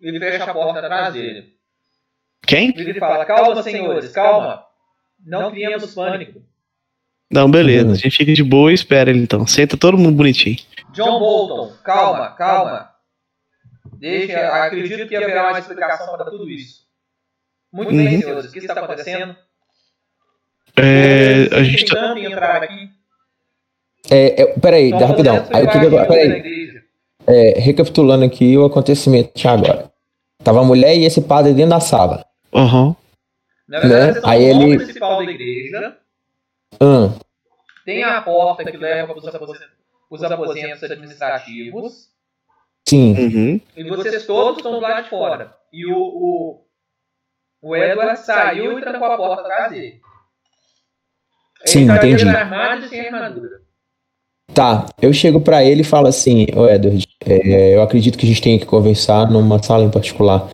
ele fecha a porta atrás dele. Quem? Ele fala, calma, senhores, calma. Não criemos pânico. Não, beleza. A gente fica de boa e espera ele então. Senta todo mundo bonitinho. John Bolton, calma, calma. Deixa, acredito que haverá uma explicação para tudo isso. Muito bem, Uhum. senhores, o que está acontecendo? É, a gente tá. tentando entrar aqui. é, é, peraí, dá rapidão. Aí o que que eu, na peraí, é, recapitulando aqui o acontecimento de agora. Tava a mulher e esse padre dentro da sala. Na verdade, né? estão Aí ele- principal da igreja. Hum, Tem a porta que leva para os aposentos, os aposentos administrativos. sim. Uhum. E vocês todos estão do lado de fora. E o, o, o Edward saiu e trancou a porta atrás dele. Sim, ele tá entendi. desarmado e sem armadura. Tá, eu chego pra ele e falo assim, ô Edward, é, eu acredito que a gente tem que conversar numa sala em particular.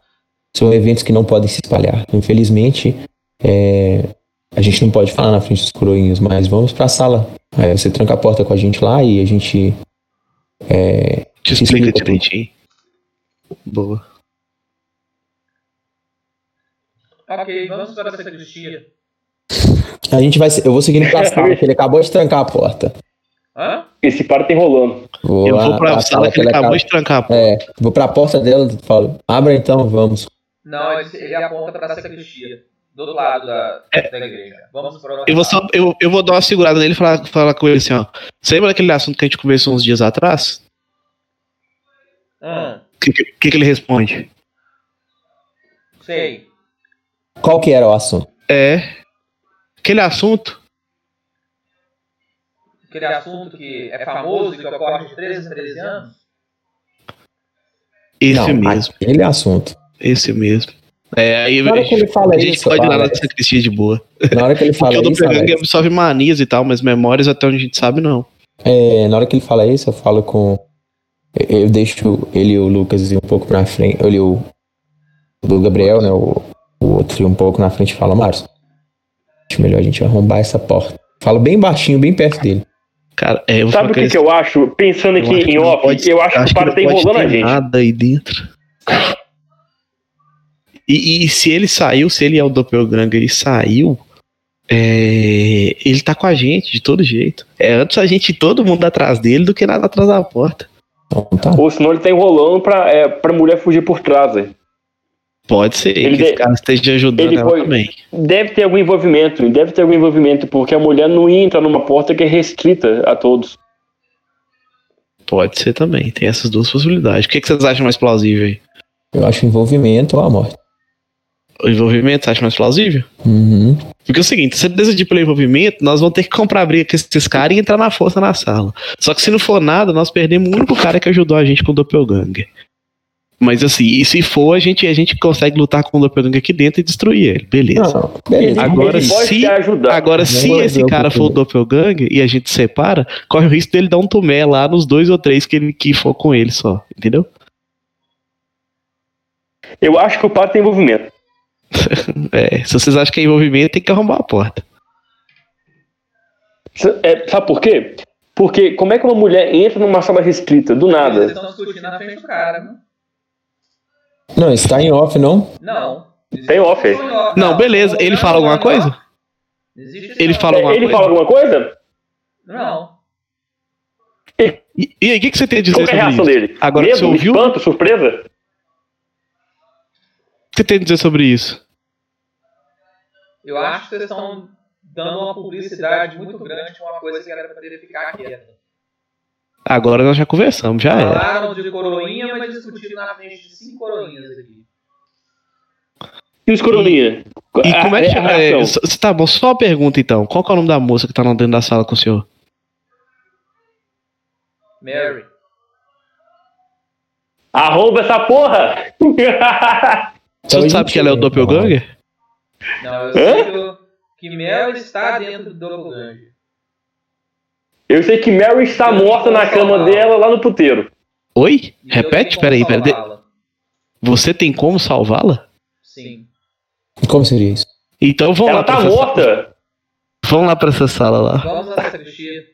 São eventos que não podem se espalhar. Infelizmente, é, a gente não pode falar na frente dos coroinhos, mas vamos pra sala. Aí você tranca a porta com a gente lá e a gente. É, Te explica explica direitinho. Boa. Ok, vamos para a sacristia. a gente vai. Eu vou seguindo pra *laughs* sala, que ele acabou de trancar a porta. Hã? Esse par tá enrolando. Vou Eu vou pra sala que ele acabou de trancar a porta. É, vou pra porta dela e falo, abra então, vamos. Não, ele, ele aponta para a sacristia. Do outro lado da, da igreja. Vamos outra Eu vou, só, eu, eu vou dar uma segurada nele e falar, falar com ele assim, ó. Você lembra daquele assunto que a gente conversou uns dias atrás? O que, que, que que ele responde? sei. Qual que era o assunto? É. Aquele assunto aquele assunto que é famoso e que ocorre de 13 em 13 anos? Esse não, mesmo. aquele assunto. Esse mesmo. É, aí Na hora que ele fala a gente isso, pode ir lá na sacristia de boa. na hora que ele *laughs* Porque fala o isso, doppelganger Alex, absorve manias e tal, mas memórias até onde a gente sabe, não. é, na hora que ele fala isso, eu falo com. eu- Eu deixo ele e o Lucas ir um pouco pra frente. Ele o. Do Gabriel, né? O, o outro ir um pouco na frente e fala, Márcio. Acho melhor a gente arrombar essa porta. Falo bem baixinho, bem perto dele. Cara, é, eu vou Sabe o que, que eu acho? Pensando aqui em off, pode- eu acho, que o não tá pode enrolando a gente. nada aí dentro. E, e se ele saiu, se ele é o doppelganger e saiu, é, ele tá com a gente de todo jeito. É antes a gente todo mundo atrás dele do que nada atrás da porta. Então tá. Ou senão ele tá enrolando pra, é, pra mulher fugir por trás. velho. Pode ser Ele que esse de- cara esteja ajudando ela foi- também. Deve ter algum envolvimento, deve ter algum envolvimento, porque a mulher não entra numa porta que é restrita a todos. Pode ser também, tem essas duas possibilidades. O que, que vocês acham mais plausível aí? Eu acho envolvimento ou a morte. O envolvimento, você acha mais plausível? Uhum. Porque é o seguinte, se ele decidir pelo envolvimento, nós vamos ter que comprar briga com esses caras e entrar na força na sala. Só que se não for nada, nós perdemos o único cara que ajudou a gente com o Doppelganger. Mas assim, e se for, a gente, a gente consegue lutar com o Doppelganger aqui dentro e destruir ele. Beleza. Não, beleza. Agora, ele se-. Agora, se Vamos esse cara for o. Doppelganger e a gente separa, corre o risco dele dar um tomé lá nos dois ou três que ele que for com ele só. Entendeu? Eu acho que o Pato tem envolvimento. *laughs* É, se vocês acham que é envolvimento, tem que arrombar a porta. É, sabe por quê? Porque como é que uma mulher entra numa sala restrita, do Vocês nada? estão discutindo na frente do cara, viu? Não, isso tá em off, não? Não. Tem off aí. Não, beleza. Ele fala alguma coisa? Existe Ele fala alguma Ele coisa? fala alguma coisa? Não. E, e aí, o que, que você tem a dizer Qual que é a sobre reação isso? dele? Agora Medo, você ouviu, o espanto, surpresa? Que você tem a dizer sobre isso? Eu acho que vocês estão dando uma publicidade muito grande uma coisa que era pra poder ficar quieta. Agora nós já conversamos, já era. Falaram de coroinha, mas discutiram na frente de cinco coroinhas aqui. E os coroninha? E como é que. a É, tá bom, só uma pergunta então. Qual que é o nome da moça que tá lá dentro da sala com o senhor? Mary. Arromba essa porra! *laughs* Você Então, sabe que ela é o Doppelganger? Não, eu sei que, Mary está dentro do Doppelganger. Eu sei que Mary está Eu morta na cama dela lá no puteiro. Oi? E Repete? Peraí, peraí. Você tem como salvá-la? Sim. Como seria isso? Então vamos Ela lá. pra tá essa sala. morta! Vamos lá pra essa sala lá. Vamos à sacristia.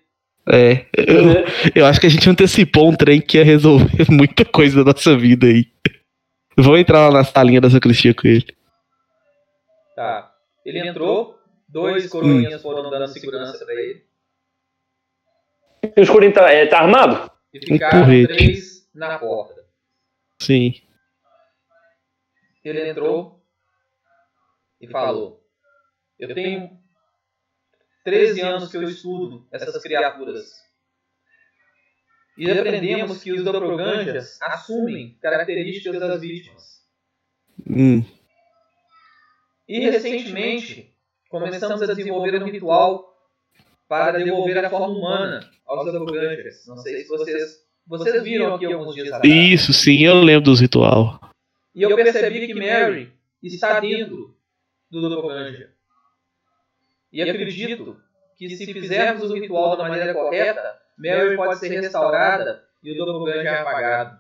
É. Eu, eu acho que a gente antecipou um trem que ia resolver *laughs* muita coisa da nossa vida aí. Vamos entrar lá na salinha da sacristia com ele. Tá. Ele entrou, dois coroinhas foram dando segurança pra ele. E o escurinho tá, é, tá armado? E ficaram porrete. três na porta. Sim. Ele entrou e falou: Eu tenho 13 anos que eu estudo essas criaturas. E aprendemos que os doppelgangers assumem características das vítimas. Hum. E recentemente começamos a desenvolver um ritual para devolver a forma humana aos doppelgangers. Não sei se vocês vocês viram aqui alguns dias atrás. Isso, sim, eu lembro dos ritual. E eu percebi que Mary está dentro do doppelganger. E acredito que se fizermos o ritual da maneira correta, Mary pode ser restaurada e o doppelganger é apagado.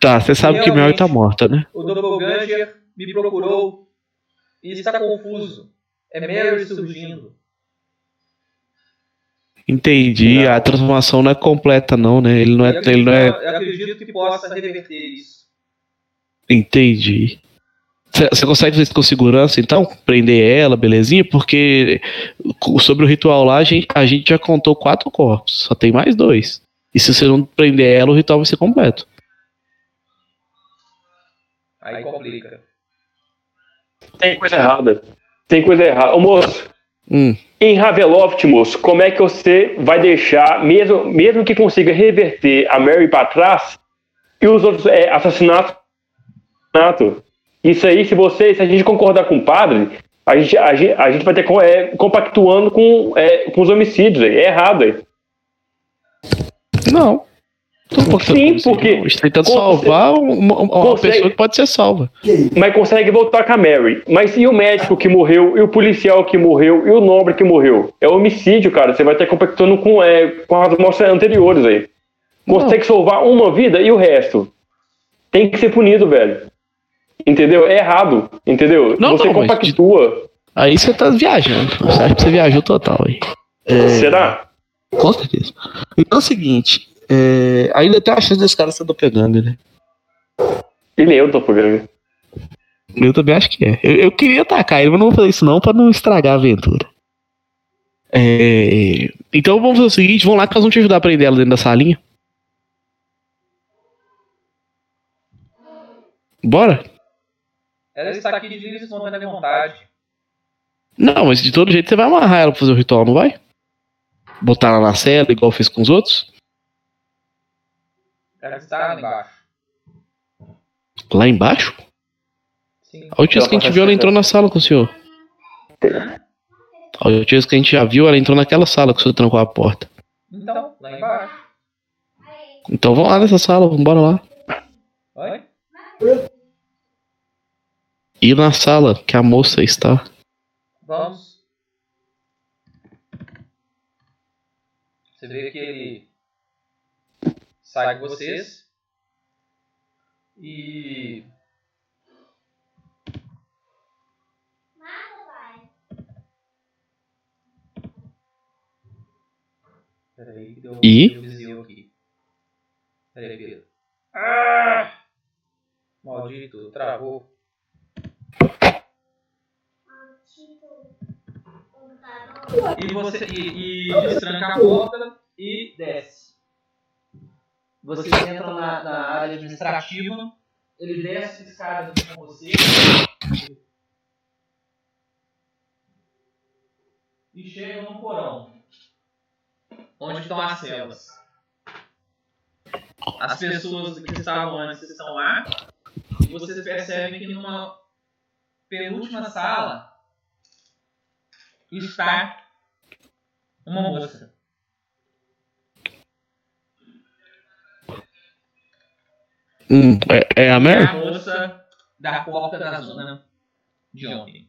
Tá, você sabe que Mary tá morta, né? O doppelganger me procurou e está confuso. É Mary surgindo. Entendi. A transformação não é completa, não, né? Ele não é. Eu Ele não é... eu acredito que possa reverter isso. Entendi. Você consegue fazer isso com segurança, então? Prender ela, belezinha? Porque sobre o ritual lá, a gente, a gente já contou quatro corpos, só tem mais dois. E se você não prender ela, o ritual vai ser completo. Aí complica. Tem coisa errada. Tem coisa errada. Ô moço, Hum. em Raveloft, moço, como é que você vai deixar, mesmo, mesmo que consiga reverter a Mary pra trás, e os outros é, assassinato? Isso aí, se você, se a gente concordar com o padre, A gente, a gente, a gente vai ter é, compactuando com, é, com os homicídios. É errado, velho. Não. Pouco Sim, porque- não. Tentando salvar uma, uma Consegue- pessoa que pode ser salva. Mas consegue voltar com a Mary. Mas e o médico que morreu? E o policial que morreu? E o nobre que morreu? É homicídio, cara. Você vai estar compactuando com, é, com as mortes anteriores aí. Consegue salvar uma vida e o resto. Tem que ser punido, velho. Entendeu? É errado. Entendeu? Não, você não, compactua. Aí você tá viajando. Você acha que você viajou total aí. Será? Com certeza. Então é o seguinte. é, ainda tem a chance desse cara sendo pegando, né? Ele é o doppelganger. Eu também acho que é. Eu, eu queria atacar ele, mas não vou fazer isso não pra não estragar a aventura. É, Então vamos fazer o seguinte, vamos lá que nós vamos te ajudar a prender ela dentro da salinha. Bora? Ela está aqui de livre espontânea vontade. Não, mas de todo jeito você vai amarrar ela pra fazer o ritual, não vai? Botar ela na cela, igual fez com os outros? Ela está lá embaixo. Lá embaixo? Sim. A última vez que a gente viu, ela entrou na sala com o senhor. A última vez que a gente já viu, ela entrou naquela sala que o senhor trancou a porta. Então, lá embaixo. Então vamos lá nessa sala, vamos embora lá. Oi? E na sala que a moça está. Vamos. Você vê que ele sai com vocês e Peraí, que deu E? um desvio aqui. Peraí, Pedro. Ah! Maldito, travou. E você e, e destranca a porta e desce. Vocês entram na, na área administrativa. Ele desce a escada junto com você. E chega no porão. Onde estão as celas. As pessoas que estavam antes estão lá. E vocês percebem que numa penúltima sala está uma moça. Hum, é, é a É Mary? a moça da porta da zona de ontem.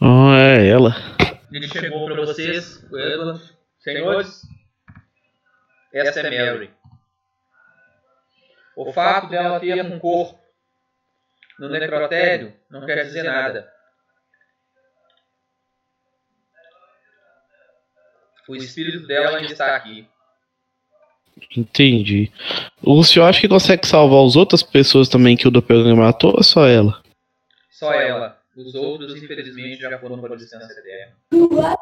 Ah, é ela. Ele chegou para vocês, ela, senhores. Essa é Mary. O fato dela ter um corpo no necrotério não quer dizer nada. O espírito dela ainda está aqui. Entendi. O senhor acha que consegue salvar as outras pessoas também que o Doppelganger matou ou só ela? Só ela. Os outros, infelizmente, já foram para a distância dela.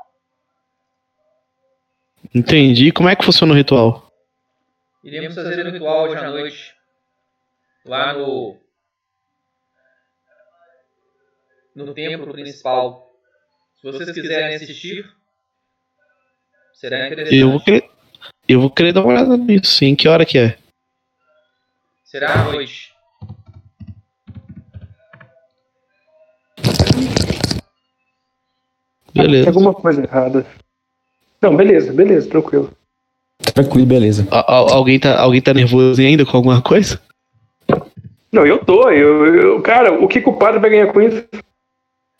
Entendi. Como é que funciona o ritual? Iremos fazer um ritual hoje à noite. Lá no. No templo principal. Se vocês quiserem assistir, será interessante. Eu vou querer. Eu vou querer dar uma olhada nisso, sim. Que hora que é? Será à noite. Beleza. Tem alguma coisa errada. Não, beleza, beleza, tranquilo. Tranquilo, beleza. A- a- alguém, tá, alguém tá nervoso ainda com alguma coisa? Não, eu tô. Eu, eu- cara, o que, que o padre vai ganhar com isso?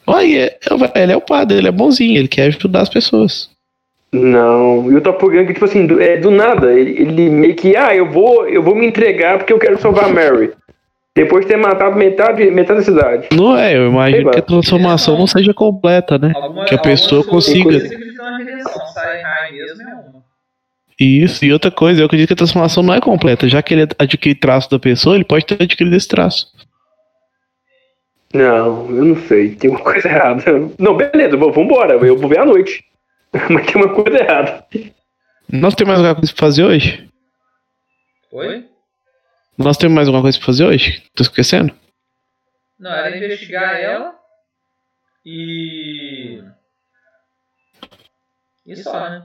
Olha, ele é o padre, ele é bonzinho, ele quer ajudar as pessoas. Não, e o Doppelganger, tipo assim, do, é do nada. Ele, ele meio que, ah, eu vou, eu vou me entregar porque eu quero salvar a Mary. Depois de ter matado metade, metade da cidade. Não é, eu imagino Sei lá. que a transformação não seja completa, né? Alguma, Que a pessoa consiga. é. Isso, e outra coisa, eu acredito que a transformação não é completa. Já que ele adquire traço da pessoa, ele pode ter adquirido esse traço. Não, eu não sei. Tem uma coisa errada. Não, beleza, vamos vambora. Eu vou ver à noite. *laughs* Mas tem uma coisa errada. Nós temos mais alguma coisa pra fazer hoje? Oi? Nós temos mais alguma coisa pra fazer hoje? Tô esquecendo? Não, era investigar ela e. E só, né?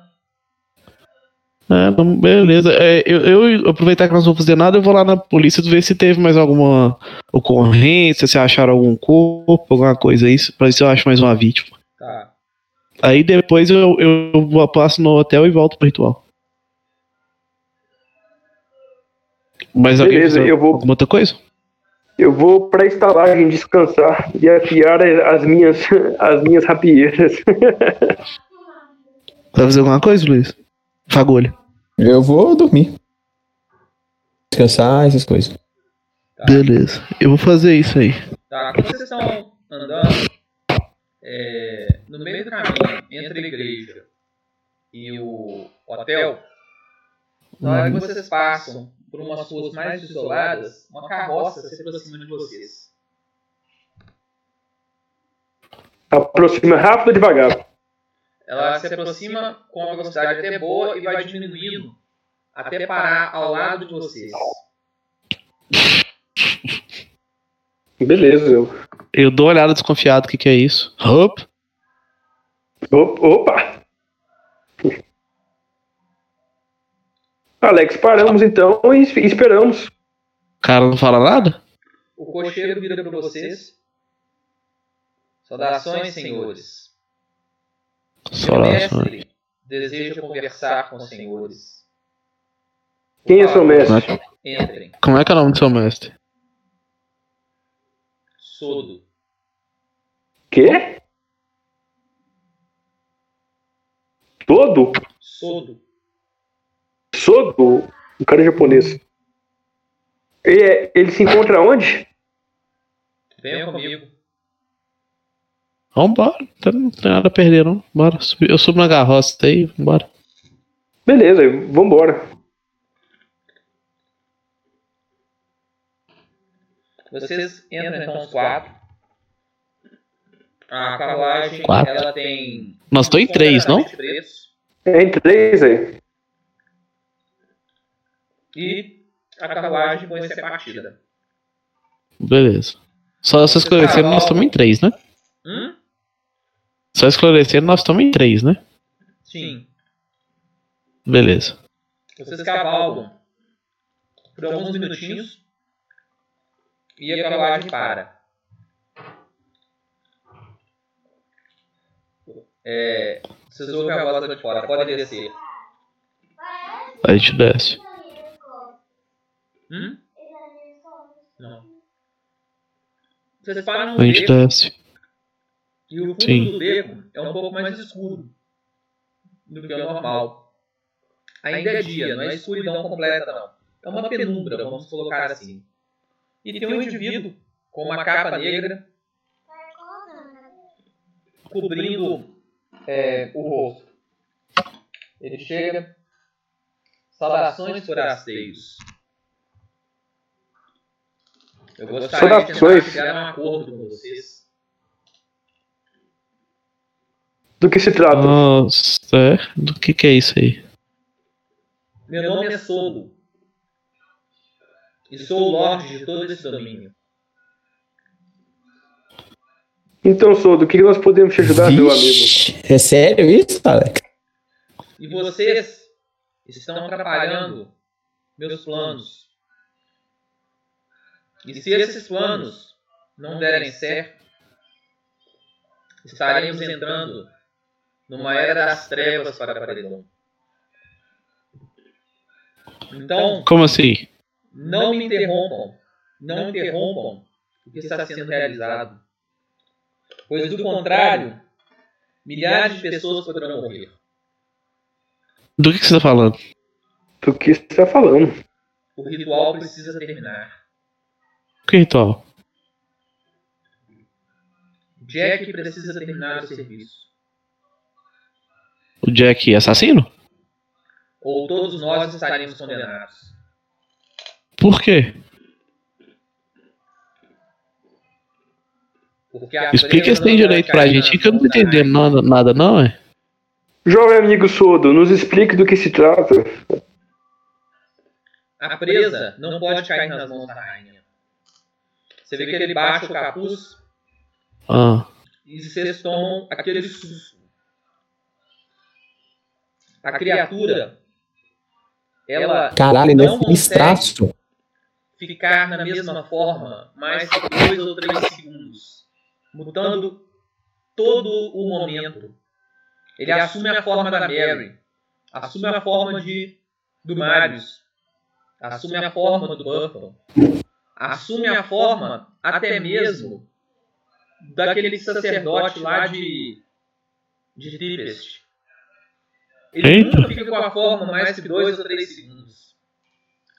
É, não- beleza. É, eu, eu aproveitar que nós não vamos fazer nada, eu vou lá na polícia ver se teve mais alguma ocorrência, se acharam algum corpo, alguma coisa aí, pra ver se eu acho mais uma vítima. Tá. Aí depois eu, eu vou- passo no hotel e volto pro ritual. Mas alguém Beleza, eu vou- alguma outra coisa? Eu vou pra estalagem descansar e afiar as minhas, as minhas rapieiras. *laughs* Vai fazer alguma coisa, Luiz? Fagulha. Eu vou dormir. Descansar, essas coisas. Beleza. Eu vou fazer isso aí. Tá, quando vocês estão andando, é, no meio do caminho, entre a igreja e o hotel, na hora que vocês passam por umas ruas mais isoladas, uma carroça se aproxima de vocês. Aproxima rápido ou devagar? Ela se aproxima com uma velocidade até boa e vai diminuindo até parar ao lado de vocês. Beleza. Eu... Eu dou uma olhada desconfiado, o que, que é isso? Hop. Opa! Alex, paramos então e es- esperamos. O cara não fala nada? O cocheiro vira para vocês. Saudações, senhores. Meu lá, mestre deseja conversar com os senhores. Quem é seu mestre? Entrem. Como é que é o nome do seu mestre? Sodo. Quê? Todo? Sodo. Sodo? Um cara japonês. E é- ele se encontra onde? Venham comigo. Vambora, então não tem nada a perder, não. Bora. Eu subo na carroça aí, vambora. Beleza, vambora. Vocês entram então os quatro. A carruagem, Quatro. ela tem. Nós estamos em três, não? preço. É em três aí. E a carruagem com essa partida. Beleza. Só, só esclarecendo, nós estamos em três, né? Hum? Só esclarecendo, nós estamos em três, né? Sim. Beleza. Vocês cavalgam por alguns minutinhos e a carruagem para. É, vocês ouvem a voz lá de fora, podem descer. A gente desce. Hum? Não. Vocês param no A gente beco desce. e o fundo Sim. do beco é um pouco mais escuro do que o normal. Ainda é dia, não é escuridão completa não. É uma penumbra, vamos colocar assim. E tem um indivíduo com uma capa negra cobrindo é, o rosto. Ele chega. Saudações, forasteiros. Eu gostaria de chegar a um acordo com vocês. Do que se trata? Nossa, é? Do que que é isso aí? Meu nome é Solo. E sou o Lorde de todo esse domínio. Então, Sou, do que nós podemos te ajudar, meu amigo? Vixe, É sério isso, Alex? E vocês estão atrapalhando meus planos. E se esses planos não derem certo, estaremos entrando numa era das trevas para Paredão. Então, Como assim? Não me interrompam. Não interrompam o que está sendo realizado. Pois, do contrário, milhares de pessoas poderão morrer. Do que, que você tá falando? Do que você está falando? O ritual precisa terminar. Que ritual? Jack precisa terminar o serviço. O Jack assassino? Ou todos nós estaremos condenados. Por quê? Explica esse tem direito pra gente que eu não tô entendendo nada, nada não, é? Jovem amigo Sodo, nos explique do que se trata. A presa não pode cair nas mãos da rainha. Você vê que ele baixa o capuz Ah, e vocês tomam aquele susto. A criatura ela Caralho, é não consegue sinistraço. Ficar na mesma forma mais que dois ou três segundos, mudando todo o momento. Ele assume a forma da Mary, assume a forma de do Marius, assume a forma do Buffalo, assume a forma até mesmo daquele sacerdote lá de de Tempest. Ele Eita. nunca fica com a forma mais que dois ou três segundos.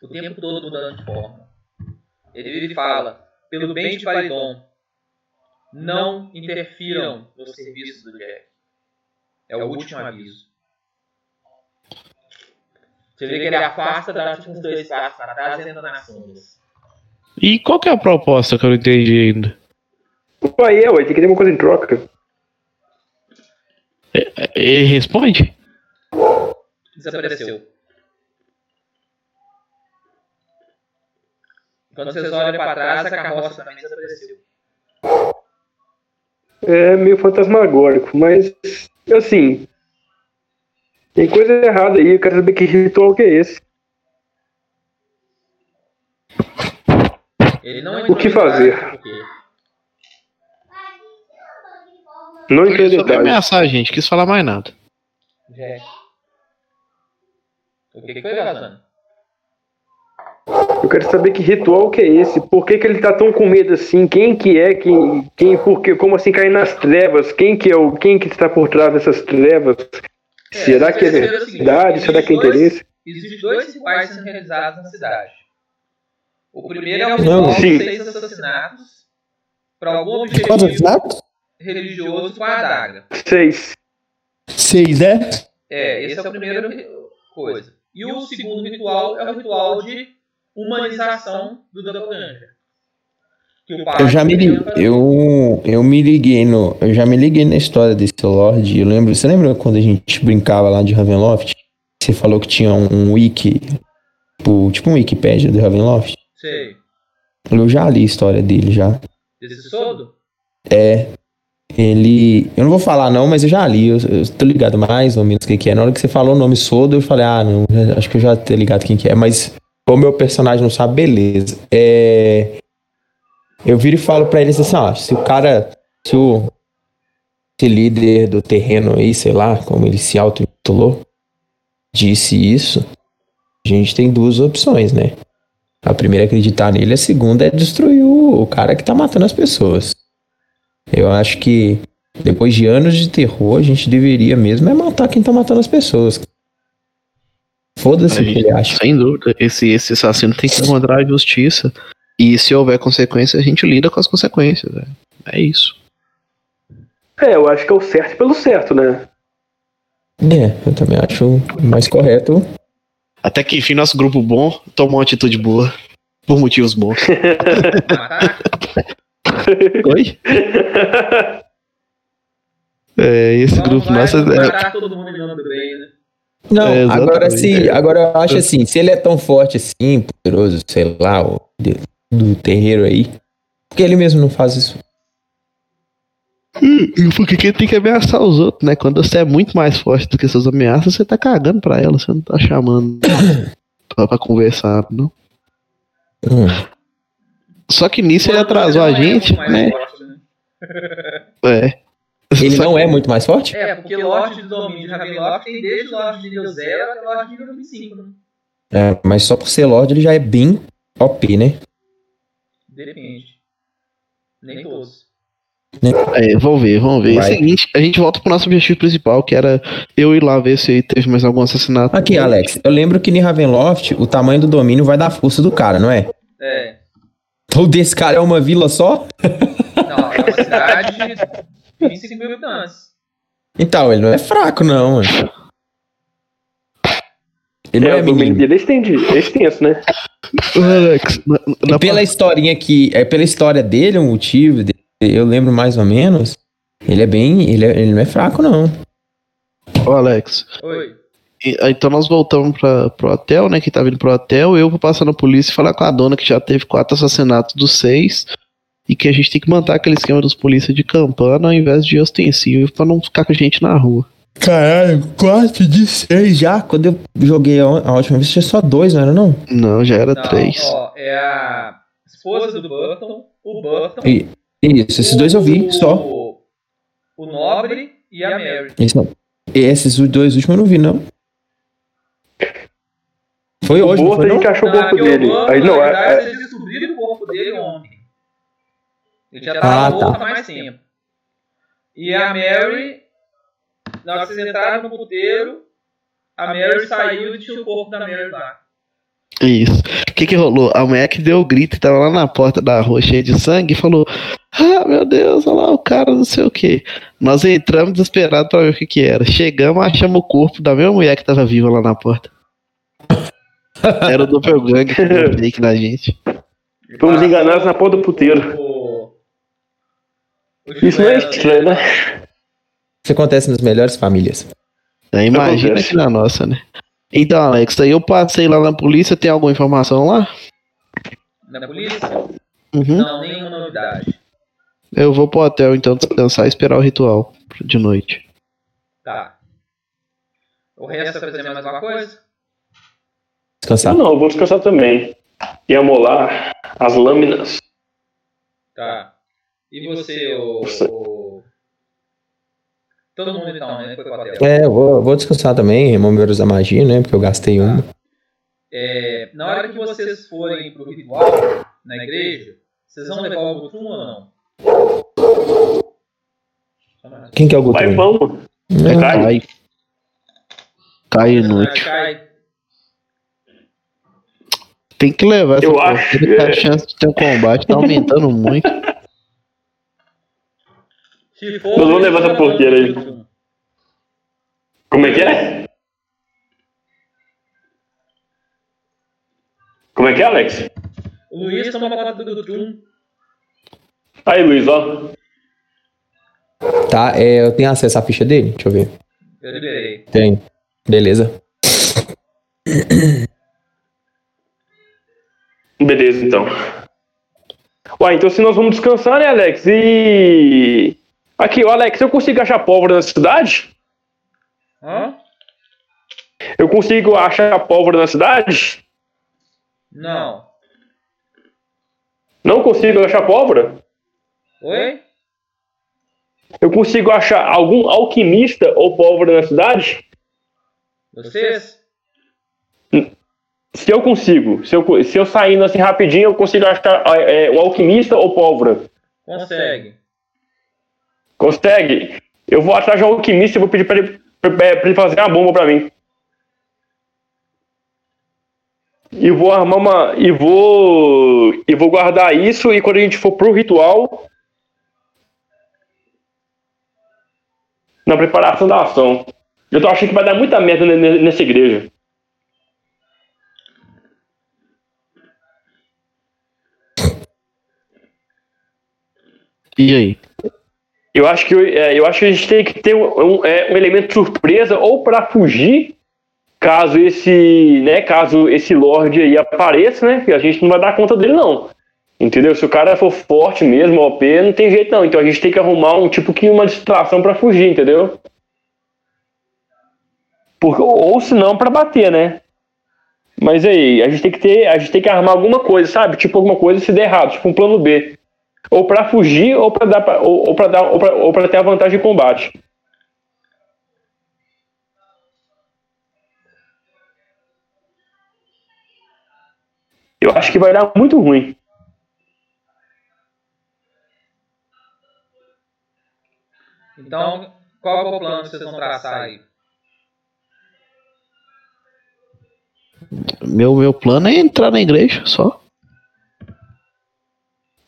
O tempo todo mudando de forma. Ele e fala, pelo bem de Paridon, não interfiram no serviço do Jack. É o último aviso. Você vê que ele afasta, dá tipo uns dois passos para trás e entra nas sombras. E qual que é a proposta que eu não entendi ainda? Pô, aí é, ué, tem que ter uma coisa em troca. Ele responde? Desapareceu. Quando vocês olham para trás, a carroça também desapareceu. É meio fantasmagórico, mas assim. Tem coisa errada aí, eu quero saber que ritual que é esse. Ele não O que fazer? porquê. Não Ele entendi só detalhes. ameaçar a gente, quis falar mais nada. Jack. O que, que foi, Vazano? Eu quero saber que ritual que é esse. Por que, que ele tá tão com medo assim? Quem que é? Quem, quem, por quê? Como assim cair nas trevas? Quem que é o quem que está por trás dessas trevas? Será que é seguinte, verdade? Será que é interesse? Existem dois rituais sendo realizados na cidade. O primeiro é o ritual de seis assassinatos para algum Quantos objetivo assassinatos? religioso com a adaga. Seis. Seis, né? É, esse é o primeiro ri- coisa. E o segundo ritual é o ritual de humanização do Doppelganger. Eu já me eu, eu me liguei no, eu já me liguei na história desse Lorde. Eu lembro, você lembra quando a gente brincava lá de Ravenloft? Você falou que tinha um, um wiki, tipo, tipo um Wikipedia do Ravenloft. Sei. Eu já li a história dele já. Desse soldo? É, ele, eu não vou falar não, mas eu já li, eu, eu tô ligado mais ou menos o que é. Na hora que você falou o nome Sodo, eu falei, ah, não, acho que eu já tô ligado quem que é, mas como meu personagem não sabe, beleza. É, eu viro e falo pra eles assim, se o cara, se o líder do terreno aí, sei lá, como ele se auto-intitulou, disse isso, a gente tem duas opções, né? A primeira é acreditar nele, a segunda é destruir o, o cara que tá matando as pessoas. Eu acho que depois de anos de terror, a gente deveria mesmo é matar quem tá matando as pessoas. Foda-se o que ele acha. Sem dúvida, esse, esse assassino tem que encontrar a justiça. E se houver consequência, a gente lida com as consequências. né? É isso. É, eu acho que é o certo pelo certo, né? É, eu também acho mais correto. Até que enfim, nosso grupo bom tomou uma atitude boa. Por motivos bons. *laughs* Oi? É, esse Vamos grupo vai nosso é, matar todo mundo bem, né? Não, É, agora se, agora eu acho assim, se ele é tão forte assim, poderoso, sei lá, do terreiro aí, por que ele mesmo não faz isso? Porque quem tem que ameaçar os outros, né? Quando você é muito mais forte do que suas ameaças, você tá cagando pra ela, você não tá chamando *coughs* pra, pra conversar, não. Hum. Só que nisso ele atrasou a é gente, né? forte, né? É. Ele *laughs* não é muito mais forte? É, porque Lorde do domínio de Ravenloft tem desde Lorde de nível 0 até Lorde de nível 25, né? É, mas só por ser Lorde ele já é bem OP, né? Depende. Nem todos. É, vamos ver, vamos ver. É Vai. seguinte, a gente volta pro nosso objetivo principal, que era eu ir lá ver se teve mais algum assassinato. Aqui, Alex, eu lembro que em Ravenloft o tamanho do domínio vai dar força do cara, não é? É. Então desse cara é uma vila só? Não, é uma cidade de *laughs* 25 mil habitantes. Então, ele não é fraco, não, mano. Ele não É, é domínio menino. dele é é extenso, né? Ô, Alex, na, na E pela historinha que. É pela história dele, o motivo dele, eu lembro mais ou menos. Ele é bem. Ele, é- ele não é fraco, não. Ô, Alex, Oi. e- então nós voltamos pra, pro hotel, né? Que tá vindo pro hotel, eu vou passar na polícia e falar com a dona que já teve quatro assassinatos dos seis. E que a gente tem que manter aquele esquema dos polícia de campana ao invés de ostensivo pra não ficar com a gente na rua. Caralho, 4 de 6 já. Quando eu joguei a última vez, tinha só dois, não era não? Não, já era Não, três. ó, é a esposa do Burton, o Burton. E- Isso, esses dois eu vi o- só. O Nobre e a Mary. Esse não. Esses dois últimos eu não vi, não. Foi O hoje, não Borto foi não? gente achou o Não, corpo dele. O Aí, não, na é, verdade, é- eles descobriram o corpo dele ontem. Ele já Ah, tava morto tá. há mais tempo. E a Mary, na hora que vocês entraram no puteiro, a Mary saiu e tinha o corpo da Mary lá. Isso. O que que rolou? A mulher que deu o grito, tava lá na porta da rua cheia de sangue e falou: Ah, meu Deus, olha lá o cara, não sei o que. Nós entramos desesperados pra ver o que que era. Chegamos, achamos o corpo da mesma mulher que tava viva lá na porta. Era o doppelganger que *laughs* na gente. Fomos enganados na porta do puteiro. Isso não é estranho, né? Isso acontece nas melhores famílias. Aí imagina aqui na nossa, né? Então, Alex, aí eu passei lá na polícia, tem alguma informação lá? Na polícia? Uhum. Não, nenhuma novidade. Eu vou pro hotel então descansar e esperar o ritual de noite. Tá. O resto vai fazer mais alguma coisa? Descansar. Não, eu vou descansar também. E amolar as lâminas. Tá. E você, o. o- Todo mundo então, né? Foi pro hotel. É, eu vou, vou descansar também, remover a magia, né? Porque eu gastei uma. É, na hora que vocês forem pro ritual na igreja, vocês vão levar o Gutum ou não? Quem que é o Vai, Gutum? vamos. Não, Cai. Cai. Cai inútil. Cai. Tem que levar essa Eu porra, acho porque a que- chance de ter um combate tá aumentando muito. *laughs* Se for, Nós vamos levar essa vocês porqueira aí. levam o Gutum. Como é que é? Como é que é, Alex? O Luiz toma conta do Gutum. Aí, Luiz, ó. Tá, é, eu tenho acesso à ficha dele? Deixa eu ver. Eu liberei. Tem. Beleza. Beleza, então. Uai, então se nós vamos descansar, né, Alex? E. Aqui, ó, Alex, eu consigo achar pólvora na cidade? Hã? Eu consigo achar pólvora na cidade? Não. Não consigo achar pólvora? Oi? Eu consigo achar algum alquimista ou pólvora na cidade? Vocês? Se eu consigo, se eu, se eu saindo assim rapidinho, eu consigo achar é, um alquimista ou pólvora. Consegue. Consegue? Eu vou atrás de um alquimista e vou pedir pra ele, pra, pra ele fazer uma bomba pra mim. E vou armar uma. E vou. E vou guardar isso e quando a gente for pro ritual. Na preparação da ação. Eu tô achando que vai dar muita merda ne- ne- nessa igreja. E aí? Eu acho que, é, eu acho que a gente tem que ter um, um, é, um elemento surpresa ou para fugir, caso esse, né, caso esse Lorde aí apareça, né? Que a gente não vai dar conta dele, não. Entendeu? Se o cara for forte mesmo, OP, não tem jeito não. Então a gente tem que arrumar um tipo que uma distração para fugir, entendeu? Por, ou se não, para bater, né? Mas aí, a gente tem que ter, a gente tem que armar alguma coisa, sabe? Tipo alguma coisa se der errado, tipo um plano B ou para fugir ou para dar pra, ou, ou para dar ou pra, ou pra ter a vantagem de combate. Eu acho que vai dar muito ruim. Então, qual é o plano que vocês vão traçar aí? Meu, meu plano é entrar na igreja só.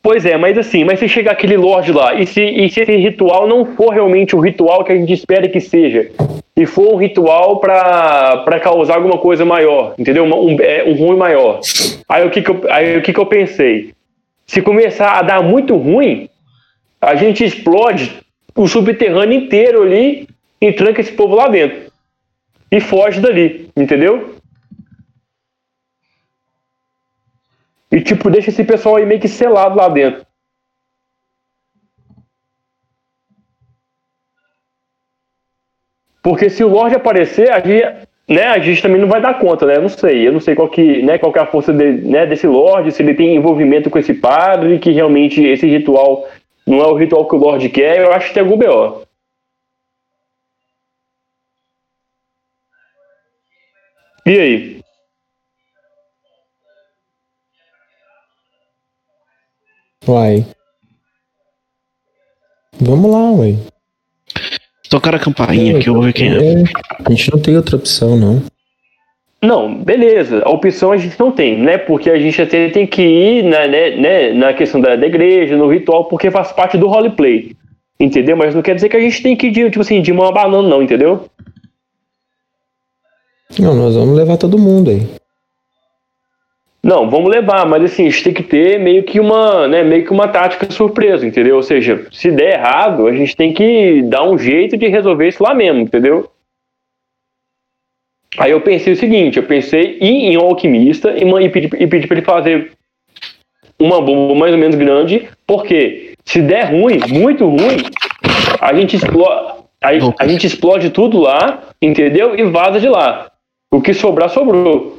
Pois é, mas assim, mas se chegar aquele Lorde lá, e se, e se esse ritual não for realmente o ritual que a gente espera que seja, e for um ritual para causar alguma coisa maior, entendeu? Um, é, um ruim maior. Aí o, que, que, eu, aí o que, que eu pensei? Se começar a dar muito ruim, a gente explode o subterrâneo inteiro ali e tranca esse povo lá dentro. E foge dali, entendeu? E, tipo, deixa esse pessoal aí meio que selado lá dentro. Porque se o Lorde aparecer, a gente, né, a gente também não vai dar conta, né? Eu não sei. Eu não sei qual que, né, qual que é a força de, né, desse Lorde, se ele tem envolvimento com esse padre, que realmente esse ritual não é o ritual que o Lorde quer. Eu acho que tem algum B.O. E aí? Uai. Vamos lá, uai. Tocar a campainha que eu vou ver quem é. É, a gente não tem outra opção, não. Não, beleza. A opção a gente não tem, né? Porque a gente até tem que ir na, né, né, na questão da, da igreja, no ritual, porque faz parte do roleplay. Entendeu? Mas não quer dizer que a gente tem que ir de, tipo assim, de mão abanando, não, entendeu? Não, nós vamos levar todo mundo aí. Não, vamos levar, mas assim, a gente tem que ter meio que uma, né, meio que uma tática surpresa, entendeu? Ou seja, se der errado, a gente tem que dar um jeito de resolver isso lá mesmo, entendeu? Aí eu pensei o seguinte, eu pensei em, em um alquimista e, e pedir e pedir pra ele fazer uma bomba mais ou menos grande, porque se der ruim, muito ruim, a gente explode, a, a gente explode tudo lá, entendeu? E vaza de lá. O que sobrar, sobrou.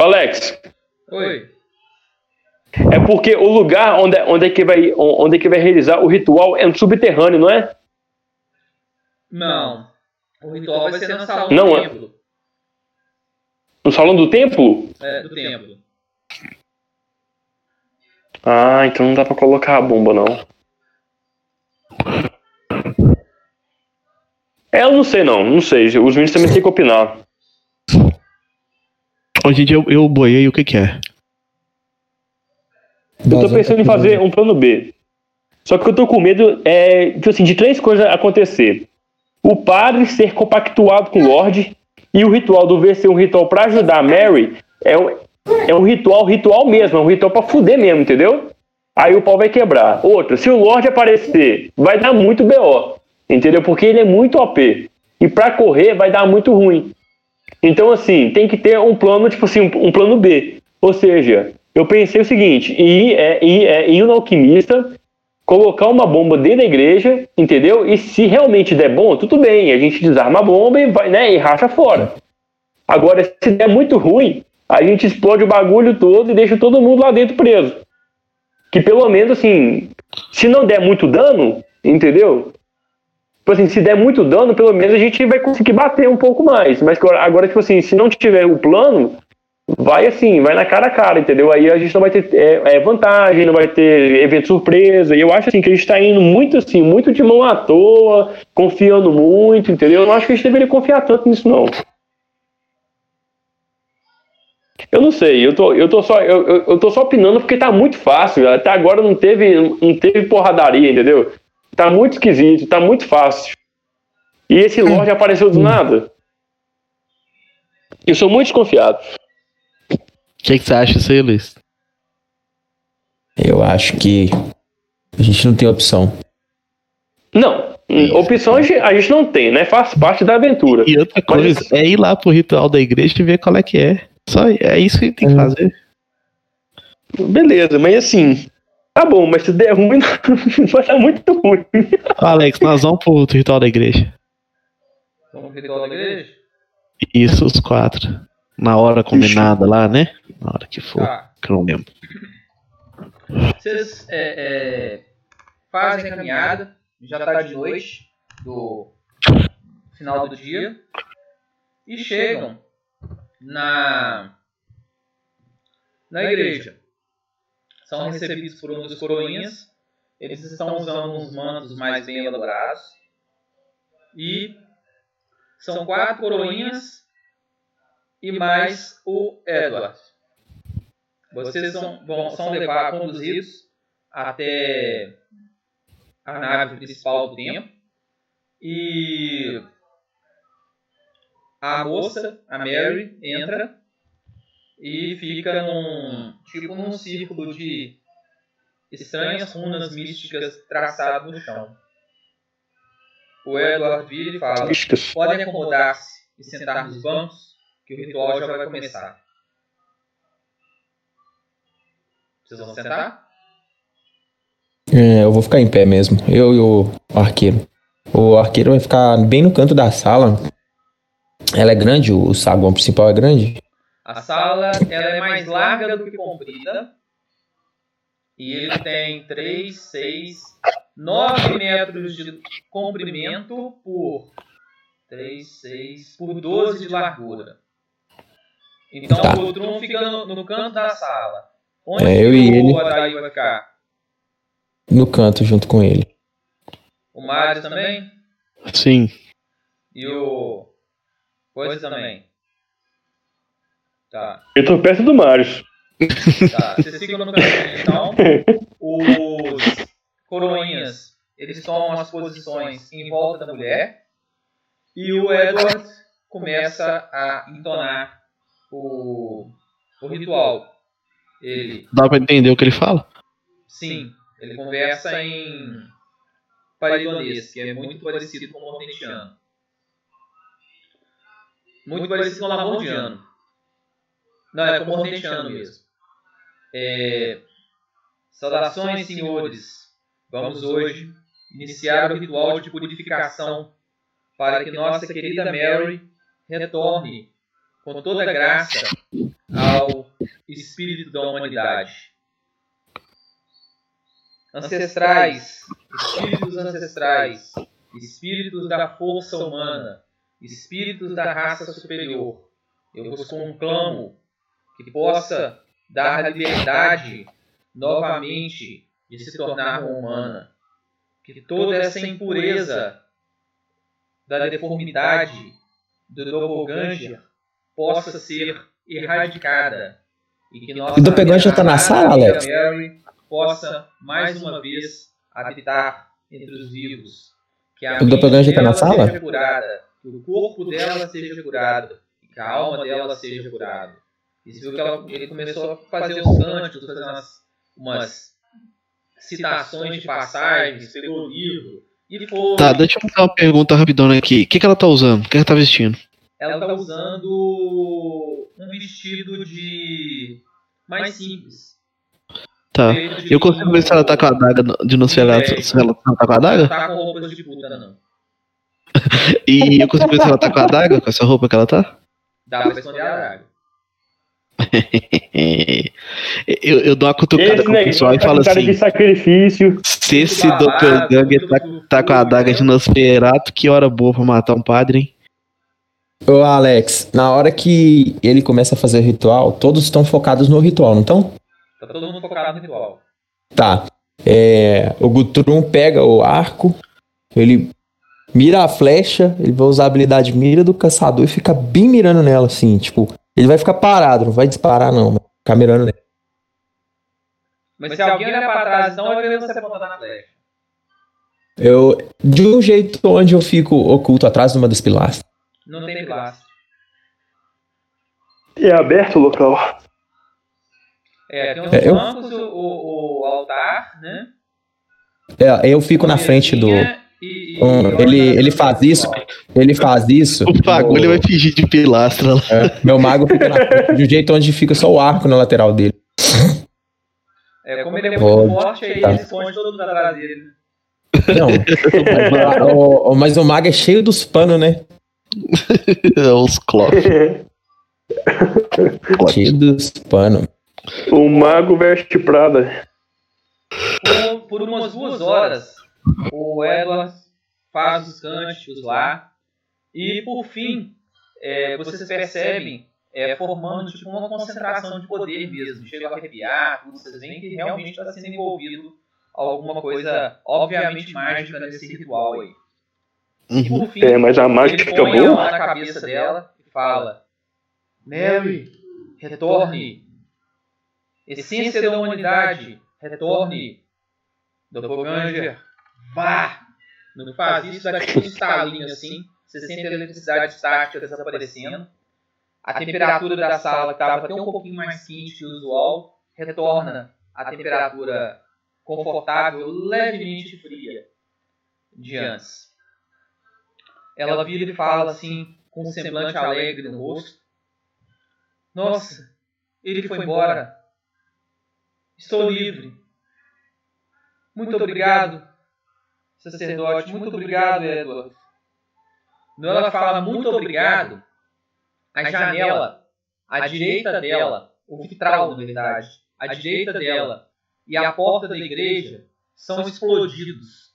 Alex, Oi. é porque o lugar onde, é- onde, é que vai, onde é que vai realizar o ritual é no subterrâneo, não é? Não. O ritual vai ser na sala Não, do é- templo. No salão do templo? É, do templo. Ah, então não dá pra colocar a bomba, não. É, eu não sei, não. Não sei. Os meninos também têm que opinar. Hoje em dia eu, eu boiei o que que é. Eu tô pensando em fazer um plano B. Só que eu tô com medo é, tipo assim, de três coisas acontecer. O padre ser compactuado com o Lorde e o ritual do V ser um ritual pra ajudar a Mary é um, é um ritual, ritual mesmo, é um ritual pra fuder mesmo, entendeu? Aí o pau vai quebrar. Outra, se o Lorde aparecer, vai dar muito BO, entendeu? Porque ele é muito OP. E pra correr vai dar muito ruim. Então, assim, tem que ter um plano, tipo assim, um, plano B. Ou seja, eu pensei o seguinte: ir, é, ir, é, ir no alquimista, colocar uma bomba dentro da igreja, entendeu? E se realmente der bom, tudo bem, a gente desarma a bomba e vai, né, e racha fora. Agora, se der muito ruim, a gente explode o bagulho todo e deixa todo mundo lá dentro preso. Que pelo menos, assim, se não der muito dano, entendeu? Tipo assim, se der muito dano, pelo menos a gente vai conseguir bater um pouco mais. Mas agora- tipo assim, se não tiver o plano, vai assim, vai na cara a cara, entendeu? Aí a gente não vai ter é, é, vantagem, não vai ter evento surpresa. E eu acho assim que a gente tá indo muito assim, muito de mão à toa, confiando muito, entendeu? Eu não acho que a gente deveria confiar tanto nisso, não. Eu não sei, eu tô, eu tô, só, eu- eu tô só opinando porque tá muito fácil. Até agora não teve, não teve porradaria, entendeu? Tá muito esquisito, tá muito fácil. E esse Lorde apareceu do nada. Eu sou muito desconfiado. O que, que você acha disso aí, Luiz? Eu acho que a gente não tem opção. Não, opção a gente, a gente não tem, né? Faz parte da aventura. E outra Mas- coisa, é ir lá pro ritual da igreja e ver qual é que é. Só é isso que tem que fazer. Beleza, mas assim. Tá bom, mas se der ruim, *laughs* vai dar muito ruim. Alex, nós vamos pro ritual da igreja. Vamos pro ritual da igreja? Isso, os quatro. Na hora combinada lá, né? Na hora que for. Tá. Que eu não lembro. Vocês é, é, fazem a caminhada, já está de noite, do final do dia, e chegam na, na igreja. São recebidos por um dos coroinhas. Eles estão usando uns mantos mais bem elaborados. E são quatro coroinhas e mais o Edward. Vocês são, são levar, conduzidos até a nave principal do templo. E a moça, a Mary, entra e fica num tipo num círculo de estranhas runas místicas traçado no chão. O Edward vira e fala: Podem acomodar-se e sentar nos bancos, que o ritual já vai começar. Vocês vão sentar? É, eu vou ficar em pé mesmo. Eu e o arqueiro. O arqueiro vai ficar bem no canto da sala. Ela é grande, o saguão principal é grande. A sala ela é mais larga do que comprida. E ele tem 3, 6, 9 metros de comprimento por 3, 6, por 12 de largura. Então Tá. o Trum fica no, no canto da sala. Onde É, eu e o ele. Adair vai ficar? No canto junto com ele. O Mário também? Sim. E o. Coisa também. Tá. Eu tô perto do Marius. Tá, vocês ficam no cantinho, então. Os coroinhas, eles tomam as posições em volta da mulher. E o Edward começa a entonar o, o ritual. Ele, Dá pra entender o que ele fala? sim, ele conversa em paridonês, que é muito parecido com o hortentiano. Muito parecido com o lamondiano. Não, é como o hortentiano mesmo. É, saudações, senhores. Vamos hoje iniciar o ritual de purificação para que nossa querida Mary retorne com toda graça ao espírito da humanidade. Ancestrais, espíritos ancestrais, espíritos da força humana, espíritos da raça superior, eu vos conclamo que possa dar a liberdade novamente de se tornar uma humana. Que toda essa impureza da deformidade do doppelganger possa ser erradicada. E que nossa O doppelganger tá na amada sala, Alex? Mary possa, mais uma vez, habitar entre os vivos. Que a O doppelganger tá na sala? curada, que o corpo dela seja curado, e que a alma dela seja curada. E você viu que ela- ele começou a fazer os cânticos, fazer umas, umas citações de passagens, pegou o livro e foi. Tá, deixa eu fazer uma pergunta rapidona aqui. O que, que ela tá usando? O que ela tá vestindo? Ela tá usando um vestido de mais simples. Tá. Eu consigo ver se ela tá com a adaga de Nosferatu. Se ela não tá com a Não adaga? tá com roupas de puta, não. *laughs* E eu consigo ver se ela tá com a adaga, com essa roupa que ela tá? Dá pra esconder a adaga. *laughs* Eu, eu dou uma cutucada Esse com o pessoal e falo tá com cara de assim: sacrifício. se esse doppelganger tá, tá com a adaga de fluido, Nosferatu, que hora boa pra matar um padre, hein? Ô Alex, na hora que ele começa a fazer o ritual, todos estão focados no ritual, não estão? Tá todo mundo focado no ritual. Tá. É, o Gutrum pega o arco, ele mira a flecha, ele vai usar a habilidade mira do caçador e fica bem mirando nela, assim, tipo, ele vai ficar parado, não vai disparar não, vai ficar mirando nela. Mas se alguém olhar pra trás, então vai ver você apontando na flecha. Eu, de um jeito onde eu fico oculto atrás de uma das pilastras. Não tem pilastra. E é aberto o local. É, tem os É, eu- bancos, o, o, o altar, né? É, eu fico na frente do. Um, ele, ele faz isso, ele faz isso. O bagulho no- vai fingir de pilastra lá. é, meu mago fica na frente, de um jeito onde fica só o arco na lateral dele. É, como ele é muito Pode, forte, aí tá. ele esconde todo mundo atrás dele. Não, mas, o, mas o mago é cheio dos panos, né? *laughs* Os clocks. *laughs* Cheio dos panos. o mago veste Prada. Por, por umas duas horas, o Edward faz os cânticos lá. E por fim, é, vocês percebem é, formando tipo, uma concentração de poder mesmo. Chega a arrepiar. Vocês veem que realmente está sendo envolvido alguma coisa, obviamente, mágica nesse ritual aí. E por fim, É, mas a ele mágica fica põe a mão na cabeça dela e fala: Mary, retorne. Essência da humanidade, retorne. Doppelganger, vá. Não faz isso, tipo um estalinho assim. Você sente a eletricidade estática desaparecendo. A temperatura da sala, que estava até um pouquinho mais quente que o usual, retorna à temperatura confortável, levemente fria de antes. Ela vira e fala assim, com um semblante alegre no rosto: Nossa, ele foi embora. Estou livre. Muito obrigado, sacerdote. Muito obrigado, Edward. Quando ela fala muito obrigado, a janela, à direita dela, o vitral, na verdade, à direita dela e a porta da igreja são explodidos.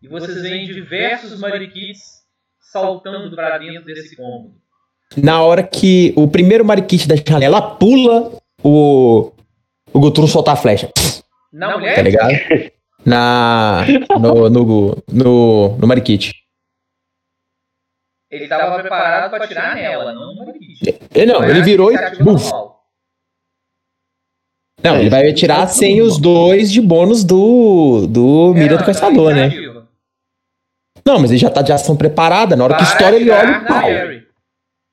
E vocês veem diversos mariquites saltando para dentro desse cômodo. Na hora que o primeiro mariquite da janela pula, o, o Guturno solta a flecha. Na Tá mulher, ligado? *laughs* Na. No, no, no, no mariquite. ele estava preparado para atirar nela, não no mariquite. Ele não, ele virou e. iniciativa Buf. Não, ele vai atirar sem os dois de bônus do. do Mira É, do não, Caçador, tá né? iniciativa. Não, mas ele já tá de ação preparada. Na hora que Vai estoura, ele olha o pau. Mary.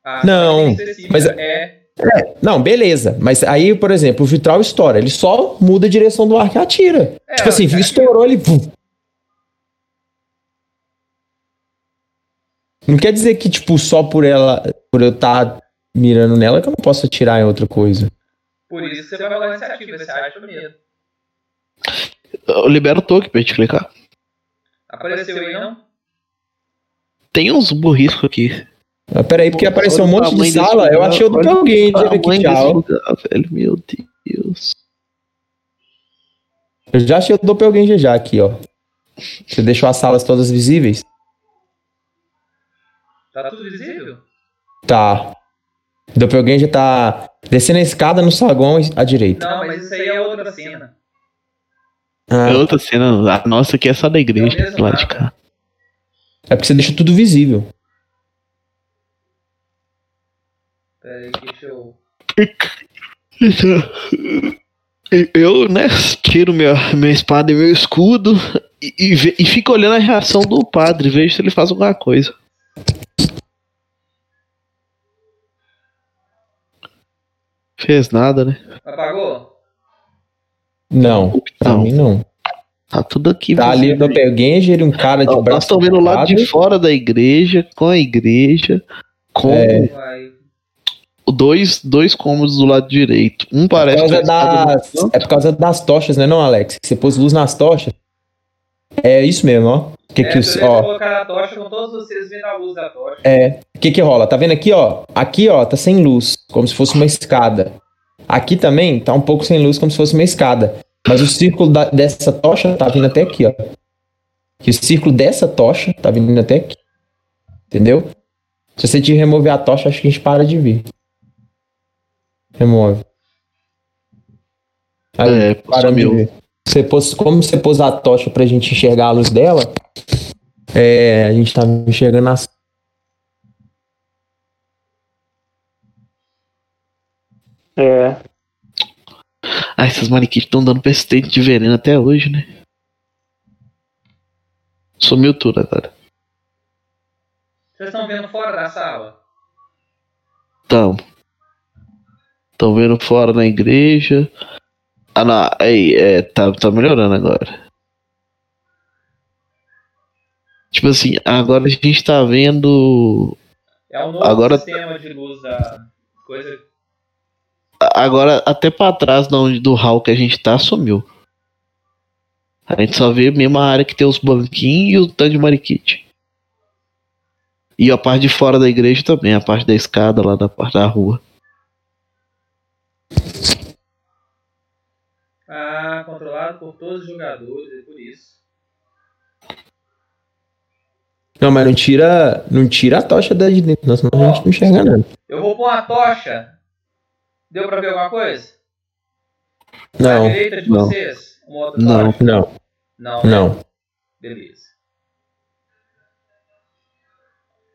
A Não, mas- é Não, beleza. Mas aí, por exemplo, o vitral estoura. Ele só muda a direção do arco e atira. É, tipo assim, cara. estourou, ele. Não quer dizer que, tipo, só por ela, por eu estar mirando nela, que eu não posso atirar em outra coisa. Por isso você vai rolar iniciativa, você acha mesmo. Eu libero o toque pra gente clicar. Apareceu aí, não? Tem uns burriscos aqui. Ah, peraí, porque apareceu um monte de sala. Eu achei o do o tamanho aqui, tchau. lugar, velho. Meu Deus. Eu já achei o Doppelganger já aqui, ó. Você deixou as salas todas visíveis? Tá tudo visível? Tá. O Doppelganger tá descendo a escada no saguão à direita. Não, mas isso aí é outra cena. Ah, É outra cena. A nossa aqui é só da igreja, É lá de cá. é porque você deixa tudo visível. Pera aí, deixa eu. Né, tiro minha, minha espada e meu escudo e, e, e fico olhando a reação do padre, vejo se ele faz alguma coisa. Fez nada, né? Apagou? Não, pra Não. mim não. Tá tudo aqui. Tá ali o visível. Doppelganger e um cara de Não, Nós braço estamos vendo o lado de fora da igreja, com a igreja, com É. Dois, dois cômodos do lado direito. Um É por, parece causa das, é por causa das tochas, né, não, Alex? Você pôs luz nas tochas. É isso mesmo, ó. Que É, que os, ó, colocar a tocha com todos vocês vendo a luz da tocha. é, o que que rola? Tá vendo aqui, ó? Aqui, ó, tá sem luz, como se fosse uma escada. Aqui também tá um pouco sem luz, como se fosse uma escada. Mas o círculo da- dessa tocha tá vindo até aqui, ó. Que o círculo dessa tocha tá vindo até aqui. Entendeu? Se você te remover a tocha, acho que a gente para de ver. Remove. Aí, É, sumiu. ver. Você pôs, como você pôs a tocha pra gente enxergar a luz dela, é, a gente tá enxergando as. É. Ah, esses manequins estão dando persistente de veneno até hoje, né? Sumiu tudo agora. Vocês estão vendo fora da sala? Tamo. Estão vendo fora na igreja. Ah, não. Aí, é, tá, tá melhorando agora. Tipo assim, agora a gente tá vendo. É o novo Agora- sistema de luz da coisa. Agora, até pra trás da onde do hall que a gente tá, sumiu. A gente só vê mesmo a área que tem os banquinhos e o tanto de mariquite. E a parte de fora da igreja também, a parte da escada lá da parte da rua. Por todos os jogadores, é por isso. Não, mas não tira, não tira a tocha da de dentro, não, senão a gente não enxerga nada. Eu vou pôr uma tocha. Deu pra ver alguma coisa? Não, À direita de não. vocês? Uma outra Não. tocha? não, Não. não. Beleza.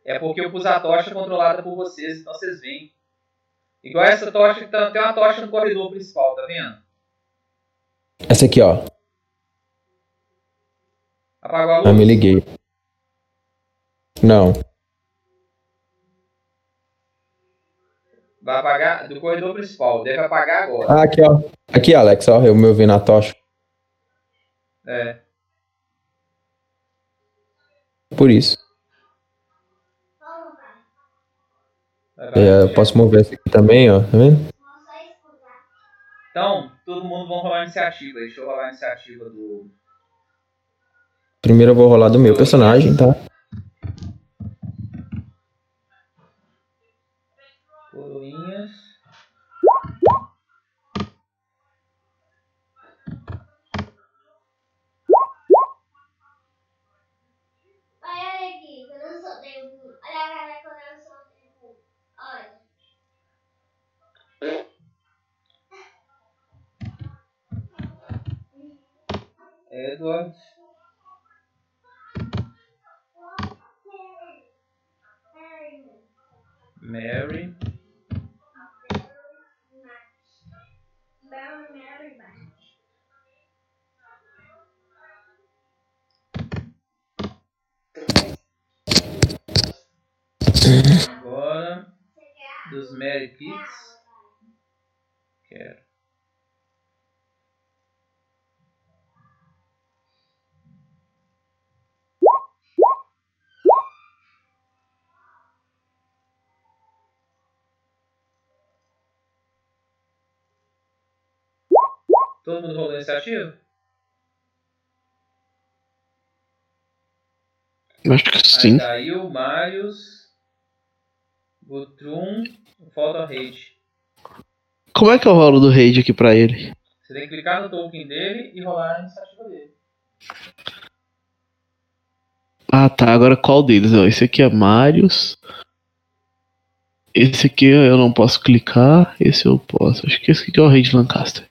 É porque eu pus a tocha controlada por vocês, então vocês veem. Igual essa tocha, que tá- tem uma tocha no corredor principal, tá vendo? Essa aqui, ó. Apagou a luz? Ah, me liguei. Não. Vai apagar do corredor principal, deve apagar agora. Ah, aqui, ó. Aqui, Alex, ó. Eu me ouvi na tocha. É. Por isso. É, eu posso mover essa aqui também, ó. Tá vendo? Então, todo mundo vai rolar a iniciativa. Deixa eu rolar a iniciativa do. Primeiro eu vou rolar do meu personagem, tá? Coroinhas. Olha aqui, quando eu soltei o cu. Olha a cara quando eu cu. Olha. Edward. Mary. Agora. Dos Mary Kids. Quero. Todo mundo rolou iniciativa? Acho que Aí sim. caiu Marius, Gutrum, falta o Rage. Como é que eu rolo do raid aqui pra ele? Você tem que clicar no token dele e rolar a iniciativa dele. Ah, tá. Agora qual deles? Ó, esse aqui é Marius. Esse aqui eu não posso clicar. Esse eu posso. Acho que esse aqui é o Raid Lancaster.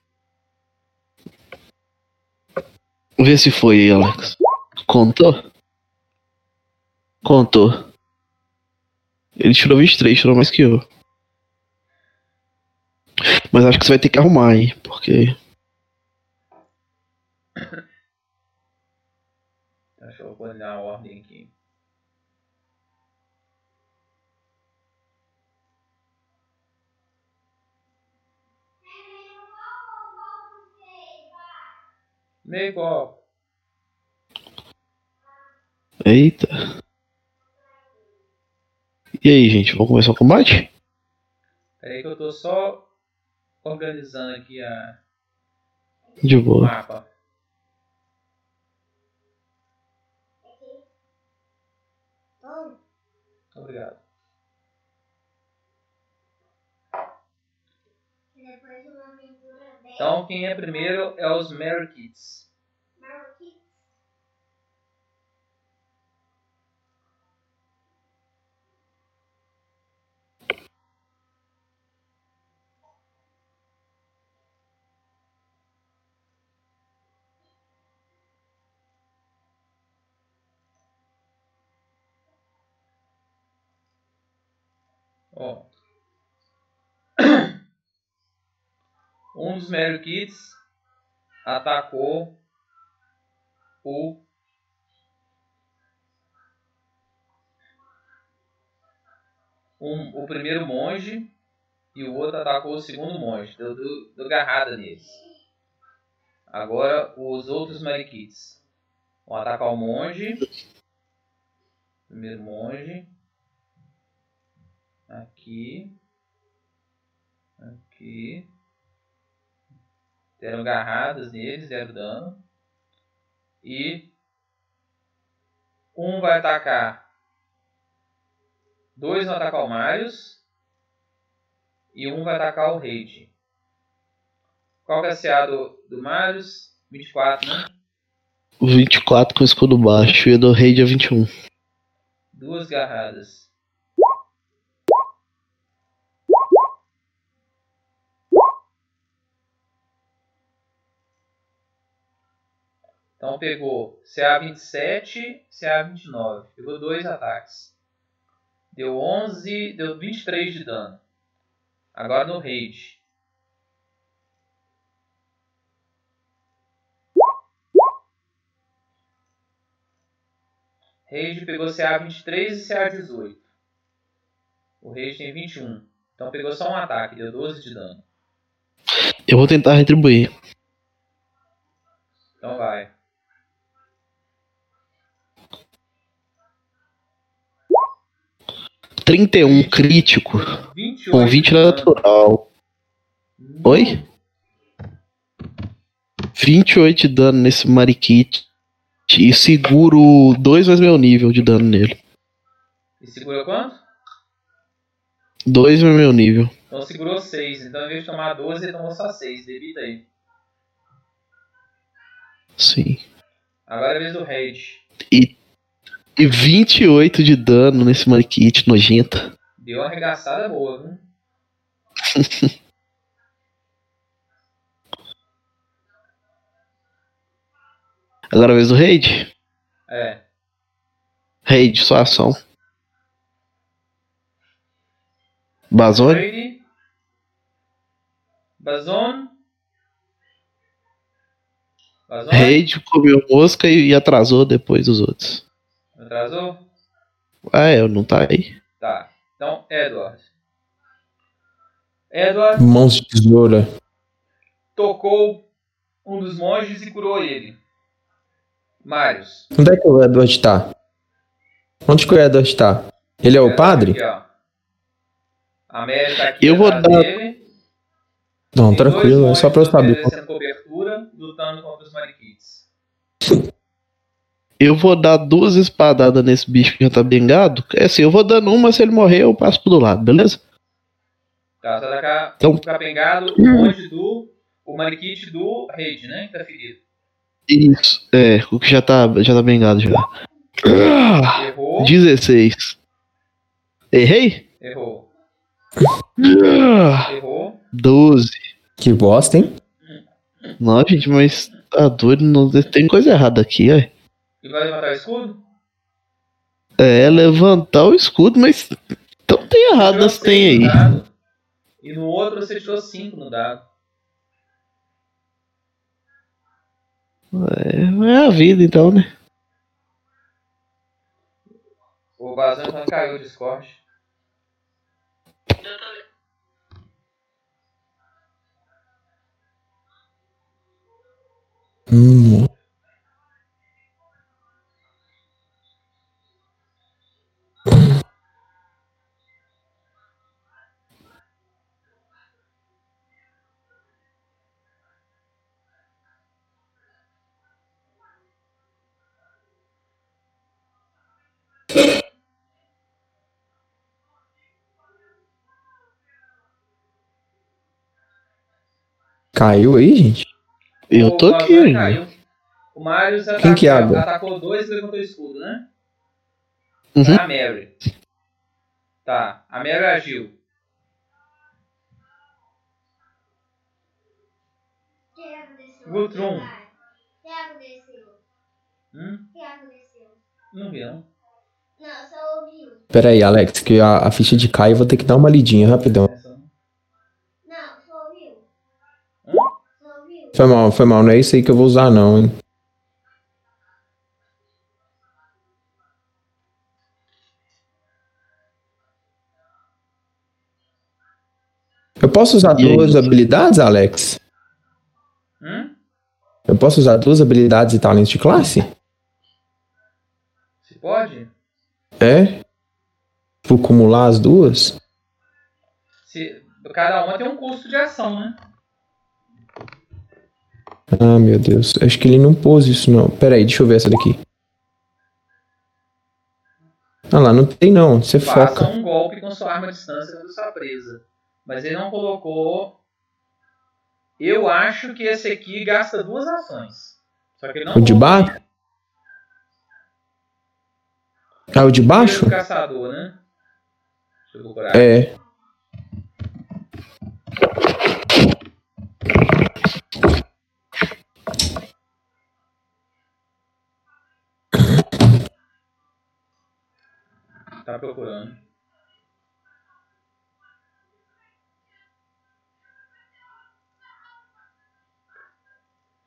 Vê se foi aí, Alex. Contou? Contou. Ele tirou 23, tirou mais que eu. Mas acho que você vai ter que arrumar aí, porque. Deixa eu olhar a Meio copo. Eita. E aí, gente, vamos começar o combate? Peraí que eu tô só organizando aqui a, De o boa. mapa. Bom, Obrigado. Então quem é primeiro é os Mary Kids. Um dos Mary Kids atacou o um, o primeiro monge e o outro atacou o segundo monge. Deu, deu, deu garrada neles. Agora os outros Mary Kids vão atacar o monge. Primeiro monge. Aqui. Aqui. Deram garradas neles, deram dano. E um vai atacar. Dois vão atacar o Marius. E um vai atacar o Raid. Qual que é a CA do, do Marius? 24, né? 24 com escudo baixo e do Raid é 21. Duas garradas. Então pegou CA27, CA29. Pegou dois ataques. Deu 11, deu 23 de dano. Agora no raid. Rage pegou CA23 e CA18. O Rage tem 21. Então pegou só um ataque, deu 12 de dano. Eu vou tentar retribuir. 31 crítico. 28, com 20 né? natural. Hum. Oi? 28 de dano nesse Marikit. E seguro 2 mais meu nível de dano nele. E segura quanto? 2 mais meu nível. Então segurou 6. Então ao invés de tomar 12, ele tomou só 6. Debita aí. Sim. Agora é a vez do Red. E 28 de dano nesse Marikit nojenta. Deu uma arregaçada boa, viu? *laughs* Agora é a vez do Raid. É. Raid, sua ação. Bazone. Brady. Bazon. Bazon. Raid comeu mosca e, e atrasou depois dos outros. Atrasou? Ah, é, não tá aí. Tá. Então, Edward. Edward Mãos de tesoura. tocou um dos monges e curou ele. Marius. Onde é que o Edward tá? Onde que o Edward tá? Ele é o padre? Aqui, ó. A Mary tá aqui Eu vou dar- dele. Não, Tem tranquilo, é só pra eu saber. cobertura, lutando contra os mariquites. *laughs* Eu vou dar duas espadadas nesse bicho que já tá bengado. É assim, eu vou dando uma, se ele morrer, eu passo pro do lado, beleza? Tá, só cá, Então- capengado, o monge do. O mariquite do Raid, né? Que tá ferido. Isso. É, o que já tá, já tá bengado já. Errou. 16. Errei? Errou. Ah, Errou. 12. Que bosta, hein? Não, gente, mas tá doido, não, tem coisa errada aqui, ó. E vai levantar o escudo? É, levantar o escudo, mas. Então tem errado as tem aí. dado, E no outro você tirou 5 no dado. É, é a vida então, né? O Bazan quando caiu o Discord. Hum. Caiu aí, gente? Eu tô aqui ainda. caiu. O Marius Quem que atacou, abre? atacou dois e levantou o escudo, né? Uhum. A Mary. Tá, a Mary agiu. Que? Gutrum. Que? Hum? Que? Não vi, não. Não, só ouviu. Pera aí, Alex, que a, a ficha de Caio eu vou ter que dar uma lidinha rapidão. Não, só ouviu. Hum? Só ouviu. Foi mal, foi mal, não é isso aí que eu vou usar não, hein? Eu posso usar E aí? duas habilidades, Alex? Hum? Eu posso usar duas habilidades e talentos de classe? Se pode? É? Vou acumular as duas? Se, cada uma tem um custo de ação, né? Ah, meu Deus. Acho que ele não pôs isso, não. Pera aí, deixa eu ver essa daqui. Ah lá, não tem não. Você Faça foca. um golpe com sua arma à distância contra sua presa. Mas ele não colocou. Eu acho que esse aqui gasta duas ações. Só que ele não O de baixo? Ah, o de baixo? O caçador, né? Deixa eu procurar. É. Tá procurando.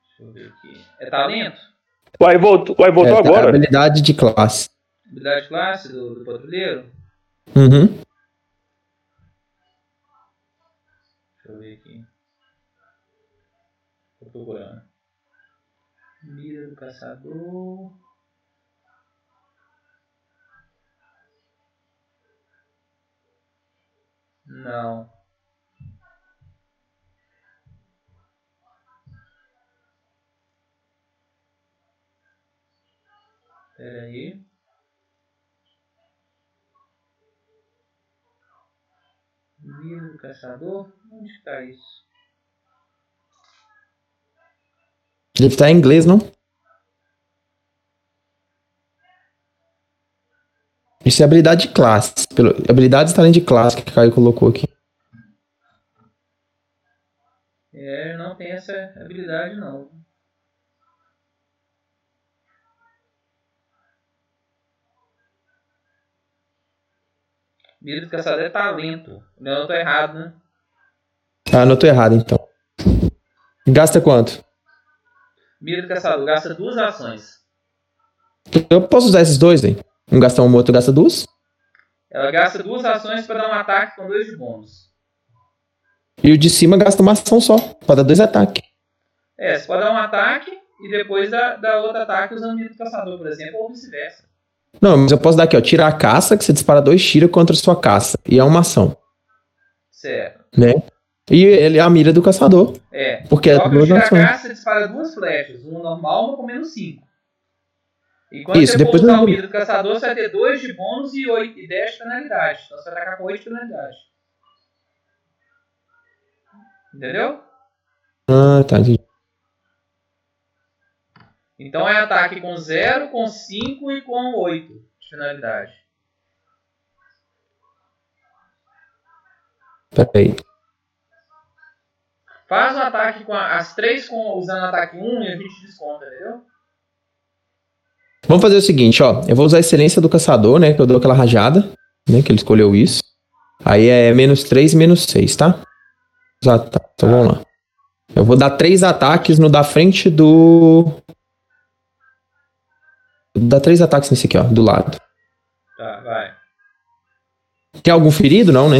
Deixa eu ver aqui. É talento? Uai, voltou, uai, voltou É, tá, agora? Habilidade de classe. Habilidade de classe do, do patrulheiro? Uhum. Deixa eu ver aqui. Tô procurando. Mira do caçador. Não. Pera aí. Livro do caçador? Onde está isso? Deve estar em inglês, não? Isso é habilidade de classe. Pelo, habilidades talento de classe que o Caio colocou aqui. É, não tem essa habilidade não. Mira do caçador é talento. Não, eu tô errado, né? Ah, não tô errado então. Gasta quanto? Mira do caçador gasta duas ações. Eu posso usar esses dois, hein? Um gasta uma, outro gasta duas. Ela gasta duas ações para dar um ataque com dois de bônus. E o de cima gasta uma ação só, pra dar dois ataques. É, você pode dar um ataque e depois dar, dar outro ataque usando o do caçador, por exemplo, ou vice-versa. Não, mas eu posso dar aqui, ó. Tirar a caça, que você dispara dois tiros contra a sua caça. E é uma ação, Certo. né? E ele é a mira do caçador. É. Porque é Só que o duas tira ações. você dispara duas flechas, uma normal e uma com menos 5. E quando Isso, você depois eu- o mira do caçador, você vai ter 2 de bônus e, 8, e 10 de penalidade. Então você vai atacar com 8 de penalidade. Entendeu? Ah, tá. Então é ataque com 0, com 5 e com 8 de penalidade. Pera aí. Faz um ataque com a- as 3 com, usando ataque 1 e a gente desconta, entendeu? Vamos fazer o seguinte, ó. Eu vou usar a excelência do caçador, né? Que eu dou aquela rajada, né? Que ele escolheu isso. Aí é menos 3 e menos 6, tá? Tá. Então vamos lá. Eu vou dar três ataques no da frente do. Dar três ataques nesse aqui, ó, do lado. Tá, vai. Tem algum ferido? Não, né?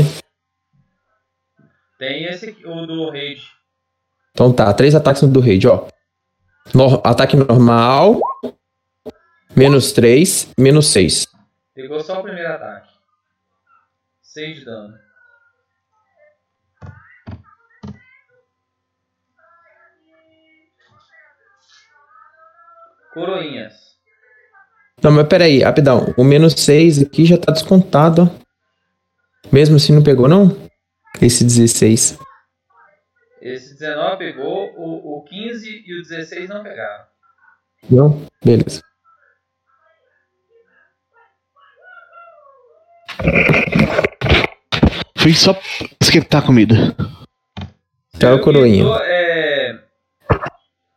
Tem esse aqui, o do raid. Então tá, três ataques no do raid, ó. Nor- ataque normal. Menos 3, menos 6. Pegou só o primeiro ataque. 6 de dano. Coroinhas. Não, mas peraí, rapidão. O menos 6 aqui já tá descontado, ó. Mesmo assim não pegou, não? Esse 16. Esse 19 pegou, o, o 15 e o 16 não pegaram. Não? Beleza. Fui só esquentar a comida. Tá, o coroinha. É,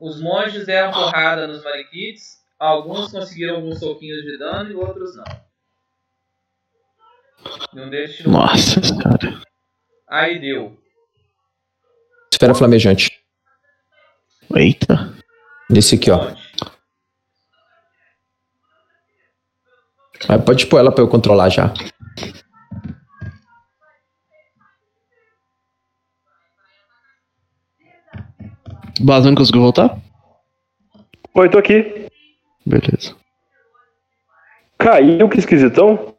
os monges deram porrada nos mariquites. Alguns conseguiram alguns soquinhos de dano e outros não. Não tirou. Nossa, cara. Aí deu. Esfera flamejante. Eita. Esse aqui, ó. Aí pode pôr ela pra eu controlar já. Bazan conseguiu voltar? Oi, tô aqui. Beleza. Caiu, que esquisitão.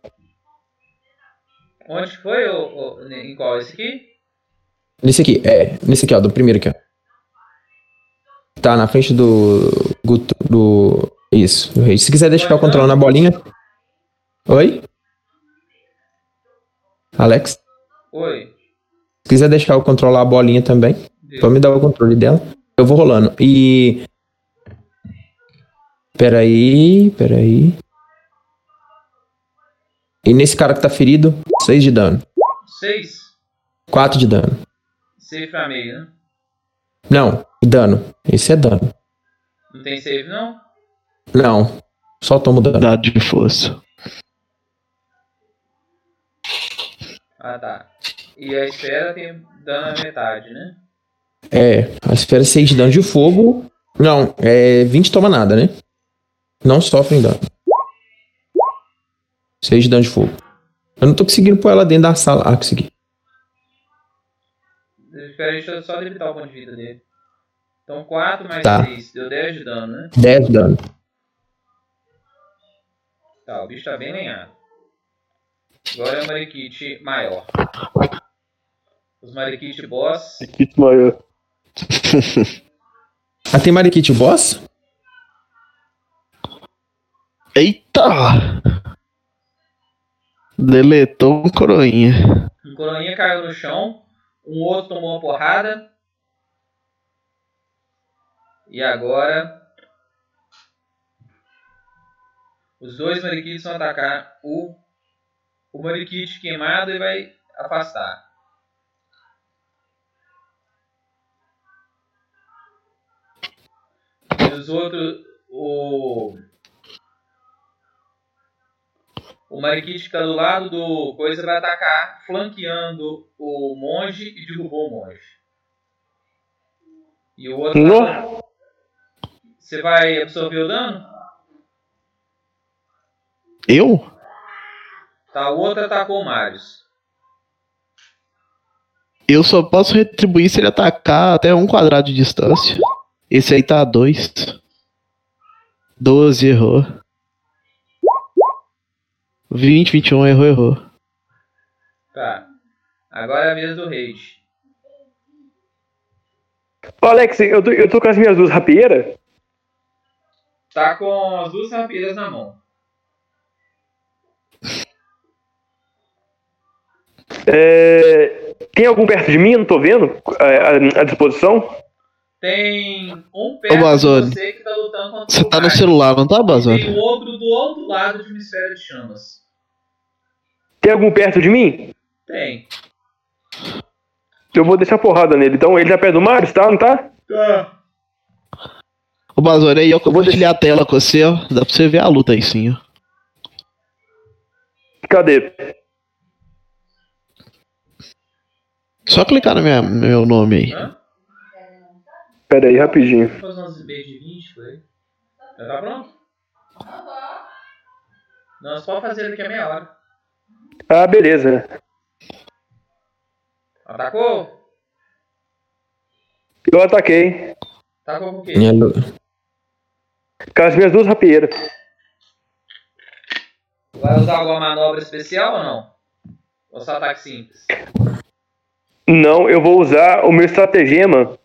Onde foi? O, o- em qual? Esse aqui? Nesse aqui, é. Nesse aqui, ó, do primeiro aqui, ó. Tá na frente do. Guto- do. Isso, do rei. Se quiser deixar eu controlar na bolinha. Oi? Alex? Oi. Se quiser deixar eu controlar a bolinha também, Deu. só me dar o controle dela. Eu vou rolando. E. Peraí, peraí. E nesse cara que tá ferido, 6 de dano. 6. 4 de dano. Save pra meio, né? Não, dano. Esse é dano. Não tem save, não? Não. Só tomo dano. Dado de força. Ah, tá. E a esfera tem dano na metade, né? É, a esfera 6 de dano de fogo. Não, é 20 toma nada, né? Não sofrem dano. 6 de dano de fogo. Eu não tô conseguindo pôr ela dentro da sala. Ah, consegui. Espera, deixa eu só limitar o ponto de vida dele. Então 4 mais Tá. 6, deu 10 de dano, né? 10 de dano. Tá, o bicho tá bem lenhado. Agora é o Mariquite maior. Os Mariquite boss. Que maior. *laughs* Ah, tem Marikit Boss? Eita! Deletou um coroinha. Um coroinha caiu no chão, um outro tomou uma porrada. E agora. Os dois mariquitos vão atacar o, o mariquite queimado e vai afastar. Os outros. O. O mariquite fica do lado do coisa vai atacar, flanqueando o monge e derrubou o monge. E o outro. No. Você vai absorver o dano? Eu? Tá, o outro atacou o Marius. Eu só posso retribuir se ele atacar até um quadrado de distância. Esse aí tá a 2. 12, errou. 20, 21, errou, errou. Tá. Agora é a vez do Rage. Ô, Alex, eu tô, eu tô com as minhas duas rapieiras. Tá com as duas rapieiras na mão. É, tem algum perto de mim? Não tô vendo é, à, à disposição. Tem um perto Ô, de Bazone. você que tá lutando contra Você o tá no celular, não tá, E tem Bazone? o outro do outro lado do hemisfério de chamas. Tem algum perto de mim? Tem. Eu vou deixar porrada nele. Então ele já perto do Marius, tá? Não tá? Tá. Ô, Bazone, aí eu compartilhar a tela com você, ó. Dá pra você ver a luta aí sim, ó. Cadê? Só clicar no minha- meu nome aí. Hã? Pera aí, rapidinho. Vou fazer uns beijos de 20 por aí. Já tá pronto? Não, só fazer daqui a meia hora. Ah, beleza. Atacou? Eu ataquei. Atacou com o quê? Minha Com as minhas duas rapieiras. Vai usar alguma manobra especial ou não? Ou só ataque simples? Não, eu vou usar o meu estratagema.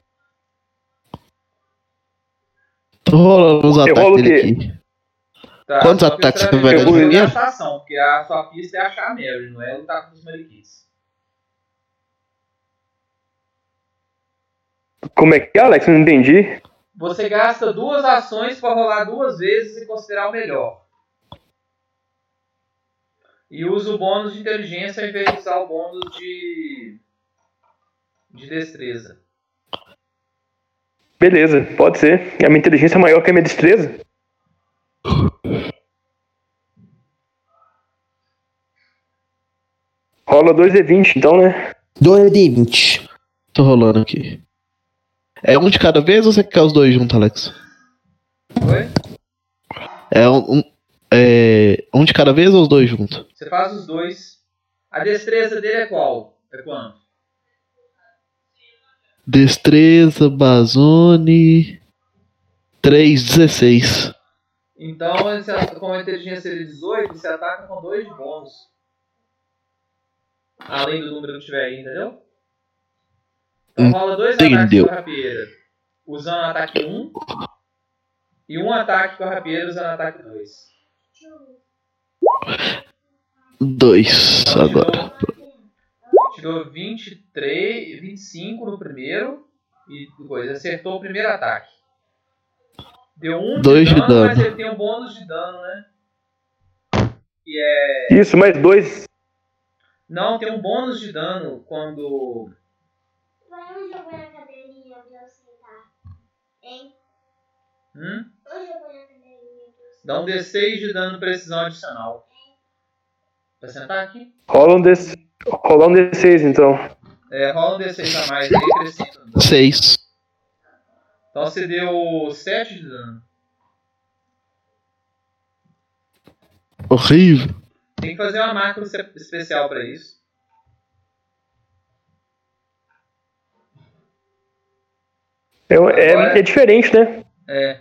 Tô rolando os Eu ataques rolo dele aqui. Tá, Quantos ataques você vai dar de fazer primeiro? ação, porque a sua pista é achar a Mary, não é lutar com os mariquitos. Como é que é, Alex? Não entendi. Você gasta duas ações para rolar duas vezes e considerar o melhor. E usa o bônus de inteligência ao invés de usar o bônus de. de destreza. Beleza, pode ser. A minha inteligência é maior que a minha destreza. Rola 2d20, então, né? 2d20. Tô rolando aqui. É um de cada vez ou você quer os dois juntos, Alex? Oi? É um, um- é um de cada vez ou os dois juntos? Você faz os dois. A destreza dele é qual? É quanto? Destreza, Bazone. 3, 16. Então, você, como a inteligência é 18, você ataca com dois de bônus. Além do número que tiver aí, entendeu? Então rola dois ataques Entendeu. com a rapieira. Usando ataque 1. E um ataque com a rapieira usando ataque 2. 2 agora tirou 23, 25 no primeiro e depois acertou o primeiro ataque. Deu um de, dano, de dano, mas ele tem um bônus de dano, né? Que é... Isso, mais 2. Não, tem um bônus de dano quando. Vamos jogar na cadeirinha pra eu sentar. Hein? Hum? Vamos na cadeirinha pra eu sentar. Dá um D6 de dano precisão adicional. Pra sentar aqui? Rola um D6. Rolar um D6 então. É, rola um D6 a mais aí, crescendo. 6. Então você deu 7 de dano. Horrível. Tem que fazer uma marca especial pra isso. É, é, Agora, é, diferente, né? É.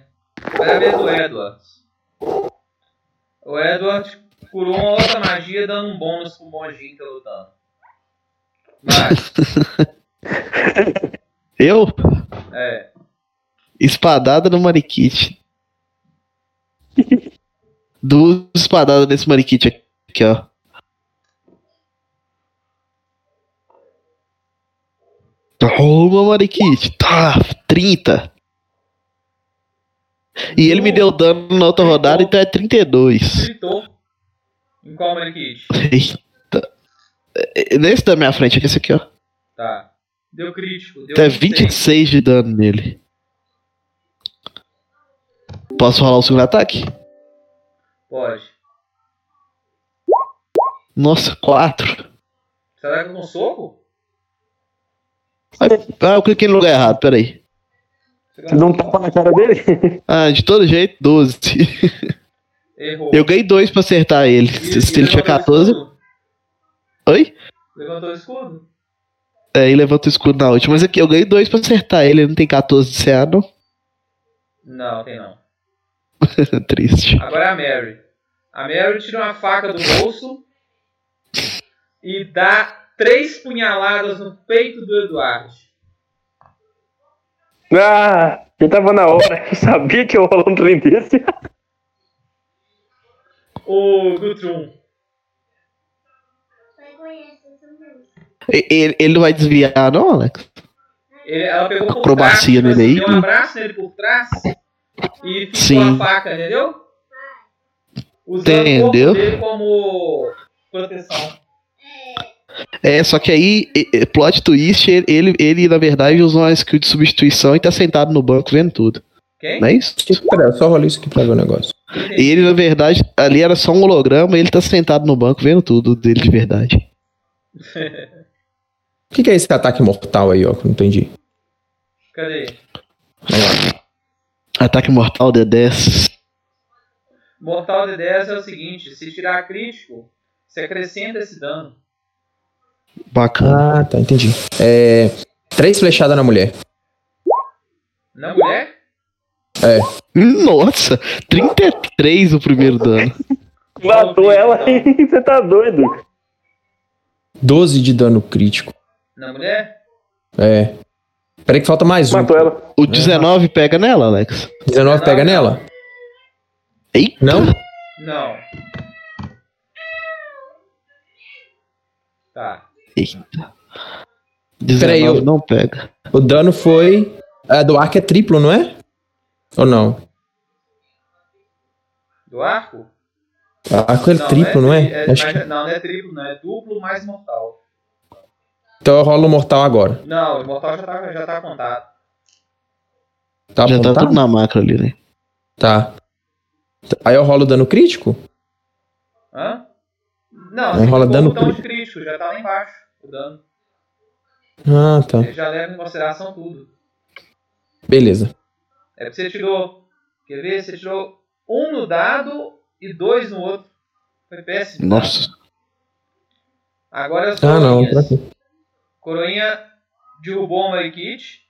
Vai a vez do Edward. O Edward curou uma outra magia dando um bônus pro monjinho que tá lutando. Mas, Eu? é. Espadada no Mariquite. Duas espadadas nesse mariquite aqui, ó. Toma, mariquite. Tá, 30. E ele me deu dano na outra rodada, então é 32. Gritou. Em qual Marikit? Eita. Nesse da minha frente, esse aqui, ó. Tá. Deu crítico. Deu Tá 26. 26 de dano nele. Posso rolar o segundo ataque? Pode. Nossa, 4. Será que com soco? Ah, eu cliquei no lugar errado, peraí. Você Você dá um tapa na cara dele? Ah, de todo jeito, 12. *laughs* Errou. Eu ganhei 2 pra acertar ele. E- Se, e ele tinha levantou o 14. escudo? Oi? Levantou o escudo? É, e levanta o escudo na última. Mas aqui, eu ganhei 2 pra acertar ele. Ele não tem 14 de CA, não. Não, tem não. *laughs* Triste. Agora é a Mary. A Mary tira uma faca do bolso e dá três punhaladas no peito do Eduardo. Ah, já tava na hora. Eu sabia que eu rolar um trem desse. O. E- Ele, ele não vai desviar, não, Alex? Ele, ela pegou por Acrobacia trás, nele aí. deu um abraço nele por trás e ficou Sim. a faca, entendeu? Usando Entendeu? o corpo dele como proteção. É, só que aí, plot twist, ele, ele, ele, na verdade usou uma skill de substituição e tá sentado no banco vendo tudo. Quem? Não é isso? Pera, só rolei isso aqui pra ver o negócio. E ele, na verdade, ali era só um holograma e ele tá sentado no banco vendo tudo dele de verdade. O que, que é esse ataque mortal aí, ó? Que eu não entendi. Cadê? Ataque mortal D10. Mortal de 10 é o seguinte: se tirar crítico, você acrescenta esse dano. Bacana. Ah, tá, entendi. É. Três flechadas na mulher. Na mulher? Nossa, 33 o primeiro dano. Matou ela e *laughs* você tá doido. 12 de dano crítico. Na mulher? É. Peraí que falta mais um. Matou ela. O 19 pega nela, Alex? 19 pega nela? Eita! Não? Não. Tá. Eita. 19 Peraí, eu- não pega. O dano foi. A do arco é triplo, não é? Ou não? Do arco? O arco é triplo, não é? tri- Acho mas- que... Não, não é triplo, não. É duplo mais mortal. Então eu rolo o mortal agora. Não, o mortal já tá, já tá contado. Tá Já tá apontado? tudo na macro ali, né? Tá. Aí eu rolo dano crítico? Hã? Não, Não rola dano o botão de crítico. crítico, já tá lá embaixo. O dano. Ah, tá. Ele já leva em consideração tudo. Beleza. É porque você tirou. Quer ver? Você tirou um no dado e dois no outro. Foi péssimo. Nossa. Agora as Ah, não. coroinhas. tranquilo. Coroinha derrubou o Marikit.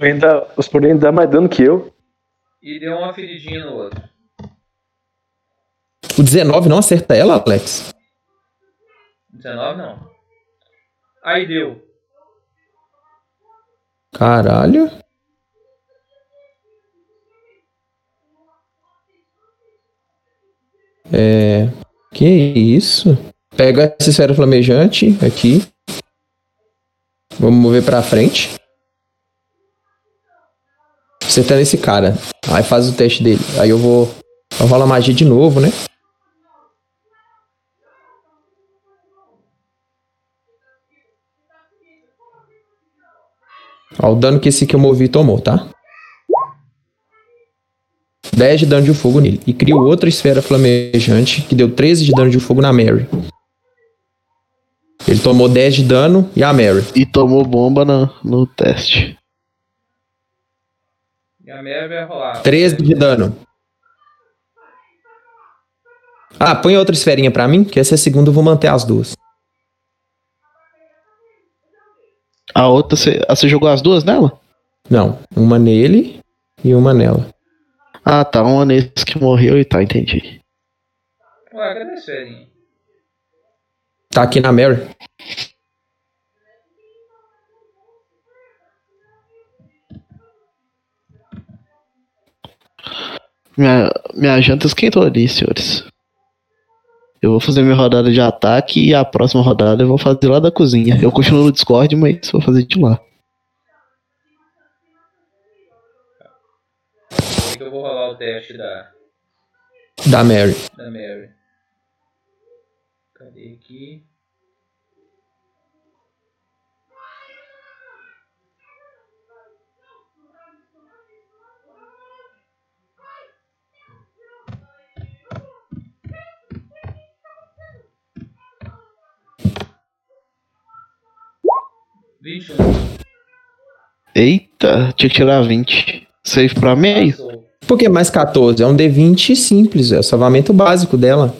Ainda, os poderes dão mais dano que eu. E deu uma feridinha no outro. O 19 não acerta ela, Alex? 19 não. Aí deu. Caralho. É. Que isso? Pega essa esfera flamejante aqui. Vamos mover pra frente. Você tá nesse cara. Aí faz o teste dele. Aí eu vou. Eu a magia de novo, né? Ó, o dano que esse que eu movi tomou, tá? 10 de dano de fogo nele. E crio outra esfera flamejante que deu 13 de dano de fogo na Mary. Ele tomou 10 de dano e a Mary. E tomou bomba no, no teste. E a Mary vai rolar. 13 de dano. Ah, põe outra esferinha pra mim, que essa é a segunda, eu vou manter as duas. A outra, você, ah, você jogou as duas nela? Não, uma nele e uma nela. Ah, tá, uma nesse que morreu e tá, entendi. Ué, cadê a Tá aqui na Mary. Minha, minha janta esquentou ali, senhores. Eu vou fazer minha rodada de ataque e a próxima rodada eu vou fazer lá da cozinha. Eu continuo no Discord, mas vou fazer de lá. Que eu vou rolar o teste da, Da Mary. da Mary. Cadê aqui? Eita, tinha que tirar 20. Save pra meio? Passou. Por que mais 14? É um D20 simples, é o salvamento básico dela.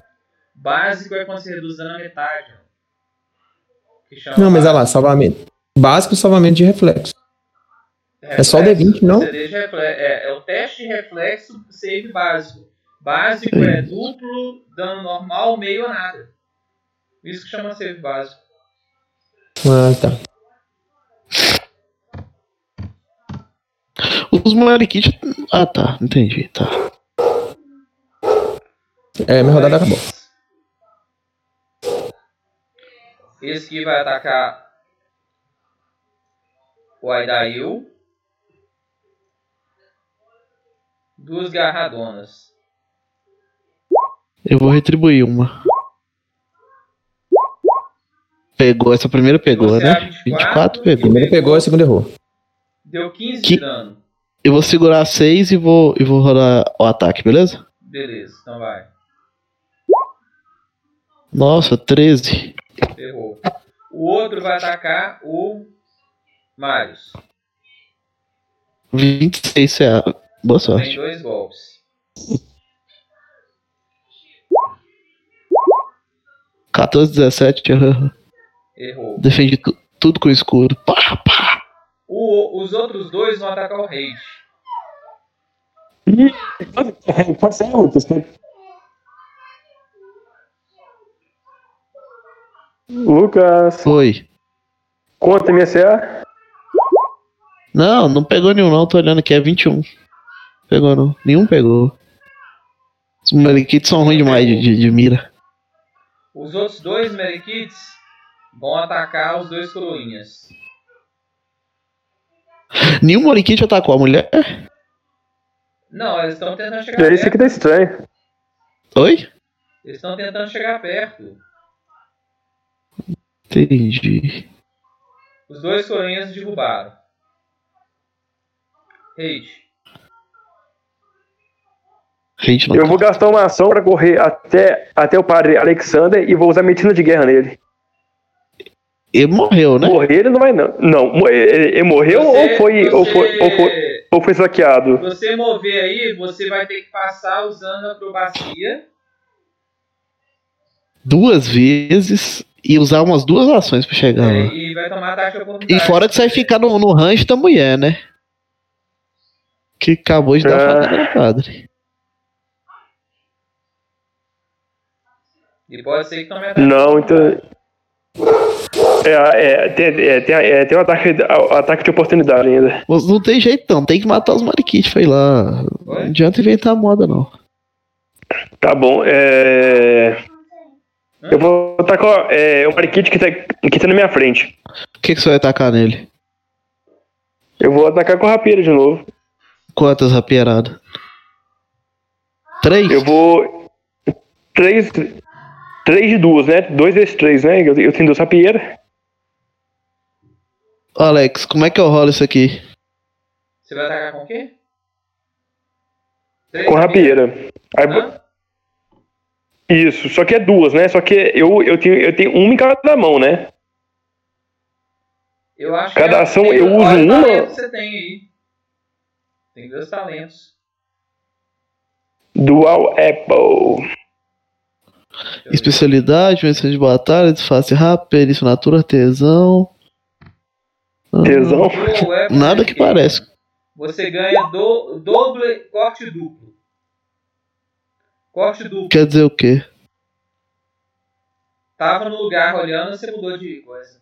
Básico é quando você reduz dano na metade. Não, mas olha lá, salvamento. Básico salvamento de reflexo. É só o D20, não? É, é o teste de reflexo save básico. Básico é duplo, dano normal, meio ou nada. Isso que chama save básico. Ah, tá. Os Mariquite. Ah, tá. Entendi, tá. É, minha rodada acabou. Esse aqui vai atacar o Aidail. Duas garradonas. Eu vou retribuir uma. Pegou, essa primeira pegou, Você né? é 24, 24 pegou. Primeiro pegou, a segunda errou. Deu 15 Que- de dano. Eu vou segurar 6 e vou, e vou rodar o ataque, beleza? Beleza, então vai. Nossa, 13. Ferrou. O outro vai atacar o Marius. 26 é. Boa Tem sorte. dois golpes. 14, 17. aham. Errou. Defende tu- tudo com escuro. Pá, pá. O- os outros dois vão atacar o Rage. Pode ser, Lucas. Lucas, Foi. conta minha CA. Não, não pegou nenhum não. Tô olhando aqui, é 21. Pegou não. Nenhum pegou. Os Mariquites são ruins demais de, de, de mira. Os outros dois Merikites vão atacar os dois coroinhas. Nenhum Mariquite atacou a mulher. Não, eles estão tentando chegar É isso aqui perto. tá estranho. Oi? Eles estão tentando chegar perto. Entendi. Os dois coroinhas derrubaram. Rage. Não Eu vou gastar uma ação pra correr até, até o padre Alexander e vou usar medicina de guerra nele. Ele morreu, né? Morrer ele não vai não. Não, ele, ele morreu Você- ou, foi, ou, foi, ou, foi, você- ou foi saqueado? Você mover aí, você vai ter que passar usando a acrobacia. Duas vezes e usar umas duas ações pra chegar é, lá. e vai tomar taxa. E fora que você vai ficar no, no rancho da mulher, né? Que acabou de dar Ah. facada no padre. E pode ser que tome ataque. Não, então. É, é, tem, é, tem, é, tem um ataque, ataque de oportunidade ainda. Não tem jeito não, tem que matar os mariquites, foi lá. Não adianta inventar moda não. Tá bom, é. Eu vou atacar é, o Mariquite que tá, que tá na minha frente. O que, que você vai atacar nele? Eu vou atacar com a rapieira de novo. Quantas rapieradas? Três? Eu vou. Três. Três de duas, né? Dois vezes três, né? Eu, eu tenho duas rapieiras. Alex, como é que eu rolo isso aqui? Você vai atacar com o quê? Três Com a rapieira. Aí? Isso, só que é duas, né? Só que eu, eu, tenho, eu tenho uma em cada mão, né? Eu acho Cada que é- ação eu uso uma- você tem aí. Tem dois talentos. Dual Apple. Especialidade, vencedor de batalha, disfarce rápido, perícia natura, tesão. Ah, Tesão. Nada que parece. Você ganha do, doble corte duplo. Corte duplo. Quer dizer o quê? Tava no lugar olhando, você mudou de coisa.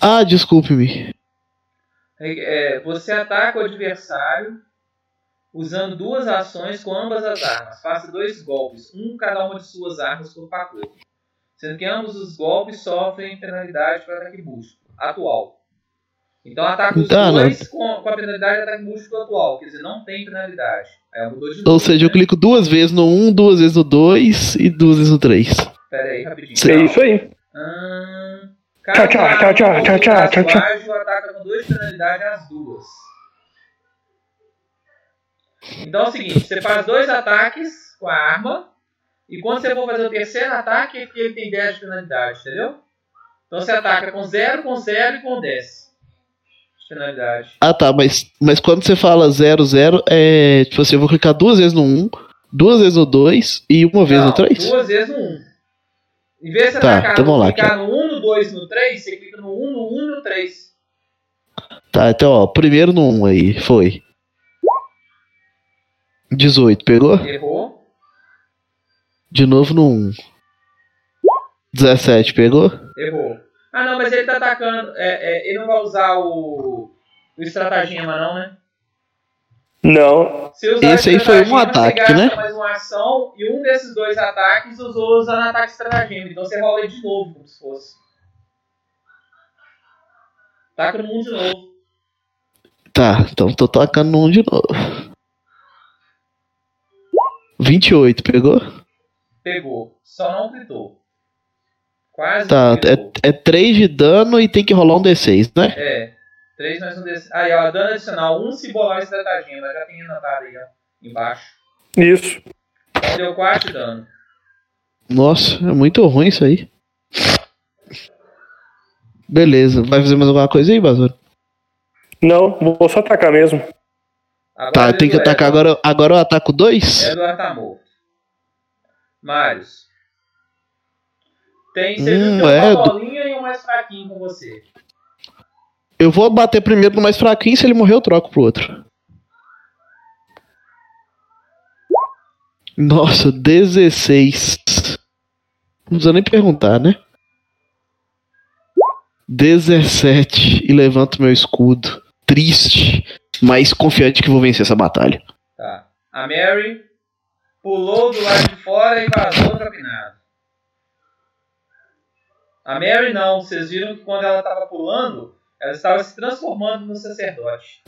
Ah, desculpe-me. É, você ataca o adversário usando duas ações com ambas as armas. Faça dois golpes, um cada uma de suas armas por pacote. Sendo que ambos os golpes sofrem penalidade para ataque múltiplo atual. Então ataca os Tá, né? dois com, com a penalidade de ataque múltiplo atual. Quer dizer, não tem penalidade. Aí mudou de novo. Ou seja, eu né? clico duas vezes no 1, duas vezes no 2 e duas vezes no 3. Pera aí, rapidinho. É isso aí. Ahn, Tchau, tchau, tchau, tchau, tchau, tchau, tchau, tchau. Ataca com duas penalidades as duas. Então é o seguinte, você faz dois ataques com a arma, e quando você for fazer o terceiro ataque, é que ele tem 10 de penalidade, entendeu? Então você ataca com 0, com 0 e com 10 Ah tá, mas, mas quando você fala 0, 0, é. Tipo assim, eu vou clicar duas vezes no 1, duas vezes no 2 e uma vez Não, no 3? duas vezes no 1. Um. Em vez de você Tá, atacar então vamos lá, clicar no 1, no 2 no 3, você clica no 1, no 1 e no 3. Tá, então ó, primeiro no 1 aí, foi. 18, pegou? Errou. De novo no 1. 17, pegou? Errou. Ah, não, mas ele tá atacando. É, é, ele não vai usar o, o estratagema, não, né? Não. Se usar Esse aí foi um ataque, você gasta né? mais uma ação e um desses dois ataques usou usando ataque estratagema. Então você rola ele de novo, como se fosse. Taca no mundo de novo. Tá, então tô tocando no 1 de novo. 28, pegou? Pegou. Só não gritou. Quase Tá, é, é 3 de dano e tem que rolar um D6, né? É. 3 mais um desse. Aí, ó, dano adicional. 1 um se bolar o estratagema. Já tem anotado aí, ó. Embaixo. Isso. Então deu 4 de dano. Nossa, é muito ruim isso aí. Beleza, vai fazer mais alguma coisa aí, Basura? Não, vou só atacar mesmo. Agora Tá, ele tem que atacar agora. Agora eu ataco 2? Edward tá morto. Marius. Tem, você Hum, tem é, uma do- bolinha e um mais fraquinho com você. Eu vou bater primeiro no mais fraquinho, se ele morrer eu troco pro outro. Nossa, 16. Não precisa nem perguntar, né? 17 e levanto meu escudo. Triste, mas confiante que vou vencer essa batalha. Tá. A Mary pulou do lado de fora e vazou do capinado. A Mary não, vocês viram que quando ela estava pulando, ela estava se transformando no sacerdote.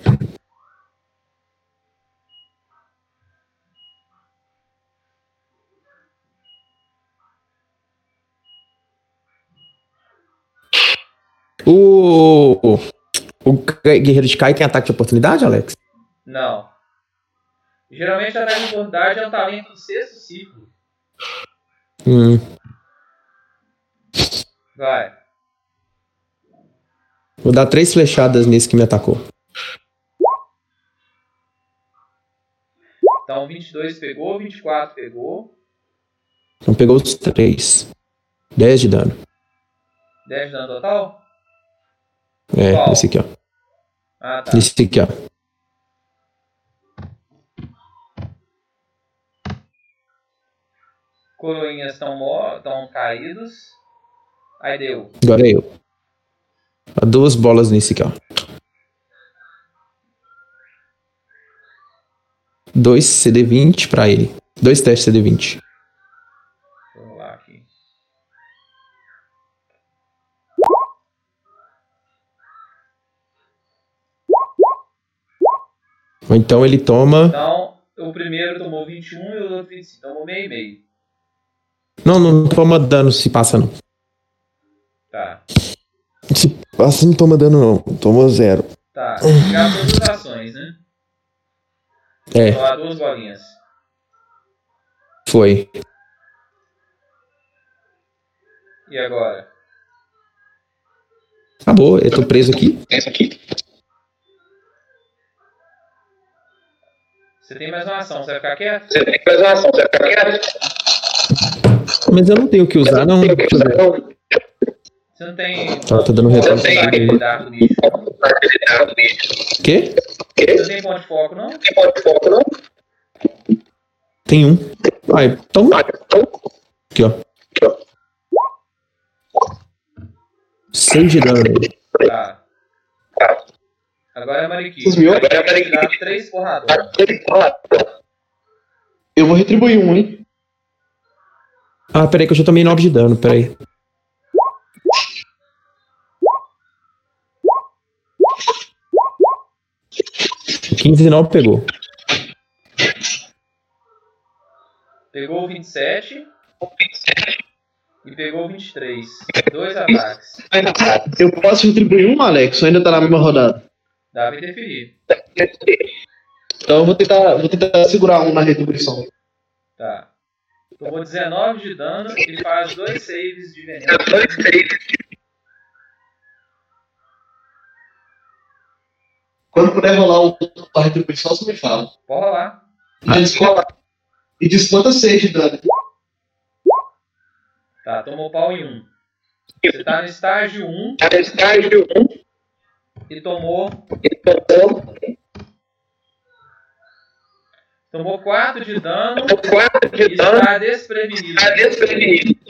O, o, Guerreiro de Kai tem ataque de oportunidade, Alex? Não. Geralmente a ataque de oportunidade é um talento do sexto ciclo. Hum. Vai. Vou dar três flechadas nesse que me atacou. Então 22 pegou, 24 pegou, Então pegou os três. 10 de dano. 10 de dano total? É, Qual? esse aqui, ó. Ah, tá. Esse aqui, ó. Coroinhas estão caídos. Aí deu. Agora é eu. Dá Duas bolas nesse aqui, ó. Dois CD20 pra ele. Dois testes CD20. Vamos lá aqui. Ou então ele toma. Então, o primeiro tomou 21 e o outro 25. Tomou meio e meio. Não, não toma dano se passa, não. Tá. Se passa, não toma dano, não. Toma zero. Tá. Gastou duas ações, né? É, lá, duas bolinhas. foi. E agora? Acabou, eu tô preso aqui. Você tem mais uma ação, você vai ficar quieto? Mas eu não tenho o que usar, não. Ver. Você não tem. Tá, tá dando Você retorno. não tem aquele dardo nicho. Quê? Você não tem ponto de foco, não? Tem um. Ah, então. Aqui, ó. Seis de dano nele. Tá. Agora é Mariqui. Ouvem? Agora é Mariqui. Dá três porradas. Eu vou retribuir um, hein? Ah, peraí que eu já tomei 9 de dano, peraí. Quinze e nove pegou. Pegou o 27. E pegou o 23. Dois ataques. Eu posso retribuir um, Alex? Ou ainda tá na mesma rodada? Dá pra interferir. Então eu vou tentar, vou tentar segurar um na retribuição. Tá. Tomou 19 de dano e faz dois saves de veneno. Quando puder rolar o, a retribuição, você me fala. Pode rolar. E desconta, e desconta 6 de dano. Tá, tomou pau em 1. Você tá no estágio 1 estágio 1, e tomou. Tomou 4 de dano 4 e está desprevenido. desprevenido.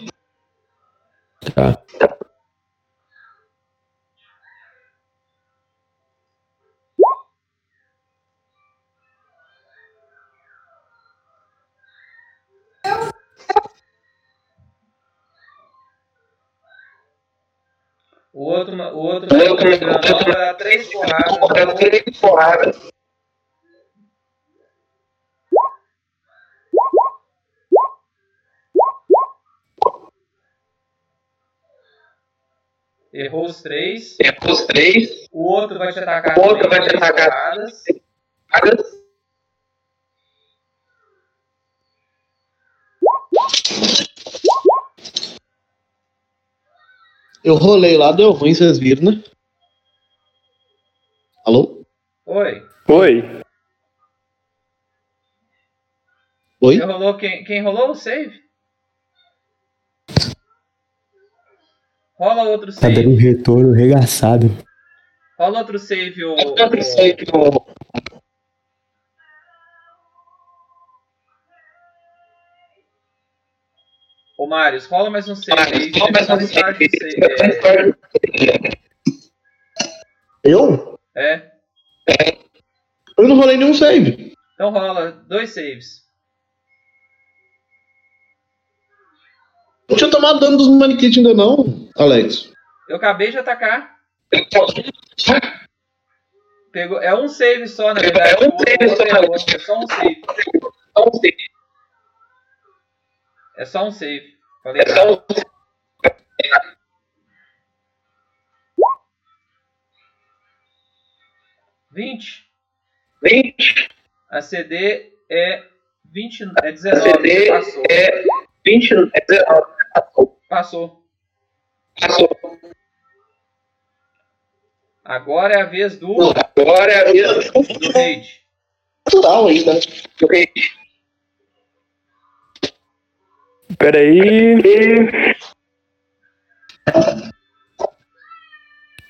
Tá. O outro, o outro, o outro grandão vai dar 3 porradas. porradas. Errou os 3. Os 3. O outro vai te atacar. O outro vai te três atacar. porradas. Eu rolei lá, deu ruim, vocês viram, né? Alô? Oi. Oi. Oi? Você rolou quem, quem rolou o save? Rola outro Tá dando save. um retorno regaçado. Rola outro save, o. Outro save, o- Marius, rola mais um save aí. Rola mais um save. save. Eu? É. é. Eu não rolei nenhum save. Então rola dois saves. Não tinha tomado dano dos manequins ainda não, Alex. Eu acabei de atacar. Pegou, é um save só, na verdade. É um outro save só, Alex. É só um save. É só um save. Falei errado. Vinte. 20. A CD é 20, é 19. passou. é 20. É 19. Passou. Passou. Agora é a vez do, Agora é a minha do raid. total ainda. Ok. Peraí.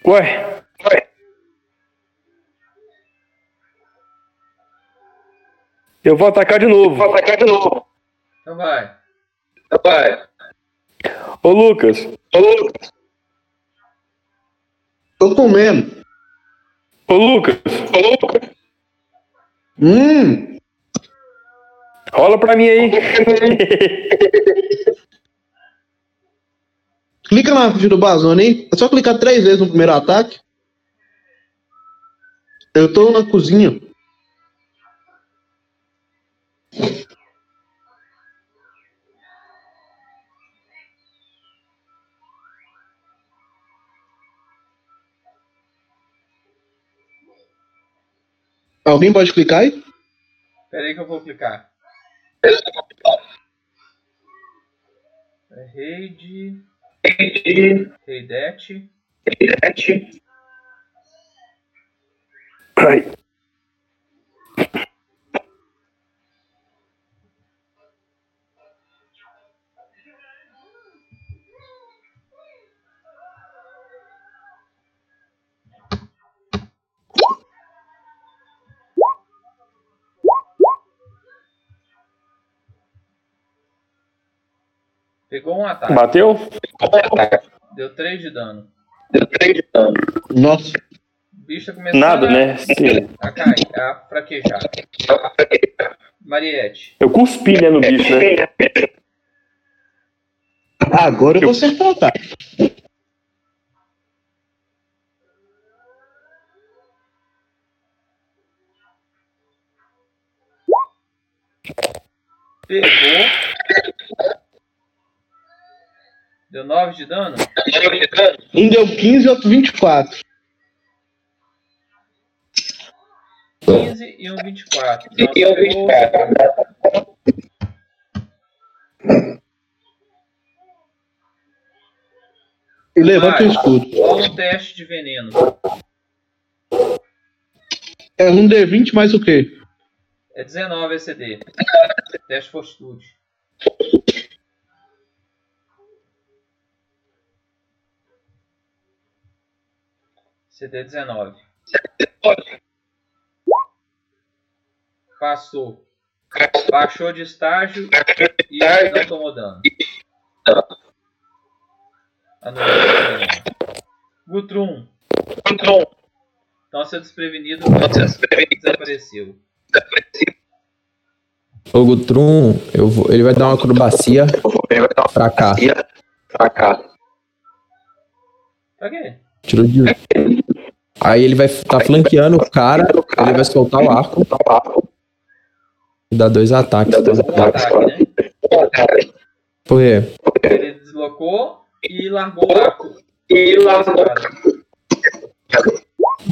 Ué. Eu vou atacar de novo. Vou atacar de novo. Então vai. Vai. Ô Lucas, Ô, Tô comendo. ô Lucas, Hum. Rola pra mim aí. *laughs* Clica na ficha do Bazone aí. É só clicar três vezes no primeiro ataque. Eu tô na cozinha. Alguém pode clicar aí? Pera aí que eu vou clicar. É raid. Raidete. Ai. Pegou um ataque. Bateu? Deu 3 de dano. Nossa. bicho tá começando Nada, a, né? Sim. a cair, a fraquejar. Mariette. Eu cuspi, né, no bicho, né? Agora eu vou acertar. Tá? Pegou. Deu 9 de dano? Um deu 15 e outro 24. 15 e um 24. Então, você pegou- E levanta o escudo. Rola um teste de veneno. É um D20 mais o quê? É 19 ECD. Teste fortitude. CD 19. Passou. Baixou de estágio e não tomou dano. Anulou o veneno. Gutrum. Então seu desprevenido desapareceu. O Gutrum, eu vou- ele vai dar uma acrobacia pra cá. Pra quê? Tirou de. Aí ele vai tá flanqueando o cara, ele vai soltar o arco. E dá dois ataques. Um ataque, né? Por quê? Ele deslocou e largou o arco. E largou.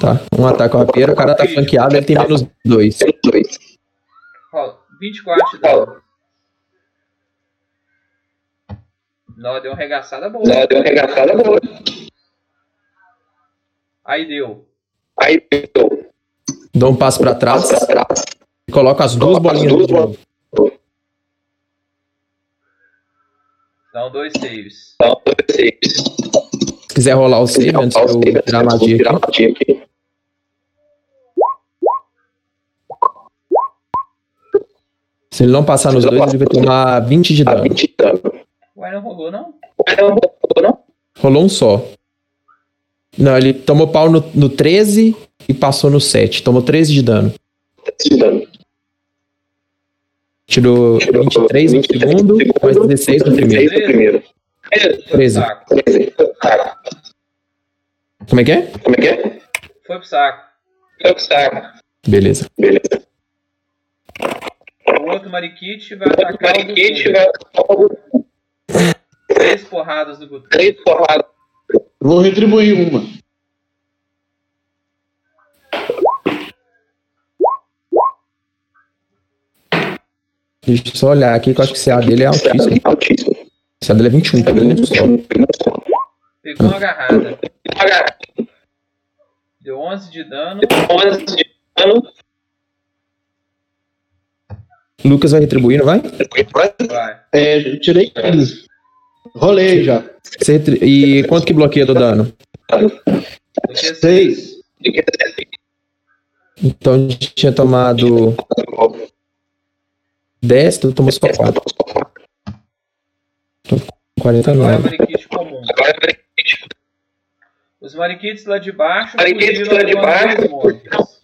Tá. Um ataque com a rapieira, o cara tá flanqueado, ele tem menos dois. 24 de dano. Não, deu uma regaçada boa. deu uma regaçada boa. Aí deu. Aí eu Dá um passo pra trás, trás. coloca as duas Coloca as bolinhas duas de novo. Dão dois saves. Então, dois saves. Se quiser rolar o save antes de eu tirar a magia Tirar aqui. aqui. Se ele não passar nos dois, ele vai tomar 20 de dano. 20 de dano. Ué, não rolou não? Não, não, não. Rolou um só. Não, ele tomou pau no, no 13 e passou no 7. Tomou 13 de dano. De dano. Tirou 23 no segundo, mais 16 no primeiro. 16 no primeiro. 13. Saco. 13. Tá. Como é que é? Como é que é? Foi pro saco. Foi pro saco. Beleza. Beleza. O outro Mariquite vai atacar o Mariquite vai Três porradas no Gutu. três porradas. Vou retribuir uma. Deixa eu só olhar aqui que eu acho que o CA dele é altíssimo. Altíssimo. O CA dele é 21, tá vendo? Só. Pegou uma agarrada. Agarra. Deu 11 de dano. 11 de dano. Lucas vai retribuir, não vai? Vai. É, eu tirei 15. Rolei já. E quanto que bloqueia do dano? 6. Então a gente tinha tomado 10, tu tomou só 4. 49. Agora é Mariquite comum. Agora é Os Mariquites lá de baixo Mariquites lá de baixo dois mortos.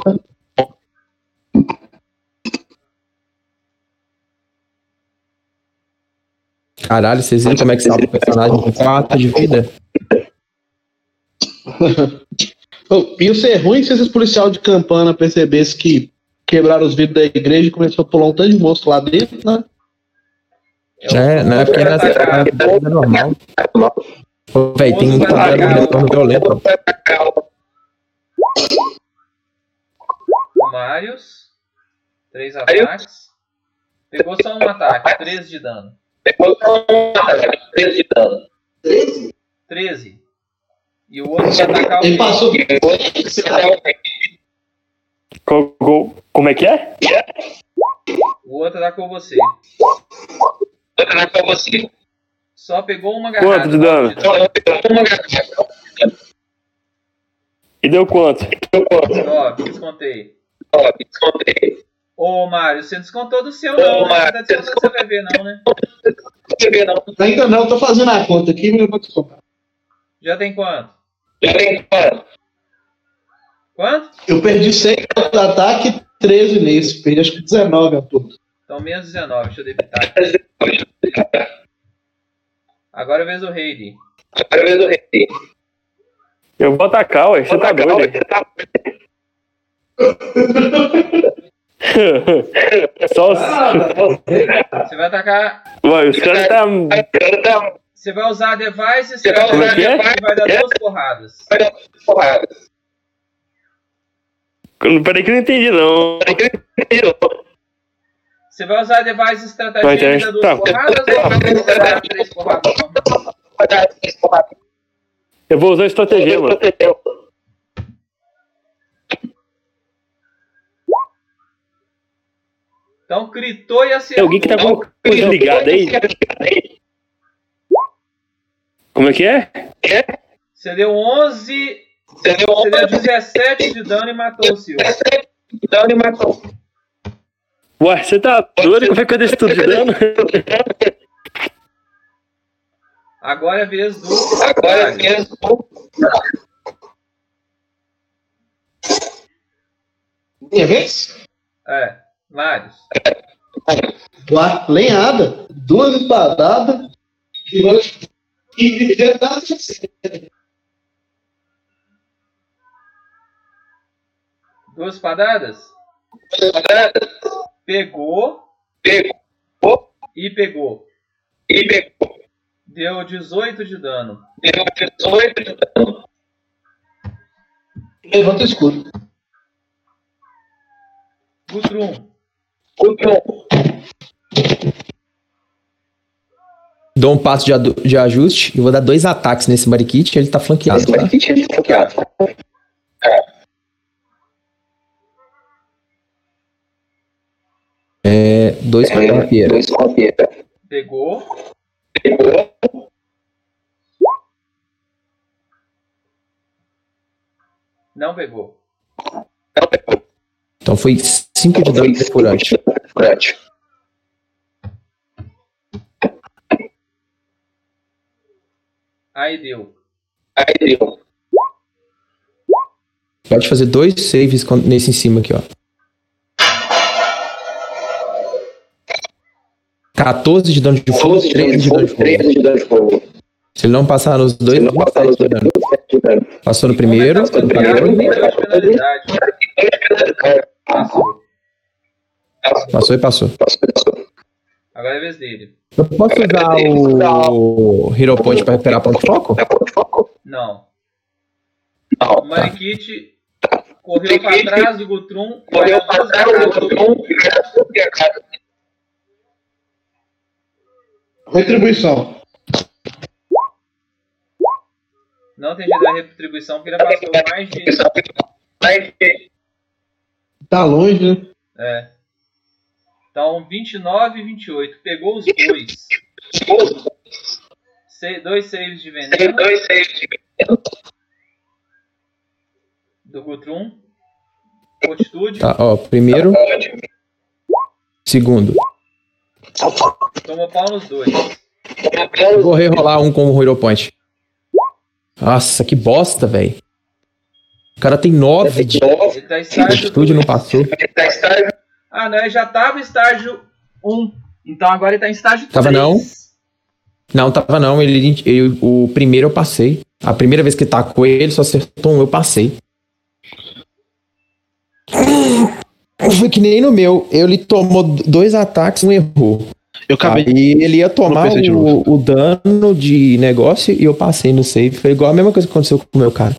Caralho, vocês viram como é que salva o personagem com 4 de vida? *laughs* Oh, ia ser ruim se esses policial de campana percebessem que quebraram os vidros da igreja e começou a pular um tanto de monstro lá dentro, né? É, não é porque na na vida é normal. Pô, Véi, tem um cara no retorno violento. Marius. Três ataques. Pegou só um ataque. 13 de dano. 13 de dano. 13. E o outro vai atacar o Ele passou. Co- co- Como é que é? O outro atacou você. Vai pra você. Só pegou uma Quanto agarrada. de dano? Uma garrafa. E deu quanto? 9, descontei. Ó, descontei. Ô, Mário, você não descontou do seu, não. Ô, né? Mário, Não tá descontando do seu bebê, não, né? Não quer ver, não. Ainda não, tô fazendo a conta aqui, mas eu vou descontar. Já tem quanto? Já tem quanto? Quanto? Eu perdi 100 de ataque e 13 nesse. Perdi acho que 19 a tudo. Então menos 19, deixa eu debitar. Agora é a vez do Heidi. Agora é do rei. Eu vou atacar, ué. Você tá doido? *laughs* *laughs* Só os... Você vai atacar. Ué, os caras tá. Tá Você vai usar device Você vai usar e device? vai dar duas porradas. porrada. Peraí que eu não entendi, não. Você vai usar device Vai estratégia e dar duas tá. porradas ou vai dar três porradas? Vai dar três porradas. Eu vou usar estratégia, mano. Então gritou e Tem acertou. alguém que tá com a coisa ligada aí? Como é que é? Você deu 11, Você deu você deu 11 17 de dano e matou o Silvio. dano e matou. Ué, você tá doido? Como é que eu dei esse tudo de dano? Agora é vez do. Agora Vale. mesmo. Minha vez? É, vários. Lenhada, duas espadadas e. E tá Duas padadas. Pegou Pegou e pegou. e pegou. Deu 18 de dano. Deu 18 de dano. Levanta o escudo. Gutrum. Outro. Dou um passo de, de ajuste e vou dar dois ataques nesse Mariquite. Ele tá flanqueado. Esse Tá? daqui tinha flanqueado. É, dois com a É, rapieira. dois com a piedra. Pegou. Pegou. Não pegou. Não pegou. Então foi cinco de dano perfurante. Perfurante. Aí deu. Aí deu. Pode fazer dois saves nesse em cima aqui, ó. 14 de dano de fogo, 12 de dano 13 de de dano de fogo. 13 de dano de fogo. Se ele não passar nos dois, Se não passar nos 27 de dois, dano. 17 de dano. Passou no primeiro, Começar no primeiro, tem duas penalidades. Passou. e passou. Agora é a vez dele. Eu posso usar o Hero Point pra recuperar ponto de foco? É? Não. Não. O Marikit correu para trás do Gutrum. Correu duas trás do Gutrum e a cara. Retribuição. Não tem jeito da retribuição porque ele passou mais de. Tá longe, né? É. Então, 29 e 28. Pegou os dois. Se- dois saves de Tem veneno dois saves de do Gutrum. Fortitude. Tá, ó, primeiro, segundo. Tomou pau nos dois. Vou rerolar um com o Hero Point. Nossa, que bosta, velho. O cara tem 9 de Ele tá estágio fortitude, não passou. Tá estágio. Ah, não, ele já tava em estágio 1. Então agora ele tá em estágio 3. Tava não? Não, tava não. Ele, eu- o primeiro eu passei. A primeira vez que tacou ele, só acertou um, eu passei. Foi que nem no meu. Ele tomou dois ataques, um errou. Eu acabei. Aí ele ia tomar o, o dano de negócio e eu passei no save. Foi igual a mesma coisa que aconteceu com o meu cara.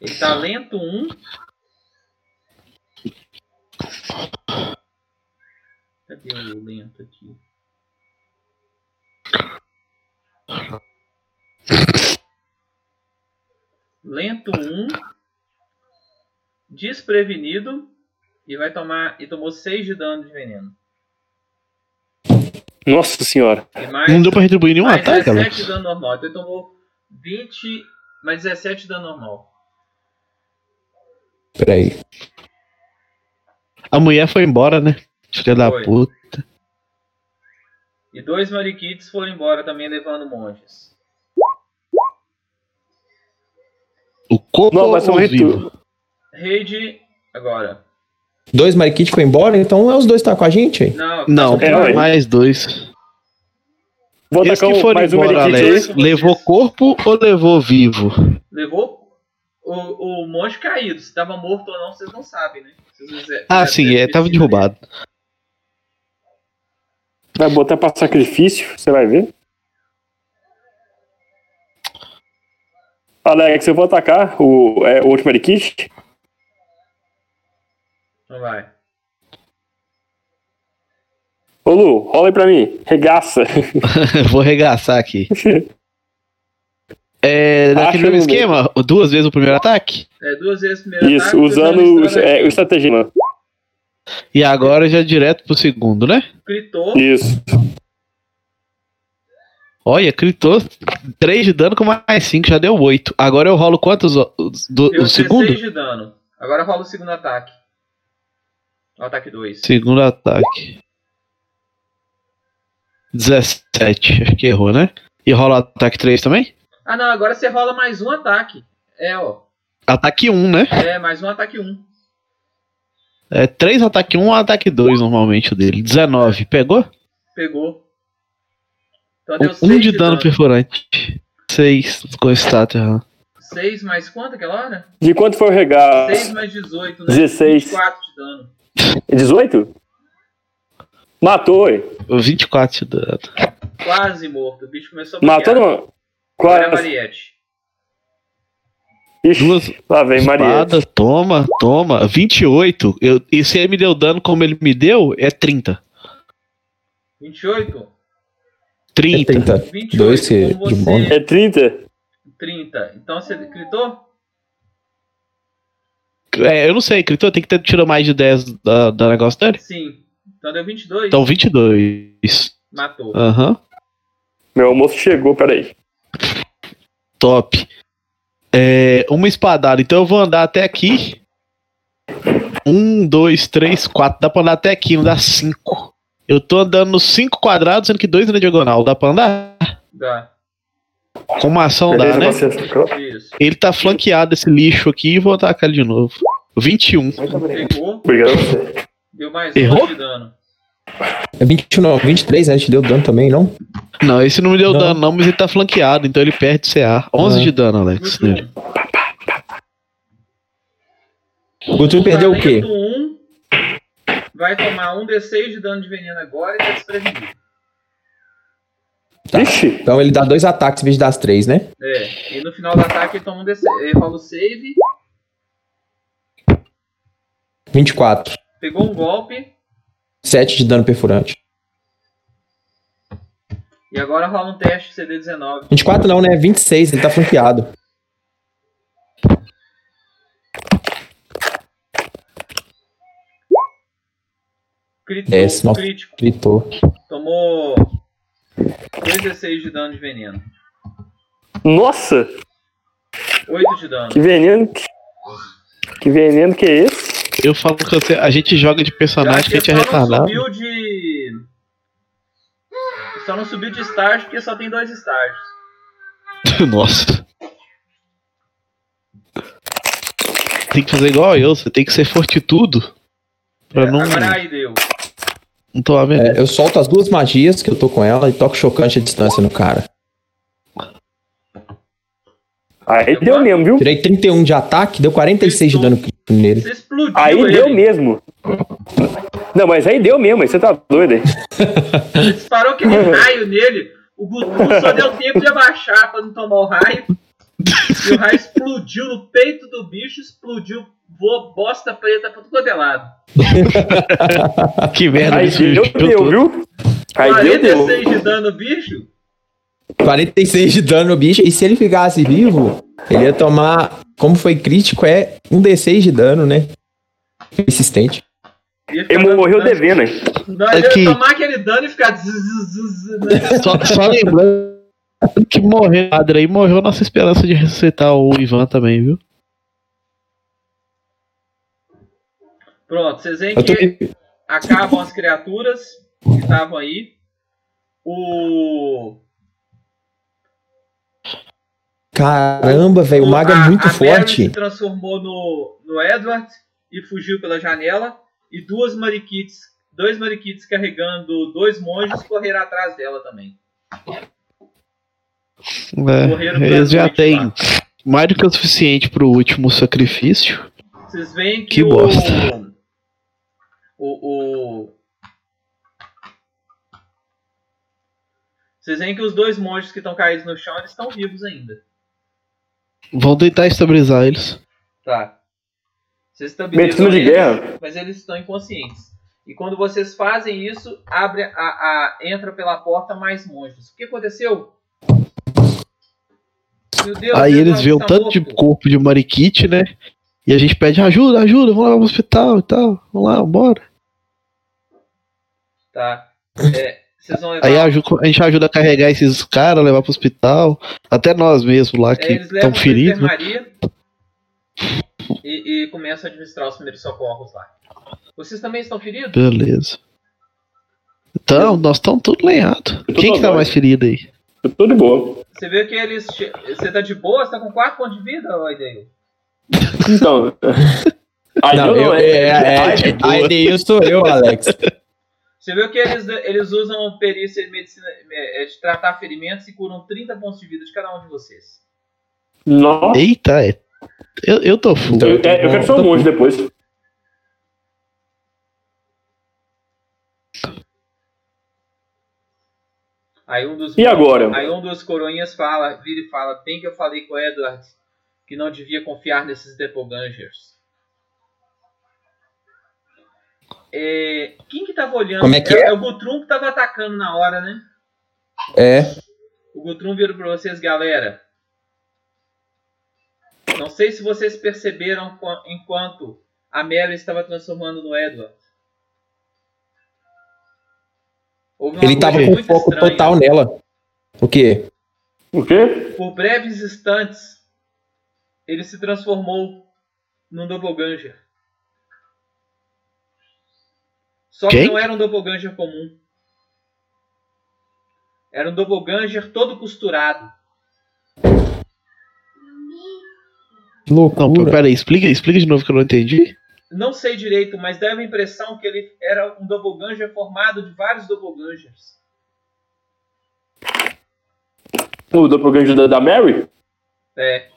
Ele tá lento 1. Cadê o lento aqui? Lento 1. Desprevenido. E vai tomar. E tomou 6 de dano de veneno. Nossa senhora. E mais, Não deu pra retribuir nenhum mais ataque, 17 Alex. de dano normal. Então ele tomou 20 mais 17 de dano normal. Peraí. A mulher foi embora, né? Filha da puta. E dois mariquites foram embora também levando monges. O corpo Não, um retorno. vivo? Raid agora. Dois mariquites foi embora, então é os dois que tá com a gente aí. Não, Não, tá É, mais dois. Vou Esse que um- foram mais um embora, aí. Alex, levou corpo ou levou vivo? Levou o, o monge caído. Se tava morto ou não, vocês não sabem, né? Vocês não Ah, sim, é, tava derrubado. Vai botar pra sacrifício, você vai ver. Alex, eu vou atacar o, é, o outro medikit. dele. Então vai. Ô Lu, rola aí pra mim. Regaça. *laughs* Vou regaçar aqui. *laughs* É, daquele Acho mesmo esquema? Duas vezes o primeiro ataque? É, duas vezes o primeiro Isso, ataque, usando o, estratégia. é, o estratagema. E agora já direto pro segundo, né? Critou. Isso. Olha, critou 3 de dano com mais 5, já deu 8. Agora eu rolo quantos? Do, Deu o segundo? 16 de dano. Agora rola o segundo ataque. O ataque 2. Segundo ataque. 17, acho que errou, né? E rola o ataque 3 também? Ah não, agora você rola mais um ataque. É, ó. Ataque 1, né? É, mais um ataque 1. Um. É 3 ataque 1, ataque 2 normalmente o dele. 19, pegou? Pegou. Então deu 1 6 de dano perfurante. 6 com status. aham. 6 mais quanto aquela hora? De quanto foi o 6 regaço? mais 18, né? 16. 24 de dano. 18? Matou, ué. 24 de dano. Quase morto. O bicho começou a Matou não. Agora é a. Mariette. Ixi, Duas lá vem. Espada, toma, toma. 28. Eu, e se ele me deu dano como ele me deu, é 30. 28? 30. É 30. 28. Dois que- de você... É 30? 30. Então você gritou? É, eu não sei, Critou, tem que ter tirou mais de 10 da, da negócio dele? Sim. Então deu 22. Então 22. Matou. Aham. Meu almoço chegou, peraí. Top. É, uma espadada. Então eu vou andar até aqui. Um, dois, três, quatro. Dá pra andar até aqui, não dá cinco. Eu tô andando nos cinco quadrados, sendo que dois na diagonal. Dá pra andar? Dá. Com uma ação dá, Beleza, né? você. Isso. Ele tá flanqueado esse lixo aqui e vou atacar ele de novo. 21. Pegou. Obrigado a você. Deu mais Errou? 11 de dano. É 21, não, 23, né? Te deu dano também, não? Não, esse não me deu Não. dano, não, mas ele tá flanqueado, então ele perde CA. 11 Ah. de dano, Alex. nele. 21. O Gutu perdeu o quê? Valendo Um, vai tomar um D6 de dano de veneno agora e tá desprevenido. Tá. Ixi, Então ele dá dois ataques em vez das três, né? É. E no final do ataque ele toma um D6. Ele rola o save, 24. pegou um golpe 7 de dano perfurante. e agora rola um teste CD19. 24 não, né? 26, ele tá flanqueado. Critou, É, esse nosso- crítico. Gritou. Tomou 2d6 de dano de veneno. nossa, 8 de dano. que veneno. que- Que veneno que é esse? Eu falo que você, a gente joga de personagem que a gente é só não retardado. subiu de. Só não subiu de estágio porque só tem dois estágios. *laughs* Nossa. Tem que fazer igual eu, você tem que ser fortitudo. Pra É, não, Agora aí deu. não veneno. É, eu solto as duas magias que eu tô com ela e toco chocante à distância no cara. Aí deu mesmo, viu? Tirei 31 de ataque, deu 46 de dano crítico nele. Você explodiu Aí ele. deu mesmo. Não, mas aí deu mesmo, aí você tá doido aí. Disparou aquele raio nele. O Gutu só deu tempo de abaixar pra não tomar o raio. E o raio explodiu no peito do bicho, explodiu, voou bosta preta pra quanto é lado. *laughs* Que merda, Aí bicho, deu, eu deu, viu? Aí deu, deu. 46 de dano no bicho. 46 de dano no bicho. E se ele ficasse vivo, ele ia tomar. Como foi crítico, é um D6 de dano, né? Persistente. Ele morreu devendo, hein? Não, ele Aqui. ia tomar aquele dano e ficar. né? Só, só lembrando que morreu o padre aí, morreu nossa esperança de ressuscitar o Ivan também, viu? Pronto, vocês veem tô... que acabam as criaturas que estavam aí. O. Caramba, velho, o mago é a- muito a Mary forte. se transformou no, no Edward e fugiu pela janela. E duas mariquites, dois mariquites carregando dois monges correram atrás dela também. É, eles já têm lá. mais do que o suficiente pro último sacrifício. Vocês veem que, Que o, bosta. o. o- Vocês veem que os dois monges que estão caídos no chão eles estão vivos ainda. Vão tentar estabilizar eles. Tá. Vocês estabilizam Medicina de guerra. mas eles estão inconscientes. E quando vocês fazem isso, abre a, a- entra pela porta mais monstros. O que aconteceu? Meu Deus, Aí Eduardo eles veem um está tanto de morto. corpo de mariquite, né? E a gente pede ajuda, ajuda, vamos lá pro hospital e tal. Vamos lá, bora. Tá. É, levar. Aí a, gente ajuda a carregar esses caras, levar pro hospital. Até nós mesmos lá É, que eles levam estão feridos, né? enfermaria e, e começam a administrar os primeiros socorros lá. Vocês também estão feridos? Beleza. Então, nós estamos tudo lenhado. tô Quem que tá mais ferido aí? Eu tô de boa. Você vê que eles. che- Você tá de boa? Você tá com 4 pontos de vida, ô Aideio? Então. *laughs* Aí Não, eu, é, é, Ai, é, a ideia sou eu, Alex. Você viu que eles, eles usam perícia de medicina é, de tratar ferimentos e curam 30 pontos de vida de cada um de vocês. Nossa. Eita, é. Eu, eu tô full. Então, Eu, é, eu quero ser um monge depois. Aí um dos E agora? Aí um dos coroinhas fala, vira e fala, bem que eu falei com o Edward que não devia confiar nesses Doppelgangers. É, quem que tava olhando? Como é que é? o Gutrum que tava atacando na hora, né? É. O Gutrum virou pra vocês, galera. Não sei se vocês perceberam qua- enquanto a Mary estava transformando no Edward. Ele tava com foco estranha. total nela. O quê? O quê? Por breves instantes, ele se transformou num Doppelganger. Só que Quem? não era um Doppelganger comum. Era um Doppelganger todo costurado. Que Não, loucura. peraí, explica, explica de novo que eu não entendi. Não sei direito, mas dá a impressão que ele era um Doppelganger formado de vários Doppelgangers. O doppelganger da, da Mary? É,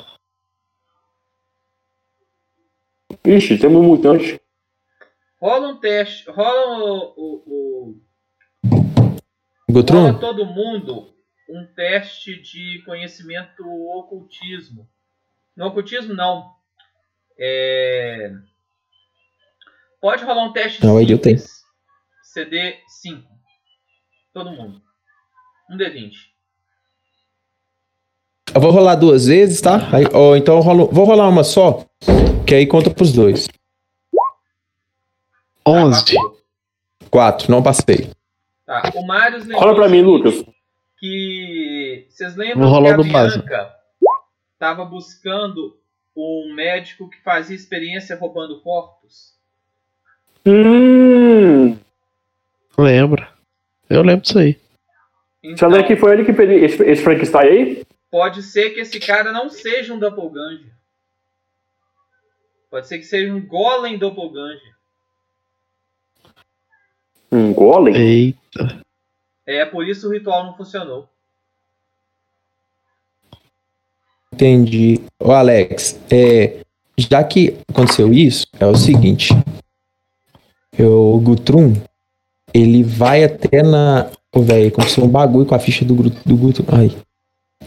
Ixi, temos um mutante. Rola um teste, rola o, o, o- rola todo mundo um teste de conhecimento ocultismo. No ocultismo, não. É... Pode rolar um teste Não, aí eu tenho. CD 5. Todo mundo. Um D20. Eu vou rolar duas vezes, tá? Aí, ou então eu rolo- vou rolar uma só, que aí conta pros dois. 11. Quatro, não passei. Tá. O Marius lembrou Rola pra mim, Lucas. Que vocês Vou lembram rolar que a. Bianca estava buscando um médico que fazia experiência roubando corpos? Hum. Lembra? Eu lembro disso aí. Então, Será que foi ele que fez esse, esse Frankenstein aí? pode ser que esse cara não seja um doppelganger. Pode ser que seja um golem doppelganger. Um golem? Ei, É por isso o ritual não funcionou. Entendi. Ô, Alex, é, já que aconteceu isso, é o seguinte. Eu, o Gutrum, ele vai até na. Ô, velho, aconteceu um bagulho com a ficha do, do Gutrum. Ai.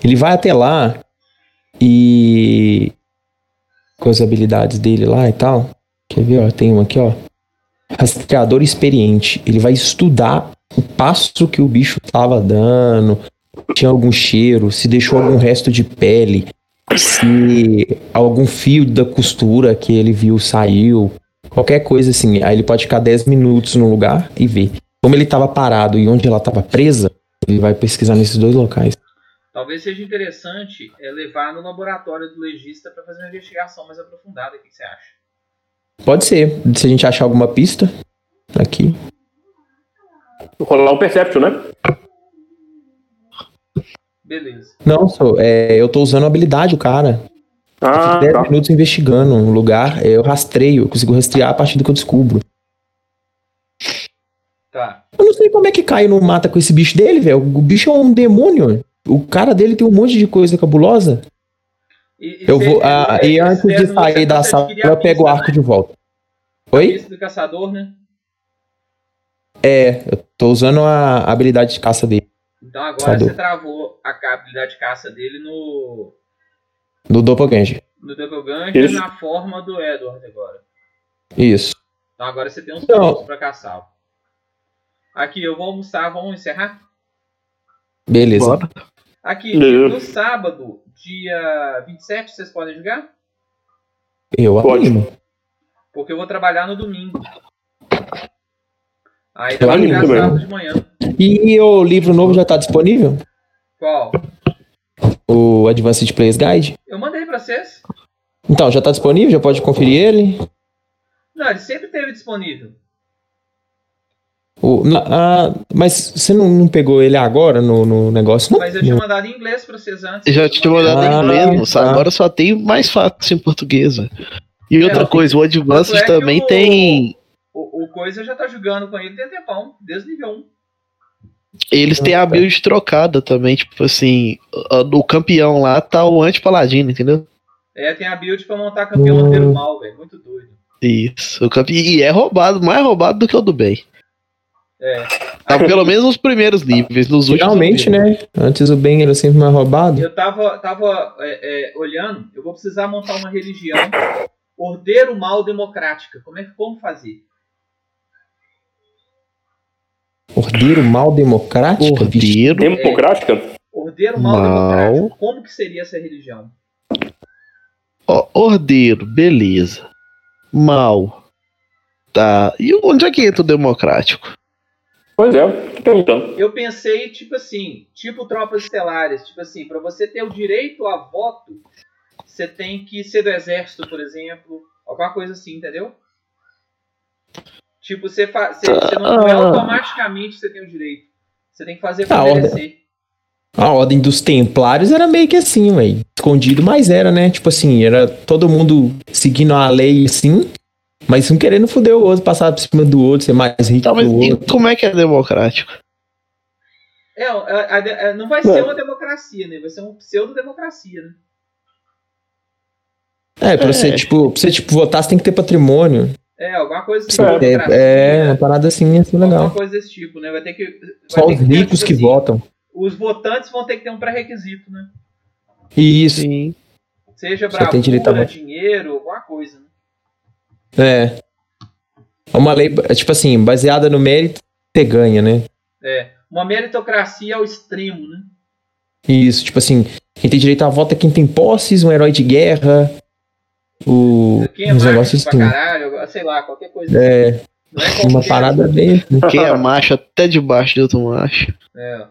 Ele vai até lá e. Com as habilidades dele lá e tal. Quer ver, ó? Tem um aqui, ó. Rastreador experiente. Ele vai estudar o passo que o bicho tava dando. Tinha algum cheiro, se deixou algum resto de pele, se algum fio da costura que ele viu saiu, qualquer coisa assim. Aí ele pode ficar 10 minutos no lugar e ver. Como ele estava parado e onde ela estava presa, ele vai pesquisar nesses dois locais. Talvez seja interessante é, levar no laboratório do legista para fazer uma investigação mais aprofundada. O que você acha? Pode ser, se a gente achar alguma pista aqui. Rolar um Perception, né? Beleza. Não, sou, é, eu tô usando a habilidade, o cara. Ah, 10 tá. minutos investigando um lugar, eu rastreio, eu consigo rastrear a partir do que eu descubro. Tá. Eu não sei como é que Caio não mata com esse bicho dele, velho. O bicho é um demônio. O cara dele tem um monte de coisa cabulosa. E, Eu vou. ah, é, e antes de 10 minutos sair da sala, eu pego o arco né? de volta. Oi? do caçador, né? É, eu tô usando a habilidade de caça dele. Então agora Caçador. você travou a habilidade de caça dele no, Do Doppelganger. no Doppelganger Isso. na forma do Edward agora. Isso. Então agora você tem uns Não. pontos pra caçá-lo. Aqui, eu vou almoçar, vamos encerrar? Beleza. Bora. Aqui, Beleza. no sábado, dia 27, vocês podem jogar? Eu animo. Porque eu vou trabalhar no domingo. Aí Eu animo também. sábado de manhã. E o livro novo já tá disponível? Qual? O Advanced Players Guide? Eu mandei pra vocês. Então, já tá disponível? Já pode conferir ele? Não, ele sempre teve disponível. O, na- ah, mas você não, não pegou ele agora no, no negócio, não? Mas eu tinha mandado em inglês pra vocês antes. Eu já tinha mandado Ah, em inglês, moça. tá. agora só tem mais fácil em português. velho. E outra É, coisa, o Advanced é também o- tem. O, o Coisa já tá jogando com ele tem tempão, desde nível 1. Eles têm a build trocada também, tipo assim, a- o campeão lá tá o anti-paladino, entendeu? É, tem a build pra montar campeão Hum. roteiro mal, velho. Muito doido. Isso. O campe... E é roubado, mais roubado do que o do bem. É. Tá pelo menos nos primeiros níveis, nos últimos. Finalmente, né? Antes o bem era sempre mais roubado. Eu tava, tava é, é, olhando, eu vou precisar montar uma religião ordeiro mal democrática. Como é que como fazer? Ordeiro mal democrático? Vixe. Ordeiro. Democrática? Ordeiro mal, Mal. democrático. Como que seria essa religião? Ó, ordeiro, beleza. Mal. Tá. E onde é que entra o democrático? Pois é, tô perguntando. Eu pensei, tipo assim, tipo tropas estelares, tipo assim, pra você ter o direito a voto, você tem que ser do exército, por exemplo, alguma coisa assim, entendeu? Tipo, você, fa você, você não, não é automaticamente você tem o direito. Você tem que fazer por Ah, ordem. merecer. A ordem dos templários era meio que assim, ué. Escondido, mas era, né? Tipo assim, era todo mundo seguindo a lei assim, mas um querendo foder o outro, passar por cima do outro, ser mais rico Tá, mas que o e outro. como é que é democrático? É, a- a- a- não vai ser uma democracia, né? Vai ser uma pseudo-democracia, né? É, pra É. você, tipo, pra você, tipo, votar, você tem que ter patrimônio. É, alguma coisa assim. Ter- é, né? uma parada assim, ia ser Alguma legal. coisa desse tipo, né? Vai ter que. vai Só ter os ter, ricos que assim, votam. Os votantes vão ter que ter um pré-requisito, né? Isso, Sim. Seja Só tem direito a bravura, dinheiro, alguma coisa. Né? É. É uma lei, é, tipo assim, baseada no mérito, você ganha, né? É. Uma meritocracia ao extremo, né? Isso, tipo assim, quem tem direito a voto é quem tem posses, um herói de guerra, o... Quem é uns negócios pra assim. caralho, sei lá, qualquer coisa. É, Não é uma parada bem... Quem é macho até debaixo de outro macho. É.